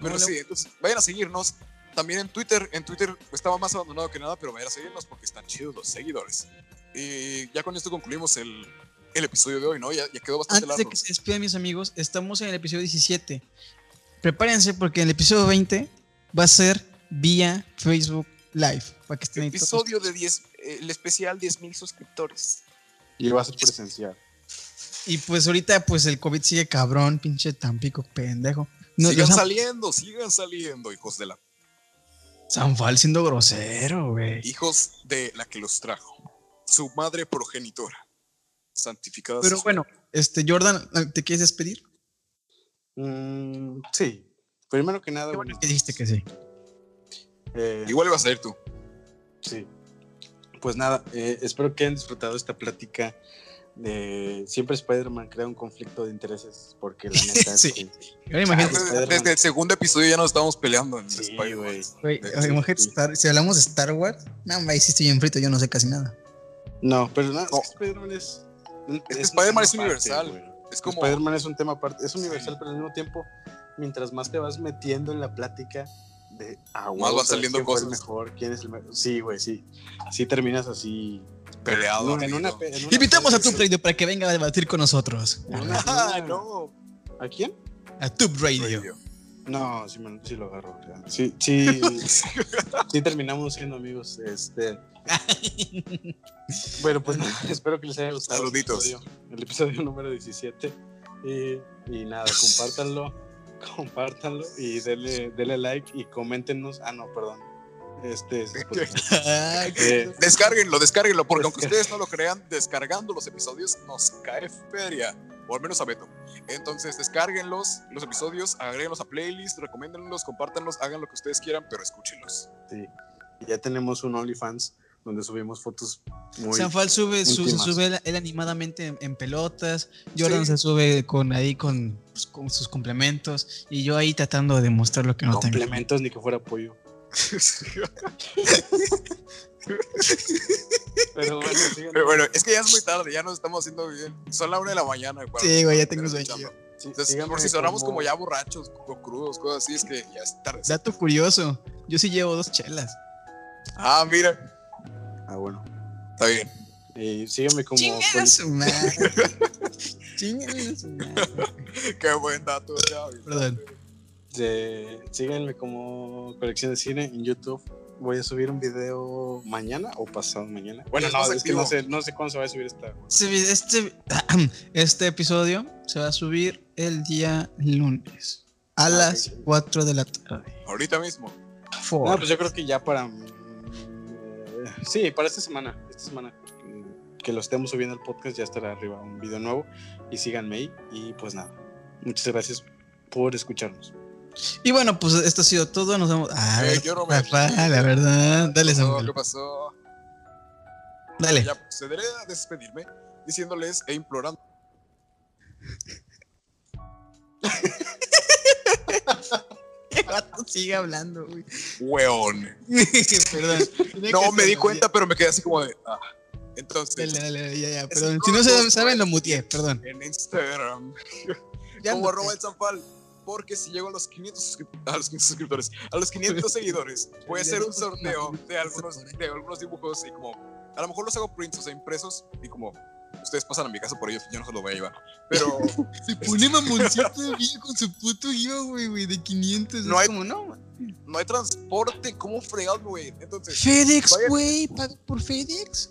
Pero sí, entonces vayan a seguirnos. También en Twitter. En Twitter estaba más abandonado que nada, pero vayan a seguirnos porque están chidos los seguidores. Y ya con esto concluimos el, el episodio de hoy, ¿no? Ya, ya quedó bastante Antes de largo. que se despidan mis amigos, estamos en el episodio 17. Prepárense porque en el episodio 20 va a ser vía Facebook Live. Para que estén todos. Episodio de 10, eh, el especial 10.000 suscriptores. Y va a ser presencial. Y pues ahorita pues el COVID sigue cabrón, pinche Tampico, pendejo. No, sigan saliendo, sigan saliendo, hijos de la Sanfal siendo grosero, güey. hijos de la que los trajo. Su madre progenitora. Santificada. Pero bueno, este Jordan, ¿te quieres despedir? Mm, sí. Primero que nada, bueno, que dijiste que sí. eh, Igual ibas a ir tú. Sí. Pues nada, eh, espero que hayan disfrutado esta plática. De... Siempre Spider-Man crea un conflicto de intereses porque la neta es Sí. que- Ahora imagínate, Desde, el segundo episodio ya nos estábamos peleando en Sí, Spider-Man. imagínate sí. Star- si hablamos de Star Wars, no, ahí sí estoy en frito, yo no sé casi nada. No, pero nada, No. es que Spider-Man es. Spider-Man es tema universal. Es como. Spider-Man es un tema aparte, es universal, pero al mismo tiempo, mientras más te vas metiendo en la plática de ah, Más ¿sabes saliendo quién fue el cosas. mejor, quién es el mejor. Sí, güey, sí. Así terminas así. Peleado. No, en una, amigo. pe- en una Invitamos a Tube Radio para que venga a debatir con nosotros. una- Ah, no. ¿A quién? A Tube Radio. Radio. No, sí, sí lo agarro. ya. Sí, sí, sí terminamos siendo amigos. Este. Bueno, pues nada, espero que les haya gustado Saluditos. el episodio, el episodio número 17. Y, y nada, compártanlo, compártanlo y denle, denle like y coméntenos. Ah, no, perdón. Este es Spotify. Ah, Eh, Descárguenlo, descárguenlo, porque aunque ustedes no lo crean, descargando los episodios nos cae feria. O al menos a Beto. Entonces, descárguenlos, los episodios, agréguenlos a playlist, recomiéndenlos, compártanlos, hagan lo que ustedes quieran, pero escúchenlos. sí. Ya tenemos un OnlyFans donde subimos fotos muy. Sanfal sube, su- se sube él, él animadamente en, en pelotas. Jordan Sí. se sube con ahí con, pues, con sus complementos. Y yo ahí tratando de demostrar lo que no tengo. complementos ni que fuera pollo. Pero bueno, Pero bueno, es que ya es muy tarde, ya nos estamos haciendo bien. Son la una de la mañana. para Sí, güey, ya tengo sueño. sí, Entonces, por si sonamos como ya borrachos o crudos, cosas así, es que ya es tarde. Dato curioso. Yo sí llevo dos chelas. Ah, mira, Ah, bueno. está bien. Y síganme como. Chinguen a su madre. Chinguen a su madre. Qué buen dato, ya. Perdón. de- síganme como Colección de Cine en YouTube. Voy a subir un video mañana o pasado mañana. Bueno, no, es que no sé, no sé cuándo se va a subir esta. Este, este, este episodio se va a subir el día lunes a Ah, las ok. 4 de la tarde. Ahorita mismo. No, pues yo creo que ya para. Sí, para esta semana. Esta semana mm, que lo estemos subiendo el podcast ya estará arriba un video nuevo. Y síganme ahí. Y pues nada. Muchas gracias por escucharnos. Y bueno, pues esto ha sido todo. Nos vemos. Ah, Eh, yo no me- Rafa, la verdad. Dale, ¿Qué pasó? Samuel. ¿Qué pasó? Dale. Ya procederé a despedirme diciéndoles e implorando. Vato sigue hablando, güey. Weón. Perdón. No, me di cuenta, pero me quedé así como de. Ah, Entonces, Dale, dale, dale, ya, ya, perdón. Si no se saben, lo muteé, perdón. en Instagram, Ya como arroba el Zanfal. Porque si llego a los 500, suscrip- a los 500 suscriptores, a los 500 seguidores, voy a hacer un sorteo de algunos, de algunos dibujos y como, a lo mejor los hago prints, o sea, impresos y como, ustedes pasan a mi casa por ellos, yo no se los voy a llevar. Pero Se pone mamoncito todavía con su puto giveaway, güey, de 500. No hay- como, no. no hay transporte, ¿cómo fregado, güey? Entonces, FedEx, güey, paga por FedEx.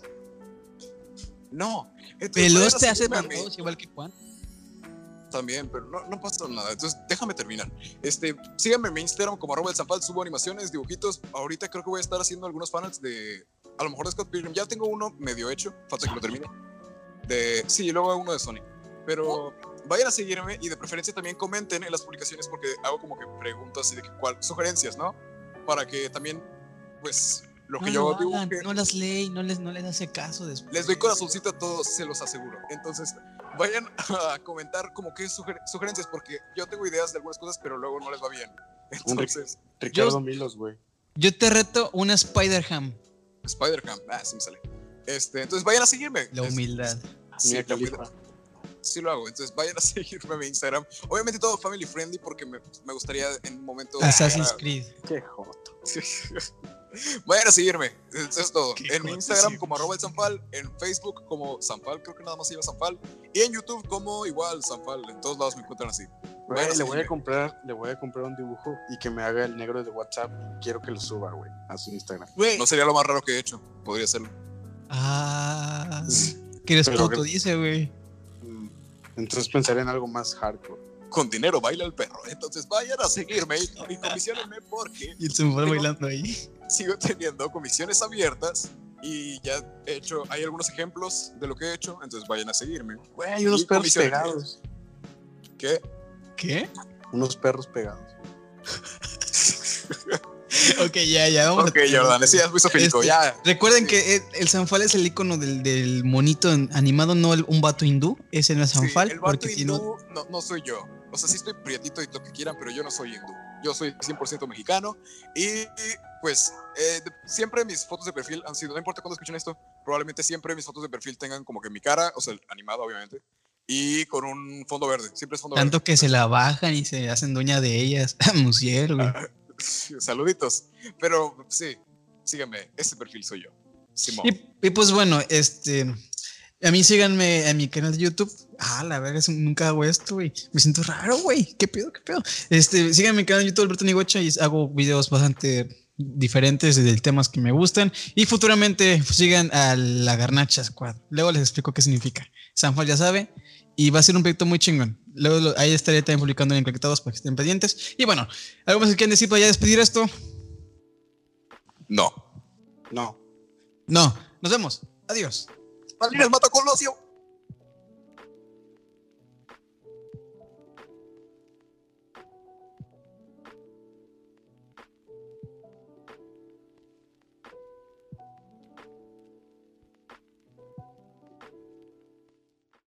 no. Veloz te hace mandados igual que Juan. También, pero no, no pasa nada. Entonces, déjame terminar. Este, síganme en mi Instagram como arroba el Zanfal, subo animaciones, dibujitos. Ahorita creo que voy a estar haciendo algunos panels de, a lo mejor de Scott Pilgrim. Ya tengo uno medio hecho, falta que lo termine. De, sí, y luego uno de Sony. Pero vayan a seguirme y de preferencia también comenten en las publicaciones porque hago como que preguntas y de que cuál, sugerencias, ¿no? Para que también, pues, lo que No, yo lo hagan, dibuje, no las lee, no les, no les hace caso después. les doy corazoncito a todos, se los aseguro. Entonces, vayan a comentar como que suger- sugerencias, porque yo tengo ideas de algunas cosas, pero luego no les va bien. Entonces, Ricardo Milos, güey. Yo te reto una Spider-Ham. Spider-Ham, ah, sí me sale. Este, entonces vayan a seguirme. La humildad. sí, la humildad. Sí lo hago. Entonces vayan a seguirme en mi Instagram. Obviamente todo family friendly, porque me, me gustaría en un momento. Assassin's Creed. Qué joto. a- Vayan a seguirme. Eso es todo. Qué En joto, Instagram sí. como arroba el Sanfal, en Facebook como Sanfal, creo que nada más se llama Sanfal, y en YouTube como igual Sanfal. En todos lados me encuentran así. Bueno, le voy a comprar, le voy a comprar un dibujo y que me haga el negro de WhatsApp. Quiero que lo suba, güey, a su Instagram. No sería lo más raro que he hecho. Podría serlo. Ah. Mm. Que eres Pero puto, que- dice, güey. Mm, Entonces pensaré en algo más hardcore. Con dinero baila el perro. Entonces vayan a seguirme y, y comisionenme porque Y el Sanfal Tengo- bailando ahí. sigo teniendo comisiones abiertas y ya he hecho, hay algunos ejemplos de lo que he hecho, entonces vayan a seguirme. Güey, hay unos Y perros pegados. ¿Qué? ¿Qué? Unos perros pegados. Ok, ya, ya, vamos a Ok, terminar. Jordan, ese ya es muy sofílico, Este, ya. Recuerden Sí. que el, Sanfal es el icono del, del monito animado, no el- un vato hindú. Ese no es Sí, Sanfal. el vato porque hindú no, no soy yo. O sea, sí estoy prietito y lo que quieran, pero yo no soy hindú. Yo soy 100% mexicano y pues eh, siempre mis fotos de perfil han sido, no importa cuándo escuchen esto, probablemente siempre mis fotos de perfil tengan como que mi cara, o sea, animado obviamente, y con un fondo verde. Siempre es fondo Tanto verde. que se la bajan y se hacen dueña de ellas. Musiel, güey. Saluditos. Pero sí, síganme, ese perfil soy yo. Simón. Y, y pues bueno, este. A mí síganme en mi canal de YouTube. Ah, la verga, nunca hago esto, güey. Me siento raro, güey. ¿Qué pedo, qué pedo? Este, síganme en mi canal de YouTube, Alberto Nigocha, y hago videos bastante diferentes de temas que me gustan. Y futuramente sigan a la Garnacha Squad. Luego les explico qué significa. Sanfal ya sabe. Y va a ser un proyecto muy chingón. Luego lo- ahí estaré también publicando en Encriptados para que estén pendientes. Y bueno, ¿algo más que quieran decir para ya despedir esto? No. No. No. Nos vemos. Adiós. Malines mata Colosio.